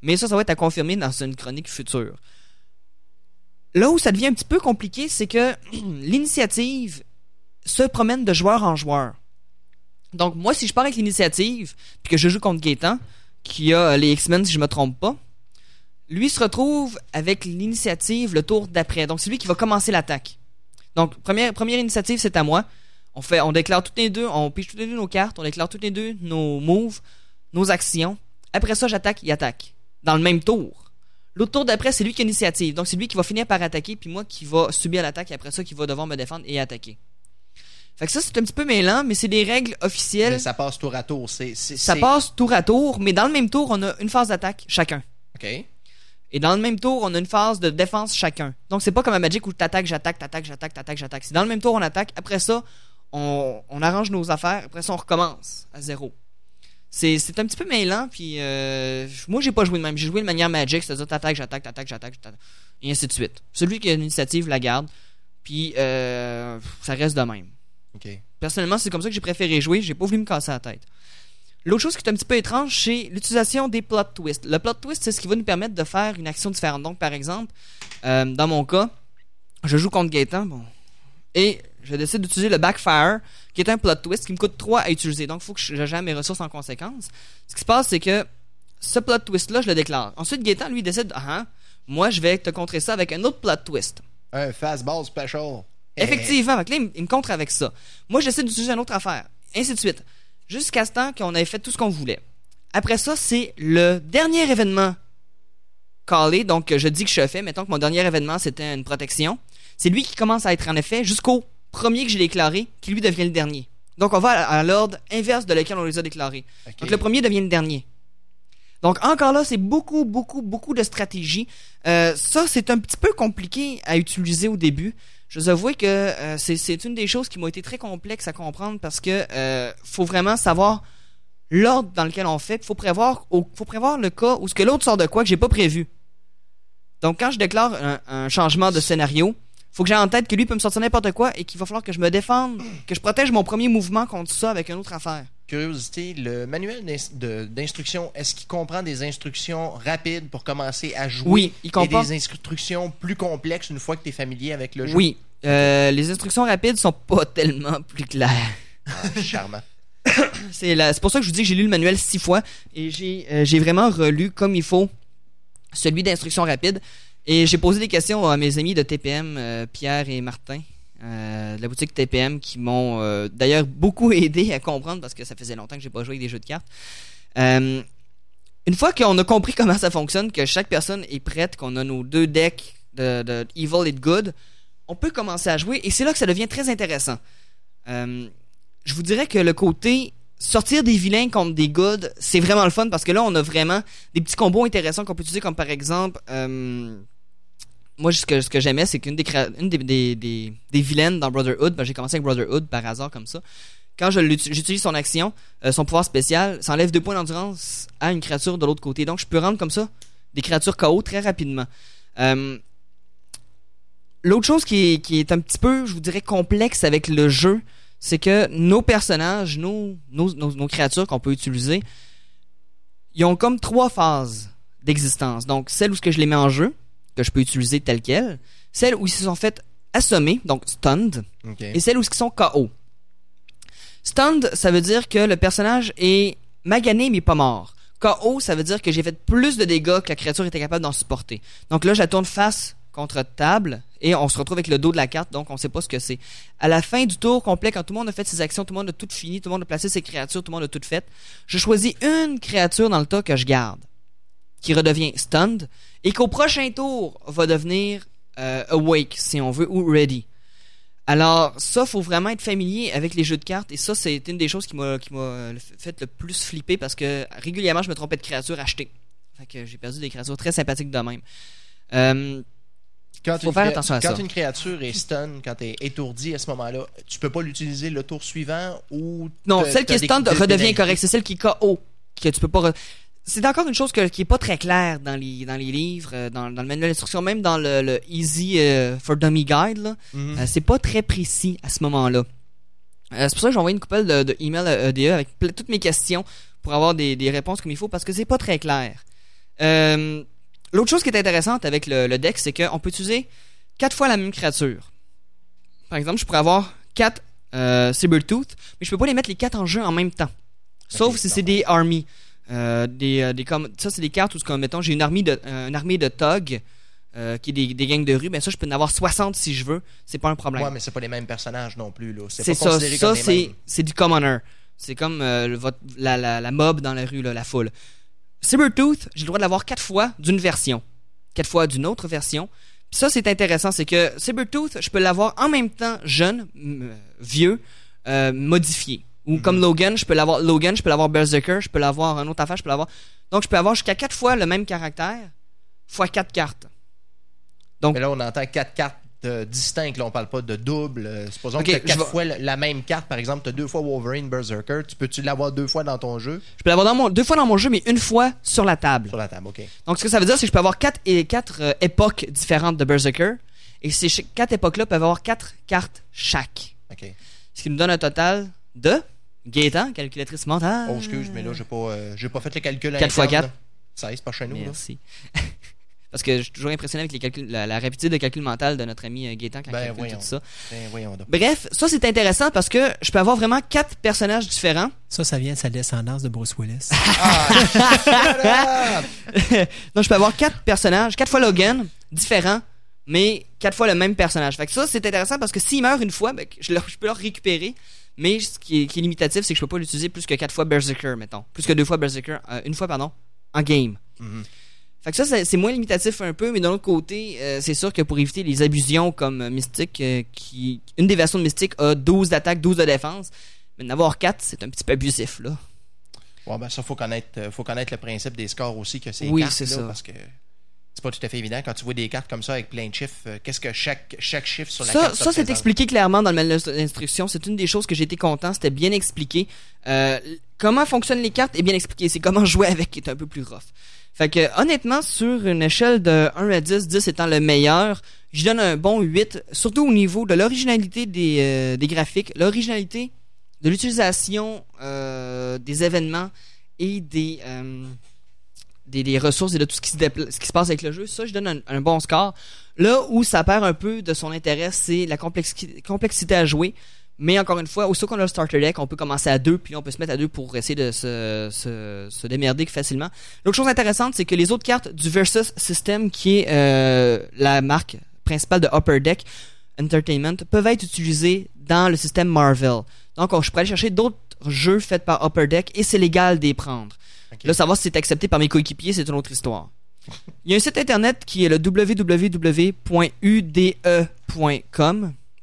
Mais ça, ça va être à confirmer dans une chronique future. Là où ça devient un petit peu compliqué, c'est que l'initiative se promène de joueur en joueur. Donc, moi, si je pars avec l'initiative, puis que je joue contre Gaétan, qui a euh, les X-Men, si je me trompe pas, lui se retrouve avec l'initiative le tour d'après. Donc, c'est lui qui va commencer l'attaque. Donc, première, initiative, c'est à moi. On déclare toutes les deux, on pige toutes les deux nos cartes, on déclare toutes les deux nos moves, nos actions. Après ça, j'attaque, il attaque. Dans le même tour. L'autre tour d'après, c'est lui qui a l'initiative. Donc, c'est lui qui va finir par attaquer, puis moi qui va subir l'attaque, et après ça, qui va devoir me défendre et attaquer. Fait que ça, c'est un petit peu mêlant, mais c'est des règles officielles. Mais ça passe tour à tour. C'est, c'est- Ça c'est- passe tour à tour, mais dans le même tour, on a une phase d'attaque chacun. OK. Et dans le même tour, on a une phase de défense chacun. Donc, c'est pas comme un Magic où t'attaques, j'attaque, t'attaques, j'attaque, t'attaques, j'attaque. C'est dans le même tour, on attaque. Après ça, on, on arrange nos affaires. Après ça, on recommence à zéro. C'est, c'est un petit peu mêlant, puis euh, moi, j'ai pas joué de même. J'ai joué de manière Magic, c'est-à-dire t'attaques, j'attaque, t'attaques, j'attaque, j'attaque, et ainsi de suite. Celui qui a l'initiative la garde, puis euh, ça reste de même. Personnellement, c'est comme ça que j'ai préféré jouer. J'ai pas voulu me casser la tête. L'autre chose qui est un petit peu étrange, c'est l'utilisation des plot twists. Le plot twist, c'est ce qui va nous permettre de faire une action différente. Donc, par exemple, euh, dans mon cas, je joue contre Gaëtan, bon, et je décide d'utiliser le backfire, qui est un plot twist qui me coûte 3 à utiliser. Donc, il faut que je gère mes ressources en conséquence. Ce qui se passe, c'est que ce plot twist-là, je le déclare. Ensuite, Gaëtan, lui, décide, ah, ah, moi, je vais te contrer ça avec un autre plot twist. Un fastball special. Effectivement, fait que là, il me- contre avec ça. Moi, j'essaie d'utiliser une autre affaire. Ainsi de suite. Jusqu'à ce temps qu'on avait fait tout ce qu'on voulait. Après ça, c'est le dernier événement callé. Donc, je dis que je fais. Mettons que mon dernier événement, c'était une protection. C'est lui qui commence à être en effet jusqu'au premier que j'ai déclaré, qui lui devient le dernier. Donc, on va à, à l'ordre inverse de lequel on les a déclarés. Donc, le premier devient le dernier. Donc, encore là, c'est beaucoup, beaucoup, beaucoup de stratégie. Euh, ça, c'est un petit peu compliqué à utiliser au début. Je vous avoue que euh, c'est- une des choses qui m'ont été très complexes à comprendre parce que euh, faut vraiment savoir l'ordre dans lequel on fait. Faut prévoir, au- faut prévoir le cas où ce que l'autre sort de quoi que j'ai pas prévu. Donc, quand je déclare un, un changement de scénario, faut que j'ai en tête que lui peut me sortir n'importe quoi et qu'il va falloir que je me défende, que je protège mon premier mouvement contre ça avec une autre affaire. Curiosité, le manuel d'instruction, est-ce qu'il comprend des instructions rapides pour commencer à jouer? Oui, il et comprend. des instructions plus complexes une fois que tu es familier avec le jeu? Oui, euh, les instructions rapides sont pas tellement plus claires. Ah, charmant. C'est la- c'est pour ça que je vous dis que j'ai lu le manuel six fois et j'ai euh, j'ai vraiment relu comme il faut celui d'instruction rapide. Et j'ai posé des questions à mes amis de TPM, euh, Pierre et Martin, euh, de la boutique TPM, qui m'ont euh, d'ailleurs beaucoup aidé à comprendre parce que ça faisait longtemps que j'ai pas joué avec des jeux de cartes. Euh, une fois qu'on a compris comment ça fonctionne, que chaque personne est prête, qu'on a nos deux decks de, de Evil et de Good, on peut commencer à jouer et c'est là que ça devient très intéressant. Je vous dirais que le côté sortir des vilains contre des goods, c'est vraiment le fun parce que là, on a vraiment des petits combos intéressants qu'on peut utiliser, comme par exemple. Moi, ce que, j'aimais, c'est qu'une des, une des, vilaines dans Brotherhood, ben, j'ai commencé avec Brotherhood par hasard comme ça. Quand j'utilise son action, euh, son pouvoir spécial, ça enlève deux points d'endurance à une créature de l'autre côté. Donc, je peux rendre comme ça des créatures KO très rapidement. Euh, L'autre chose qui est, un petit peu, je vous dirais, complexe avec le jeu, c'est que nos personnages, nos, nos créatures qu'on peut utiliser, ils ont comme trois phases d'existence. Donc, celle où ce que je les mets en jeu, que je peux utiliser telle quelle, celle où ils se sont fait assommer, donc stunned, et celle où ils sont KO. Stunned, ça veut dire que le personnage est magané mais pas mort. KO, ça veut dire que j'ai fait plus de dégâts que la créature était capable d'en supporter. Donc là, je la tourne face contre table et on se retrouve avec le dos de la carte, donc on sait pas ce que c'est. À la fin du tour complet, quand tout le monde a fait ses actions, tout le monde a tout fini, tout le monde a placé ses créatures, tout le monde a tout fait, je choisis une créature dans le tas que je garde, qui redevient stunned, et qu'au prochain tour va devenir euh, awake, si on veut, ou ready. Alors, ça, faut vraiment être familier avec les jeux de cartes. Et ça, c'est une des choses qui m'a qui m'a euh, fait le plus flipper parce que régulièrement, je me trompais de créatures achetées. Fait que j'ai perdu des créatures très sympathiques de même. Euh, Quand, Faut faire attention à quand ça. une créature est stun, quand elle est étourdie à ce moment-là, tu peux pas l'utiliser le tour suivant ou. non, celle qui est des redevient correcte. C'est celle qui est KO. Que tu peux pas. re- C'est encore une chose que- qui est pas très claire dans les, dans les livres, euh, dans, dans le manuel d'instruction, même dans le, le Easy euh, for Dummy Guide. Là. Mhm. Euh, c'est pas très précis à ce moment-là. Euh, c'est pour ça que j'ai envoyé une couple de, de emails à EDE avec ple- toutes mes questions pour avoir des, des réponses comme il faut parce que c'est pas très clair. L'autre chose qui est intéressante avec le, le deck, c'est qu'on peut utiliser quatre fois la même créature. Par exemple, je pourrais avoir quatre Sabertooth, mais je peux pas les mettre les quatre en jeu en même temps. Sauf si c'est des armies. Euh, des, euh, des comme, ça, c'est des cartes où, comme, mettons, j'ai une armée de, euh, une armée de Tog, euh, qui est des, des gangs de rue. Ben ça, je peux en avoir 60 si je veux. C'est pas un problème. Ouais, mais c'est pas les mêmes personnages non plus. là. C'est ça. Ça, c'est, c'est du commoner. C'est comme euh, le- votre, la, la, la mob dans la rue, là, la foule. Sabertooth, j'ai le droit de l'avoir quatre fois d'une version. Quatre fois d'une autre version. Puis ça, c'est intéressant. C'est que Sabertooth, je peux l'avoir en même temps jeune, vieux, euh, modifié. Ou comme Logan, je peux l'avoir Logan, je peux l'avoir Berserker, je peux l'avoir un autre affaire, je peux l'avoir. Donc, je peux avoir jusqu'à quatre fois le même caractère, fois quatre cartes. Mais là, on entend quatre cartes euh, distinctes. Là, on parle pas de double. Euh, Supposons que tu je quatre vais- fois la même carte. Par exemple, tu as deux fois Wolverine Berserker. Tu peux-tu l'avoir deux fois dans ton jeu? Je peux l'avoir dans mon, deux fois dans mon jeu, mais une fois sur la table. sur la table? OK. Donc, ce que ça veut dire, c'est que je peux avoir quatre, et quatre euh, époques différentes de Berserker. Et ces ch- quatre époques-là peuvent avoir quatre cartes chaque. OK. Ce qui nous donne un total de. Gaétan, calculatrice mentale. Oh, excuse, mais là, j'ai pas, euh, j'ai pas fait le calcul. Quatre fois interne, quatre. là. 16 par chez nous. là. Merci. Parce que je suis toujours impressionné avec les calculs, la, la rapidité de calcul mental de notre ami euh, Gaétan quand Ben, il calcule voyons. tout ça. Ben, voyons donc. Bref, ça c'est intéressant parce que je peux avoir vraiment quatre personnages différents. Ça, ça vient de sa descendance de Bruce Willis. Donc je peux avoir quatre personnages, quatre fois Logan, différents, mais quatre fois le même personnage. Fait que ça c'est intéressant parce que s'il meurt une fois, ben, je, le- je peux le récupérer. Mais ce qui est, qui est limitatif, c'est que je peux pas l'utiliser plus que quatre fois Berserker, mettons. Plus que deux fois Berserker, euh, une fois, pardon, en game. Mhm. Fait que ça, c'est- moins limitatif un peu, mais d'un autre côté, euh, c'est sûr que pour éviter les abusions comme Mystique, euh, qui une des versions de Mystique a 12 d'attaque, 12 de défense, mais d'en avoir 4, c'est un petit peu abusif, là. Ouais, ben ça, faut connaître, faut connaître le principe des scores aussi que c'est Oui, c'est là, ça. parce que c'est pas tout à fait évident quand tu vois des cartes comme ça avec plein de chiffres. euh, Qu'est-ce que chaque, chaque chiffre sur la Ça, carte ça c'est expliqué clairement dans le manuel d'instruction. C'est une des choses que j'ai été content. C'était bien expliqué. Euh, comment fonctionnent les cartes est bien expliqué. C'est comment jouer avec qui est un peu plus rough. Fait que, honnêtement, sur une échelle de 1 à 10, 10 étant le meilleur, je donne un bon 8, surtout au niveau de l'originalité des, euh, des graphiques, l'originalité de l'utilisation des événements et des, des, ressources et de tout ce qui, se ce qui se passe avec le jeu. Ça, je donne un, bon score. Là où ça perd un peu de son intérêt, c'est la complexi- complexité à jouer. Mais encore une fois, aussitôt qu'on a le starter deck, on peut commencer à deux, puis on peut se mettre à deux pour essayer de se, démerder facilement. L'autre chose intéressante, c'est que les autres cartes du Versus System, qui est euh, la marque principale de Upper Deck Entertainment, peuvent être utilisées dans le système Marvel. Donc, on- je pourrais aller chercher d'autres jeux faits par Upper Deck et c'est légal d'y prendre. Ok. Là, savoir si c'est accepté par mes coéquipiers, c'est une autre histoire. Il y a un site internet qui est le www.ude.com.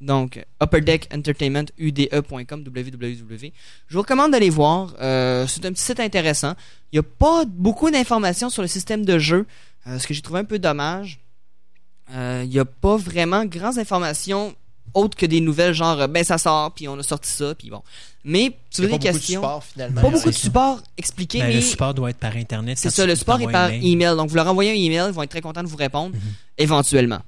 Donc, Upper Deck Entertainment, ude.com, www. Je vous recommande d'aller voir. Euh, c'est un petit site intéressant. Il n'y a pas beaucoup d'informations sur le système de jeu, euh, ce que j'ai trouvé un peu dommage. Euh, Il n'y a pas vraiment grandes informations autres que des nouvelles genre euh, ben ça sort puis on a sorti ça puis bon. Mais tu veux a des pas beaucoup de questions? support, finalement. pas Ben, beaucoup de support expliqué Ben, mais le support doit être par Internet. c'est ça le support est par un mail. email donc vous leur envoyez un email ils vont être très contents de vous répondre Mhm. éventuellement.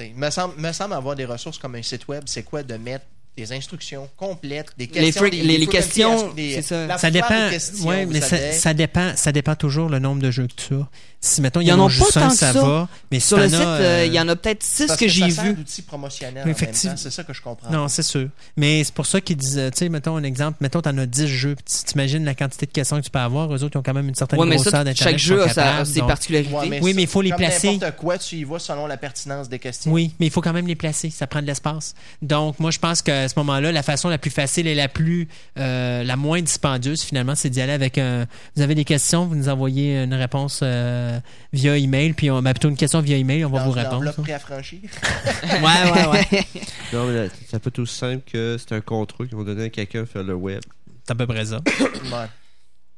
Il me semble, me semble avoir des ressources comme un site web. C'est quoi de mettre des instructions complètes, des Les questions, fric- des- les- des les questions, c'est ça. la Ça foire dépend. questions, Ouais, mais ça dépend. Ça dépend toujours le nombre de jeux que tu as. Si mettons il y en en a pas un, tant que ça va. Mais Sur le site, euh, euh, il y en a peut-être six que, ça j'ai sert vus. d'outil promotionnel Oui, en même effectivement. c'est ça que je comprends. Non, c'est sûr. Mais c'est pour ça qu'ils disent, tu sais, mettons un exemple, mettons, tu en as 10 jeux, tu t'imagines la quantité de questions que tu peux avoir. Eux autres, ils ont quand même une certaine Ouais, mais grosseur d'Internet. chaque jeu a capables, ses donc- particularités. Ouais, Oui, mais il faut les placer. n'importe quoi, tu y vas selon la pertinence des questions. Oui, mais il faut quand même les placer. Ça prend de l'espace. Donc, moi, je pense qu'à ce moment-là, la façon la plus facile et la plus, euh, la moins dispendieuse, finalement, c'est d'y aller avec un. Vous avez des questions, vous nous envoyez une réponse euh, via email, puis on, ben, plutôt une question via email, on va Dans vous répondre. enveloppe préaffranchie. Ouais, ouais, ouais. Non, mais ça peut être aussi simple que c'est un contrat qu'ils vont donner à quelqu'un de faire le web. C'est à peu près ça. Ouais.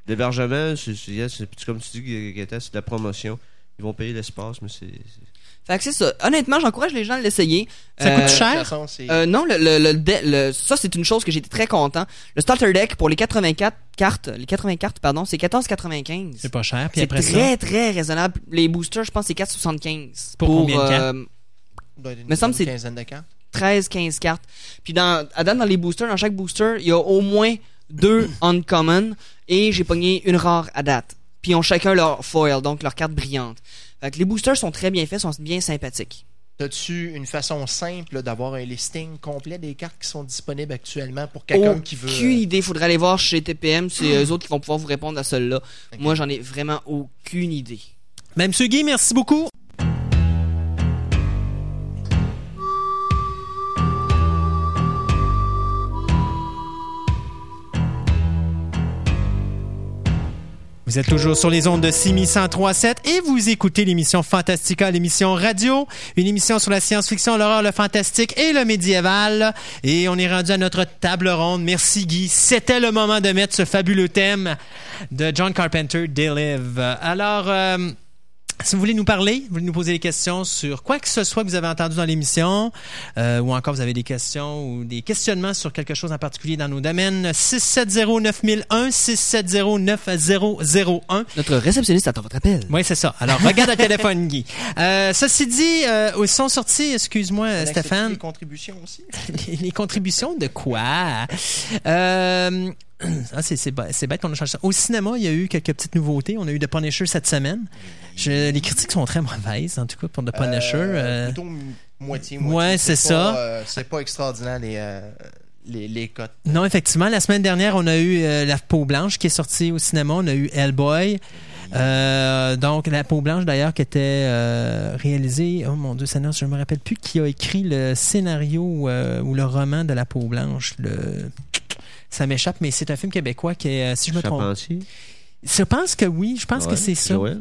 L'hébergement, c'est c'est- yes, c'est- comme tu dis, Gaëtan, c'est de la promotion. Ils vont payer l'espace, mais c'est. Fait que c'est ça. Honnêtement, j'encourage les gens à l'essayer. Ça coûte Euh, cher? Façon, Euh, non, le, le, le dé- le- ça c'est une chose que été très content. Le starter deck pour les 84 cartes, les 80 cartes pardon, c'est 14,95. C'est pas cher. Puis C'est après ça, très très raisonnable. Les boosters, je pense c'est 4,75 Pour combien de cartes? euh, doit être une me semble c'est- quinzaine de cartes. 13 15 cartes. Puis dans à date dans les boosters, dans chaque booster, il y a au moins deux uncommon et j'ai pogné une rare à date. Puis ils ont chacun leur foil, donc leur carte brillante. Fait que les boosters sont très bien faits, sont bien sympathiques. As-tu une façon simple d'avoir un listing complet des cartes qui sont disponibles actuellement pour quelqu'un qui veut. Aucune euh, idée. Faudrait aller voir chez TPM. C'est eux autres qui vont pouvoir vous répondre à celle-là. Moi, j'en ai vraiment aucune idée. Monsieur Guy, merci beaucoup. Vous êtes toujours sur les ondes de 6137 et vous écoutez l'émission Fantastica, l'émission radio, une émission sur la science-fiction, l'horreur, le fantastique et le médiéval. Et on est rendu à notre table ronde. Merci Guy. C'était le moment de mettre ce fabuleux thème de John Carpenter, They Live. Alors, euh, si vous voulez nous parler, vous voulez nous poser des questions sur quoi que ce soit que vous avez entendu dans l'émission, euh, ou encore vous avez des questions ou des questionnements sur quelque chose en particulier dans nos domaines, 670-9001, 670-9001. Notre réceptionniste attend votre appel. Oui, c'est ça. Alors, regarde le téléphone, Guy. Euh, ceci dit, euh, ils sont sortis, excuse-moi, Stéphane, Les contributions aussi. les, les contributions de quoi? Euh, ah, c'est, c'est, bête- c'est bête qu'on a changé ça. Au cinéma, il y a eu quelques petites nouveautés. On a eu The Punisher cette semaine. Je- les critiques sont très mauvaises, en tout cas, pour The Punisher. Euh, euh, Plutôt m- moitié, ouais, moitié. c'est pas, ça. euh, c'est pas extraordinaire les, euh, les, les cotes. Non, effectivement, la semaine dernière, on a eu euh, La peau blanche qui est sortie au cinéma. On a eu Hellboy. Euh, donc, La peau blanche, d'ailleurs, qui était euh, réalisée... Oh mon Dieu, Seigneur, je ne me rappelle plus qui a écrit le scénario euh, ou le roman de La peau blanche. Le... Ça m'échappe, mais c'est un film québécois qui est, euh, si je me trompe... Je pense que oui, je pense Ouais. que c'est ça. Joël?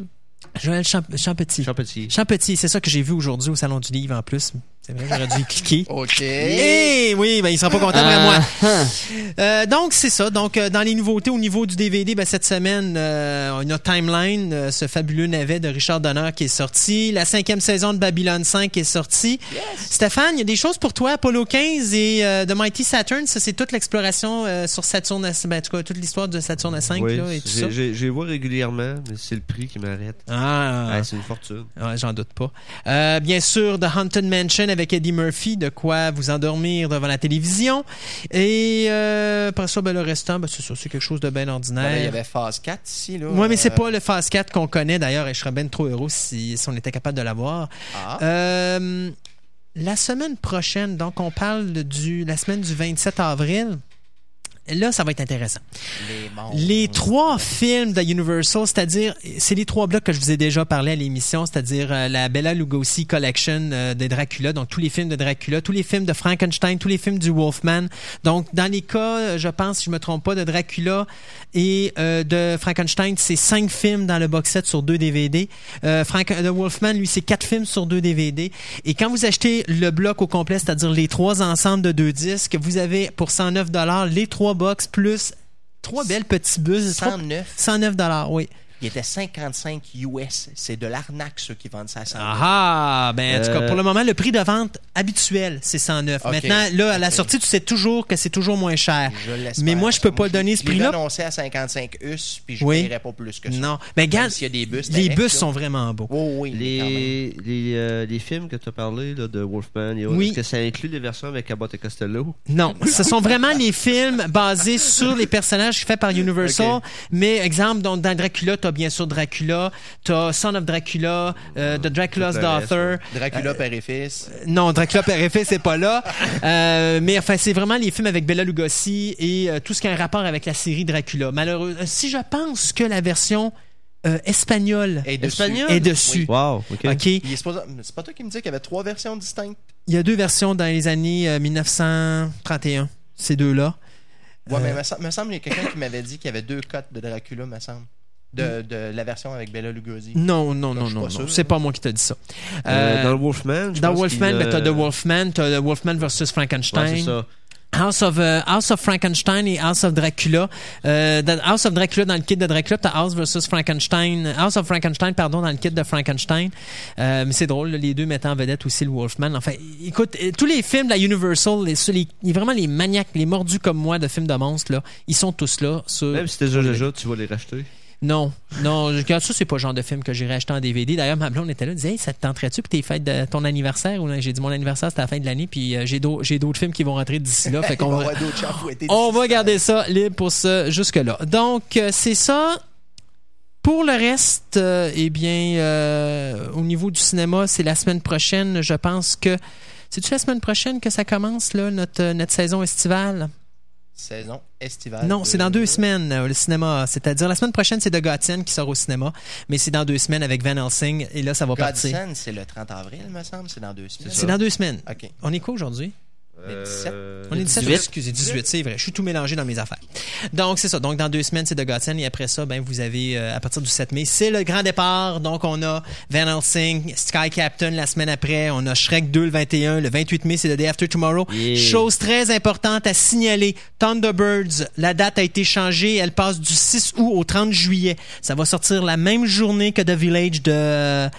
Joël Champ- Champetier. Champetier. Champetier, c'est ça que j'ai vu aujourd'hui au Salon du Livre en plus. C'est vrai, j'aurais dû y cliquer. OK. Eh oui, ben, il sera pas content après Ah, moi. ah. Euh, donc, c'est ça. Donc, euh, dans les nouveautés au niveau du DVD, ben, cette semaine, euh, on a Timeline, euh, ce fabuleux navet de Richard Donner qui est sorti. La cinquième saison de Babylon 5 est sortie. Stéphane, il y a des choses pour toi. Apollo 15 et euh, The Mighty Saturn, ça, c'est toute l'exploration euh, sur Saturn, ben, en tout cas, toute l'histoire de Saturn 5 Oui, là, et tout ça. j'ai- j'ai- j'ai vois régulièrement, mais c'est le prix qui m'arrête. Ah, Ah, c'est une fortune. Ouais, j'en doute pas. Euh, bien sûr, The Haunted Mansion avec Eddie Murphy, de quoi vous endormir devant la télévision. Et euh, après ça, ben, le restant, ben, c'est ça, c'est quelque chose de bien ordinaire. Il y avait phase 4 ici. Là, Ouais, mais c'est Euh, pas le Phase 4 qu'on connaît d'ailleurs, et je serais bien trop heureux si, si on était capable de l'avoir. Ah, Euh, la semaine prochaine, donc on parle du la semaine du 27 avril. Là, ça va être intéressant. les trois films de Universal, c'est-à-dire, c'est les trois blocs que je vous ai déjà parlé à l'émission, c'est-à-dire euh, la Bella Lugosi Collection euh, de Dracula, donc tous les films de Dracula, tous les films de Frankenstein, tous les films du Wolfman. Donc, dans les cas, euh, je pense, si je me trompe pas, de Dracula et euh, de Frankenstein, c'est cinq films dans le box set sur deux DVD. Euh, Frank, The Wolfman, lui, c'est quatre films sur deux DVD. Et quand vous achetez le bloc au complet, c'est-à-dire les trois ensembles de deux disques, vous avez pour 109 dollars les trois box plus trois belles petits bus. trois- 109. 109 dollars, oui. Il était 55 US. C'est de l'arnaque, ceux qui vendent ça à 100 Ah, ben, en tout cas, pour le moment, le prix de vente habituel, c'est 109. Ok. Maintenant, là, à la sortie, tu sais toujours que c'est toujours moins cher. Je. Mais moi, je peux pas je- donner ce Je prix-là. annoncé à 55 US, puis je Oui. ne paierais pas plus que ça. Non. Mais regarde, s'il y a des bus. les bus sont vraiment beaux. Oh, oui. Les, les, euh, les films que tu as parlé là, de Wolfman, et Oui. est-ce que ça inclut les versions avec Abbott et Costello? Non, ce sont vraiment les films basés sur les personnages faits par Universal. Mais exemple, donc, dans Dracula, t'as bien sûr Dracula, t'as Son of Dracula, euh, The Dracula's Daughter. Dracula, père et fils. Non, Dracula père et fils, c'est pas là. Euh, mais enfin, c'est vraiment les films avec Bella Lugosi et euh, tout ce qui a un rapport avec la série Dracula. Malheureusement, si je pense que la version euh, espagnole Et dessus. Espagnol? est dessus. Wow, ok. OK. Il est supposé- C'est pas toi qui me dis qu'il y avait trois versions distinctes? Il y a deux versions dans les années euh, 1931, ces deux-là. Ouais, Euh, mais me sem- me semble qu'il y a quelqu'un qui m'avait dit qu'il y avait deux cotes de Dracula, me semble. De, de la version avec Bella Lugosi. Non, non, non, non, non. C'est pas moi qui t'a dit ça. Euh, Euh, dans le Wolfman, je dans pense Wolfman, ben, t'as euh, The Wolfman, t'as The Wolfman versus Frankenstein. Ouais, c'est ça. House of, euh, House of Frankenstein et House of Dracula. Euh, House of Dracula dans le kit de Dracula, t'as House versus Frankenstein. House of Frankenstein, pardon, dans le kit de Frankenstein. Euh, mais c'est drôle, là, les deux mettant en vedette aussi le Wolfman. Enfin, écoute, euh, tous les films de la Universal, les- les- vraiment les maniaques, les mordus comme moi de films de monstres, là, ils sont tous là. sur- Même si t'es déjà déjà, tu vas les racheter. Non, non, regarde ça, c'est pas le genre de film que j'irais acheter en DVD. D'ailleurs, ma blonde était là, elle disait, hey, ça te tenterait-tu pour tes fêtes de ton anniversaire? Ou j'ai dit, mon anniversaire, c'est à la fin de l'année, puis euh, j'ai d'au- j'ai d'autres films qui vont rentrer d'ici là. Fait qu'on va on va garder ça libre pour ça jusque-là. Donc, euh, c'est ça. Pour le reste, euh, eh bien, au niveau du cinéma, c'est la semaine prochaine. Je pense que. C'est-tu la semaine prochaine que ça commence, là, notre, notre saison estivale? Saison estivale. Non, de- c'est dans deux semaines, euh, le cinéma. C'est-à-dire, la semaine prochaine, c'est The Godsend qui sort au cinéma, mais c'est dans deux semaines avec Van Helsing, et là, ça va partir. Godsend, c'est le 30 avril, me semble. C'est dans deux semaines. C'est dans deux semaines. OK. On est quoi aujourd'hui? Le 17. On est 17, 18. excusez, 18, c'est vrai. Je suis tout mélangé dans mes affaires. Donc, c'est ça. Donc, dans deux semaines, c'est The Godsend. Et après ça, ben, vous avez, euh, à partir du 7 mai, c'est le grand départ. Donc, on a Van Helsing, Sky Captain la semaine après. On a Shrek 2 le 21. Le 28 mai, c'est The Day After Tomorrow. Yeah. Chose très importante à signaler. Thunderbirds, la date a été changée. Elle passe du 6 août au 30 juillet. Ça va sortir la même journée que The Village de euh,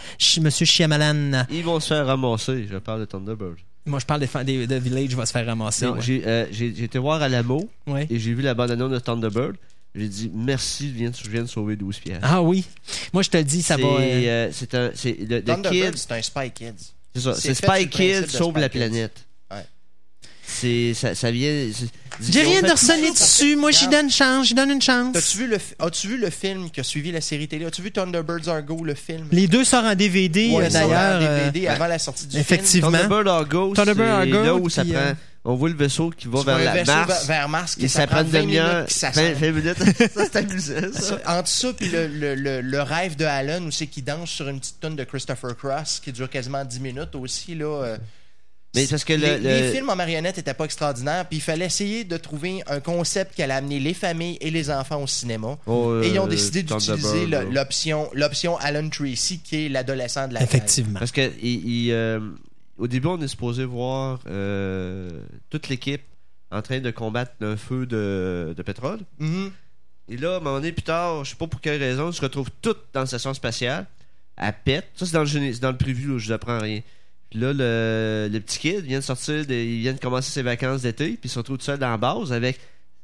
Monsieur Shyamalan. Ils vont se faire ramasser. Je parle de Thunderbird. Moi, je parle des, fan- des, The Village va se faire ramasser. Non, ouais. j'ai euh, j'ai- été voir à l'AMO Ouais. et j'ai vu la bande-annonce de Thunderbird. J'ai dit merci, je viens de, je viens de sauver 12 pièces. Ah oui. Moi, je te le dis, ça va. euh, euh, c'est un c'est le, Thunderbird, c'est un Spy Kids. c'est ça, c'est Spy le Kid principe de sauve Spy la Kids. planète. C'est ça, ça vient c'est- J'ai rien de dessus. Moi, j'y donne une chance. J'y donne une chance. As-tu vu, le fi- as-tu vu le film qui a suivi la série télé? As-tu vu Thunderbirds Are Go, le film? Les deux sortent en DVD, Ouais, euh, d'ailleurs. euh, DVD avant la sortie du effectivement. Thunderbird Argo, c'est Thunderbird Argo, là où ça puis, prend euh, on voit le vaisseau qui va film. vers la Mars. vers, Mars, qui Et ça, ça prend prend une 20 demi-heure, ça 20 sort. 20 minutes. ça, c'est amusant, ça. Entre ça puis le, le, le, le rêve de Alan où c'est qu'il danse sur une petite tonne de Christopher Cross qui dure quasiment 10 minutes aussi là. euh, Mais parce que le- les, le- les films en marionnette étaient pas extraordinaires puis il fallait essayer de trouver un concept qui allait amener les familles et les enfants au cinéma. Oh, et ils ont euh, décidé d'utiliser l'option l'option Alan Tracy qui est l'adolescent de la Effectivement. Parce que il- il, euh, au début, on est supposé voir euh, toute l'équipe en train de combattre un feu de, de pétrole. Mhm. Et là, à un moment donné, plus tard, je sais pas pour quelle raison, ils se retrouvent toutes dans la station spatiale. À pète. Ça, c'est dans le, dans le prévu, là, je vous apprends rien. Puis là, le, petit kid vient de sortir, il vient de commencer ses vacances d'été, puis il se retrouve tout seul dans la base avec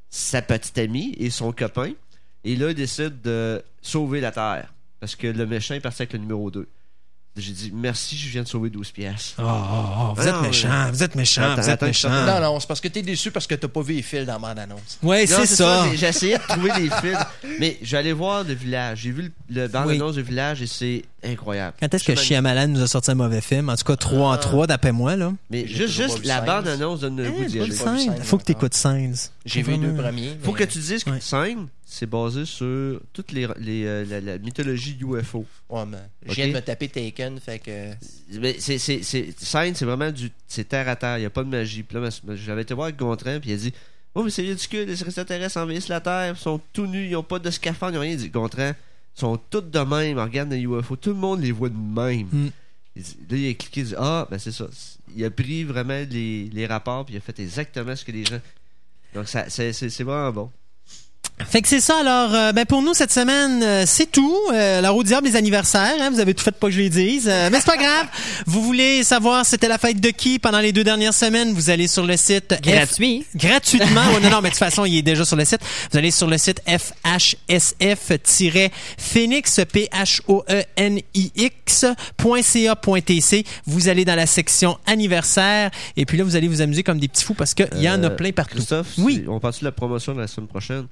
sa petite amie et son copain. Et là, il décide de sauver la Terre. Parce que le méchant est parti avec le numéro 2. J'ai dit merci, je viens de sauver 12 pièces. Oh, oh, oh, vous Ah êtes non, méchant, vous êtes méchant, Attends, vous êtes attends, méchant. Non non, c'est parce que t'es déçu parce que t'as pas vu les fils dans la bande-annonce. Non, c'est ça. mais J'ai essayé de trouver des films. Mais j'allais voir le village. J'ai vu le, le bande-annonce du village et c'est incroyable. Quand est-ce que Shyamalan nous a sorti un mauvais film? En tout cas, 3 en Ah. 3, d'après moi, là. Mais J'ai juste, juste la bande-annonce donne le Eh, goût d'y aller. Faut que t'écoutes Signs. J'ai Faut vu les deux premiers. Faut que tu dises que Ouais. C'est basé sur toute les, les, euh, la, la mythologie UFO. Ouais, mais je viens de me taper Taken, fait que. Mais c'est, c'est, c'est, Sign, c'est vraiment du. C'est terre à terre, il n'y a pas de magie. Puis là, j'avais été voir avec Gontran, puis il a dit Oh, mais c'est ridicule, les extraterrestres envahissent la Terre, ils sont tout nus, ils n'ont pas de scaphandre, ils n'ont rien. Il dit Gontran, ils sont tous de même, regarde les UFO, tout le monde les voit de même. Mm. Il dit- là, il a cliqué, il dit Ah, ben c'est ça. Il a pris vraiment les, les rapports, puis il a fait exactement ce que les gens. Donc, ça, c'est, c'est, c'est vraiment bon. Fait que c'est ça. Alors, euh, ben pour nous cette semaine, euh, c'est tout. Euh, alors au diable les anniversaires, hein, vous avez tout fait pour que je les dise, Euh, mais c'est pas grave. Vous voulez savoir c'était la fête de qui pendant les deux dernières semaines Vous allez sur le site F- Gratuit. gratuitement. Oh, non, non, mais de toute façon, il est déjà sur le site. Vous allez sur le site fhsf-phoenix, P-H-O-E-N-I-X.ca.tc. Vous allez dans la section anniversaire et puis là, vous allez vous amuser comme des petits fous parce qu'il y en a Euh, plein partout. Christophe, Oui. on parle de la promotion de la semaine prochaine.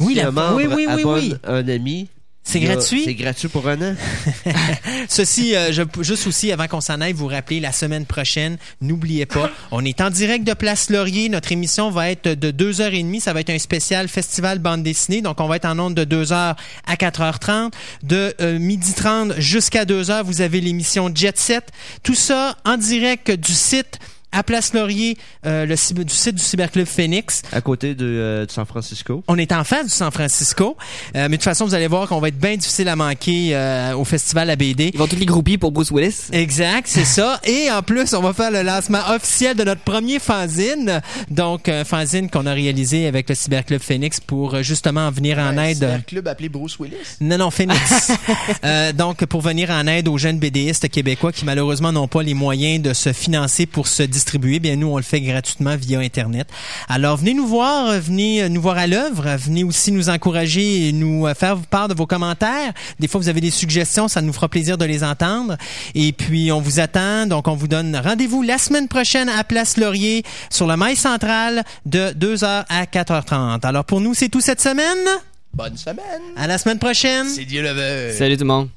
Oui, Si la- un membre oui, oui, oui, abonne oui. un ami. C'est gratuit? C'est gratuit pour un an. Ceci, euh, je, juste aussi, avant qu'on s'en aille, vous rappeler la semaine prochaine, n'oubliez pas, on est en direct de Place Laurier. Notre émission va être de 2h30. Ça va être un spécial festival bande dessinée. Donc, on va être en ondes de 2h à 4h30. De euh, midi 30 jusqu'à 2h, vous avez l'émission Jet Set. Tout ça en direct du site à Place Laurier, euh, le, cyber- du site du Cyberclub Phoenix. À côté de, euh, de San Francisco. On est en face du San Francisco. Euh, mais de toute façon, vous allez voir qu'on va être bien difficile à manquer euh, au festival à BD. Ils vont tous les groupies pour Bruce Willis. Exact, c'est ça. Et en plus, on va faire le lancement officiel de notre premier fanzine. Donc, un fanzine qu'on a réalisé avec le Cyberclub Phoenix pour euh, justement venir en Un aide. club appelé Bruce Willis. Non, non, Phoenix. Euh, donc, pour venir en aide aux jeunes BDistes québécois qui malheureusement n'ont pas les moyens de se financer pour se distribuer, bien nous, on le fait gratuitement via Internet. Alors, venez nous voir, euh, venez euh, nous voir à l'œuvre, venez aussi nous encourager et nous euh, faire part de vos commentaires. Des fois, vous avez des suggestions, ça nous fera plaisir de les entendre. Et puis, on vous attend. Donc, on vous donne rendez-vous la semaine prochaine à Place Laurier sur le mail central de 2h à 4h30. Alors, pour nous, c'est tout cette semaine. Bonne semaine. À la semaine prochaine. C'est Dieu le veut. Salut tout le monde.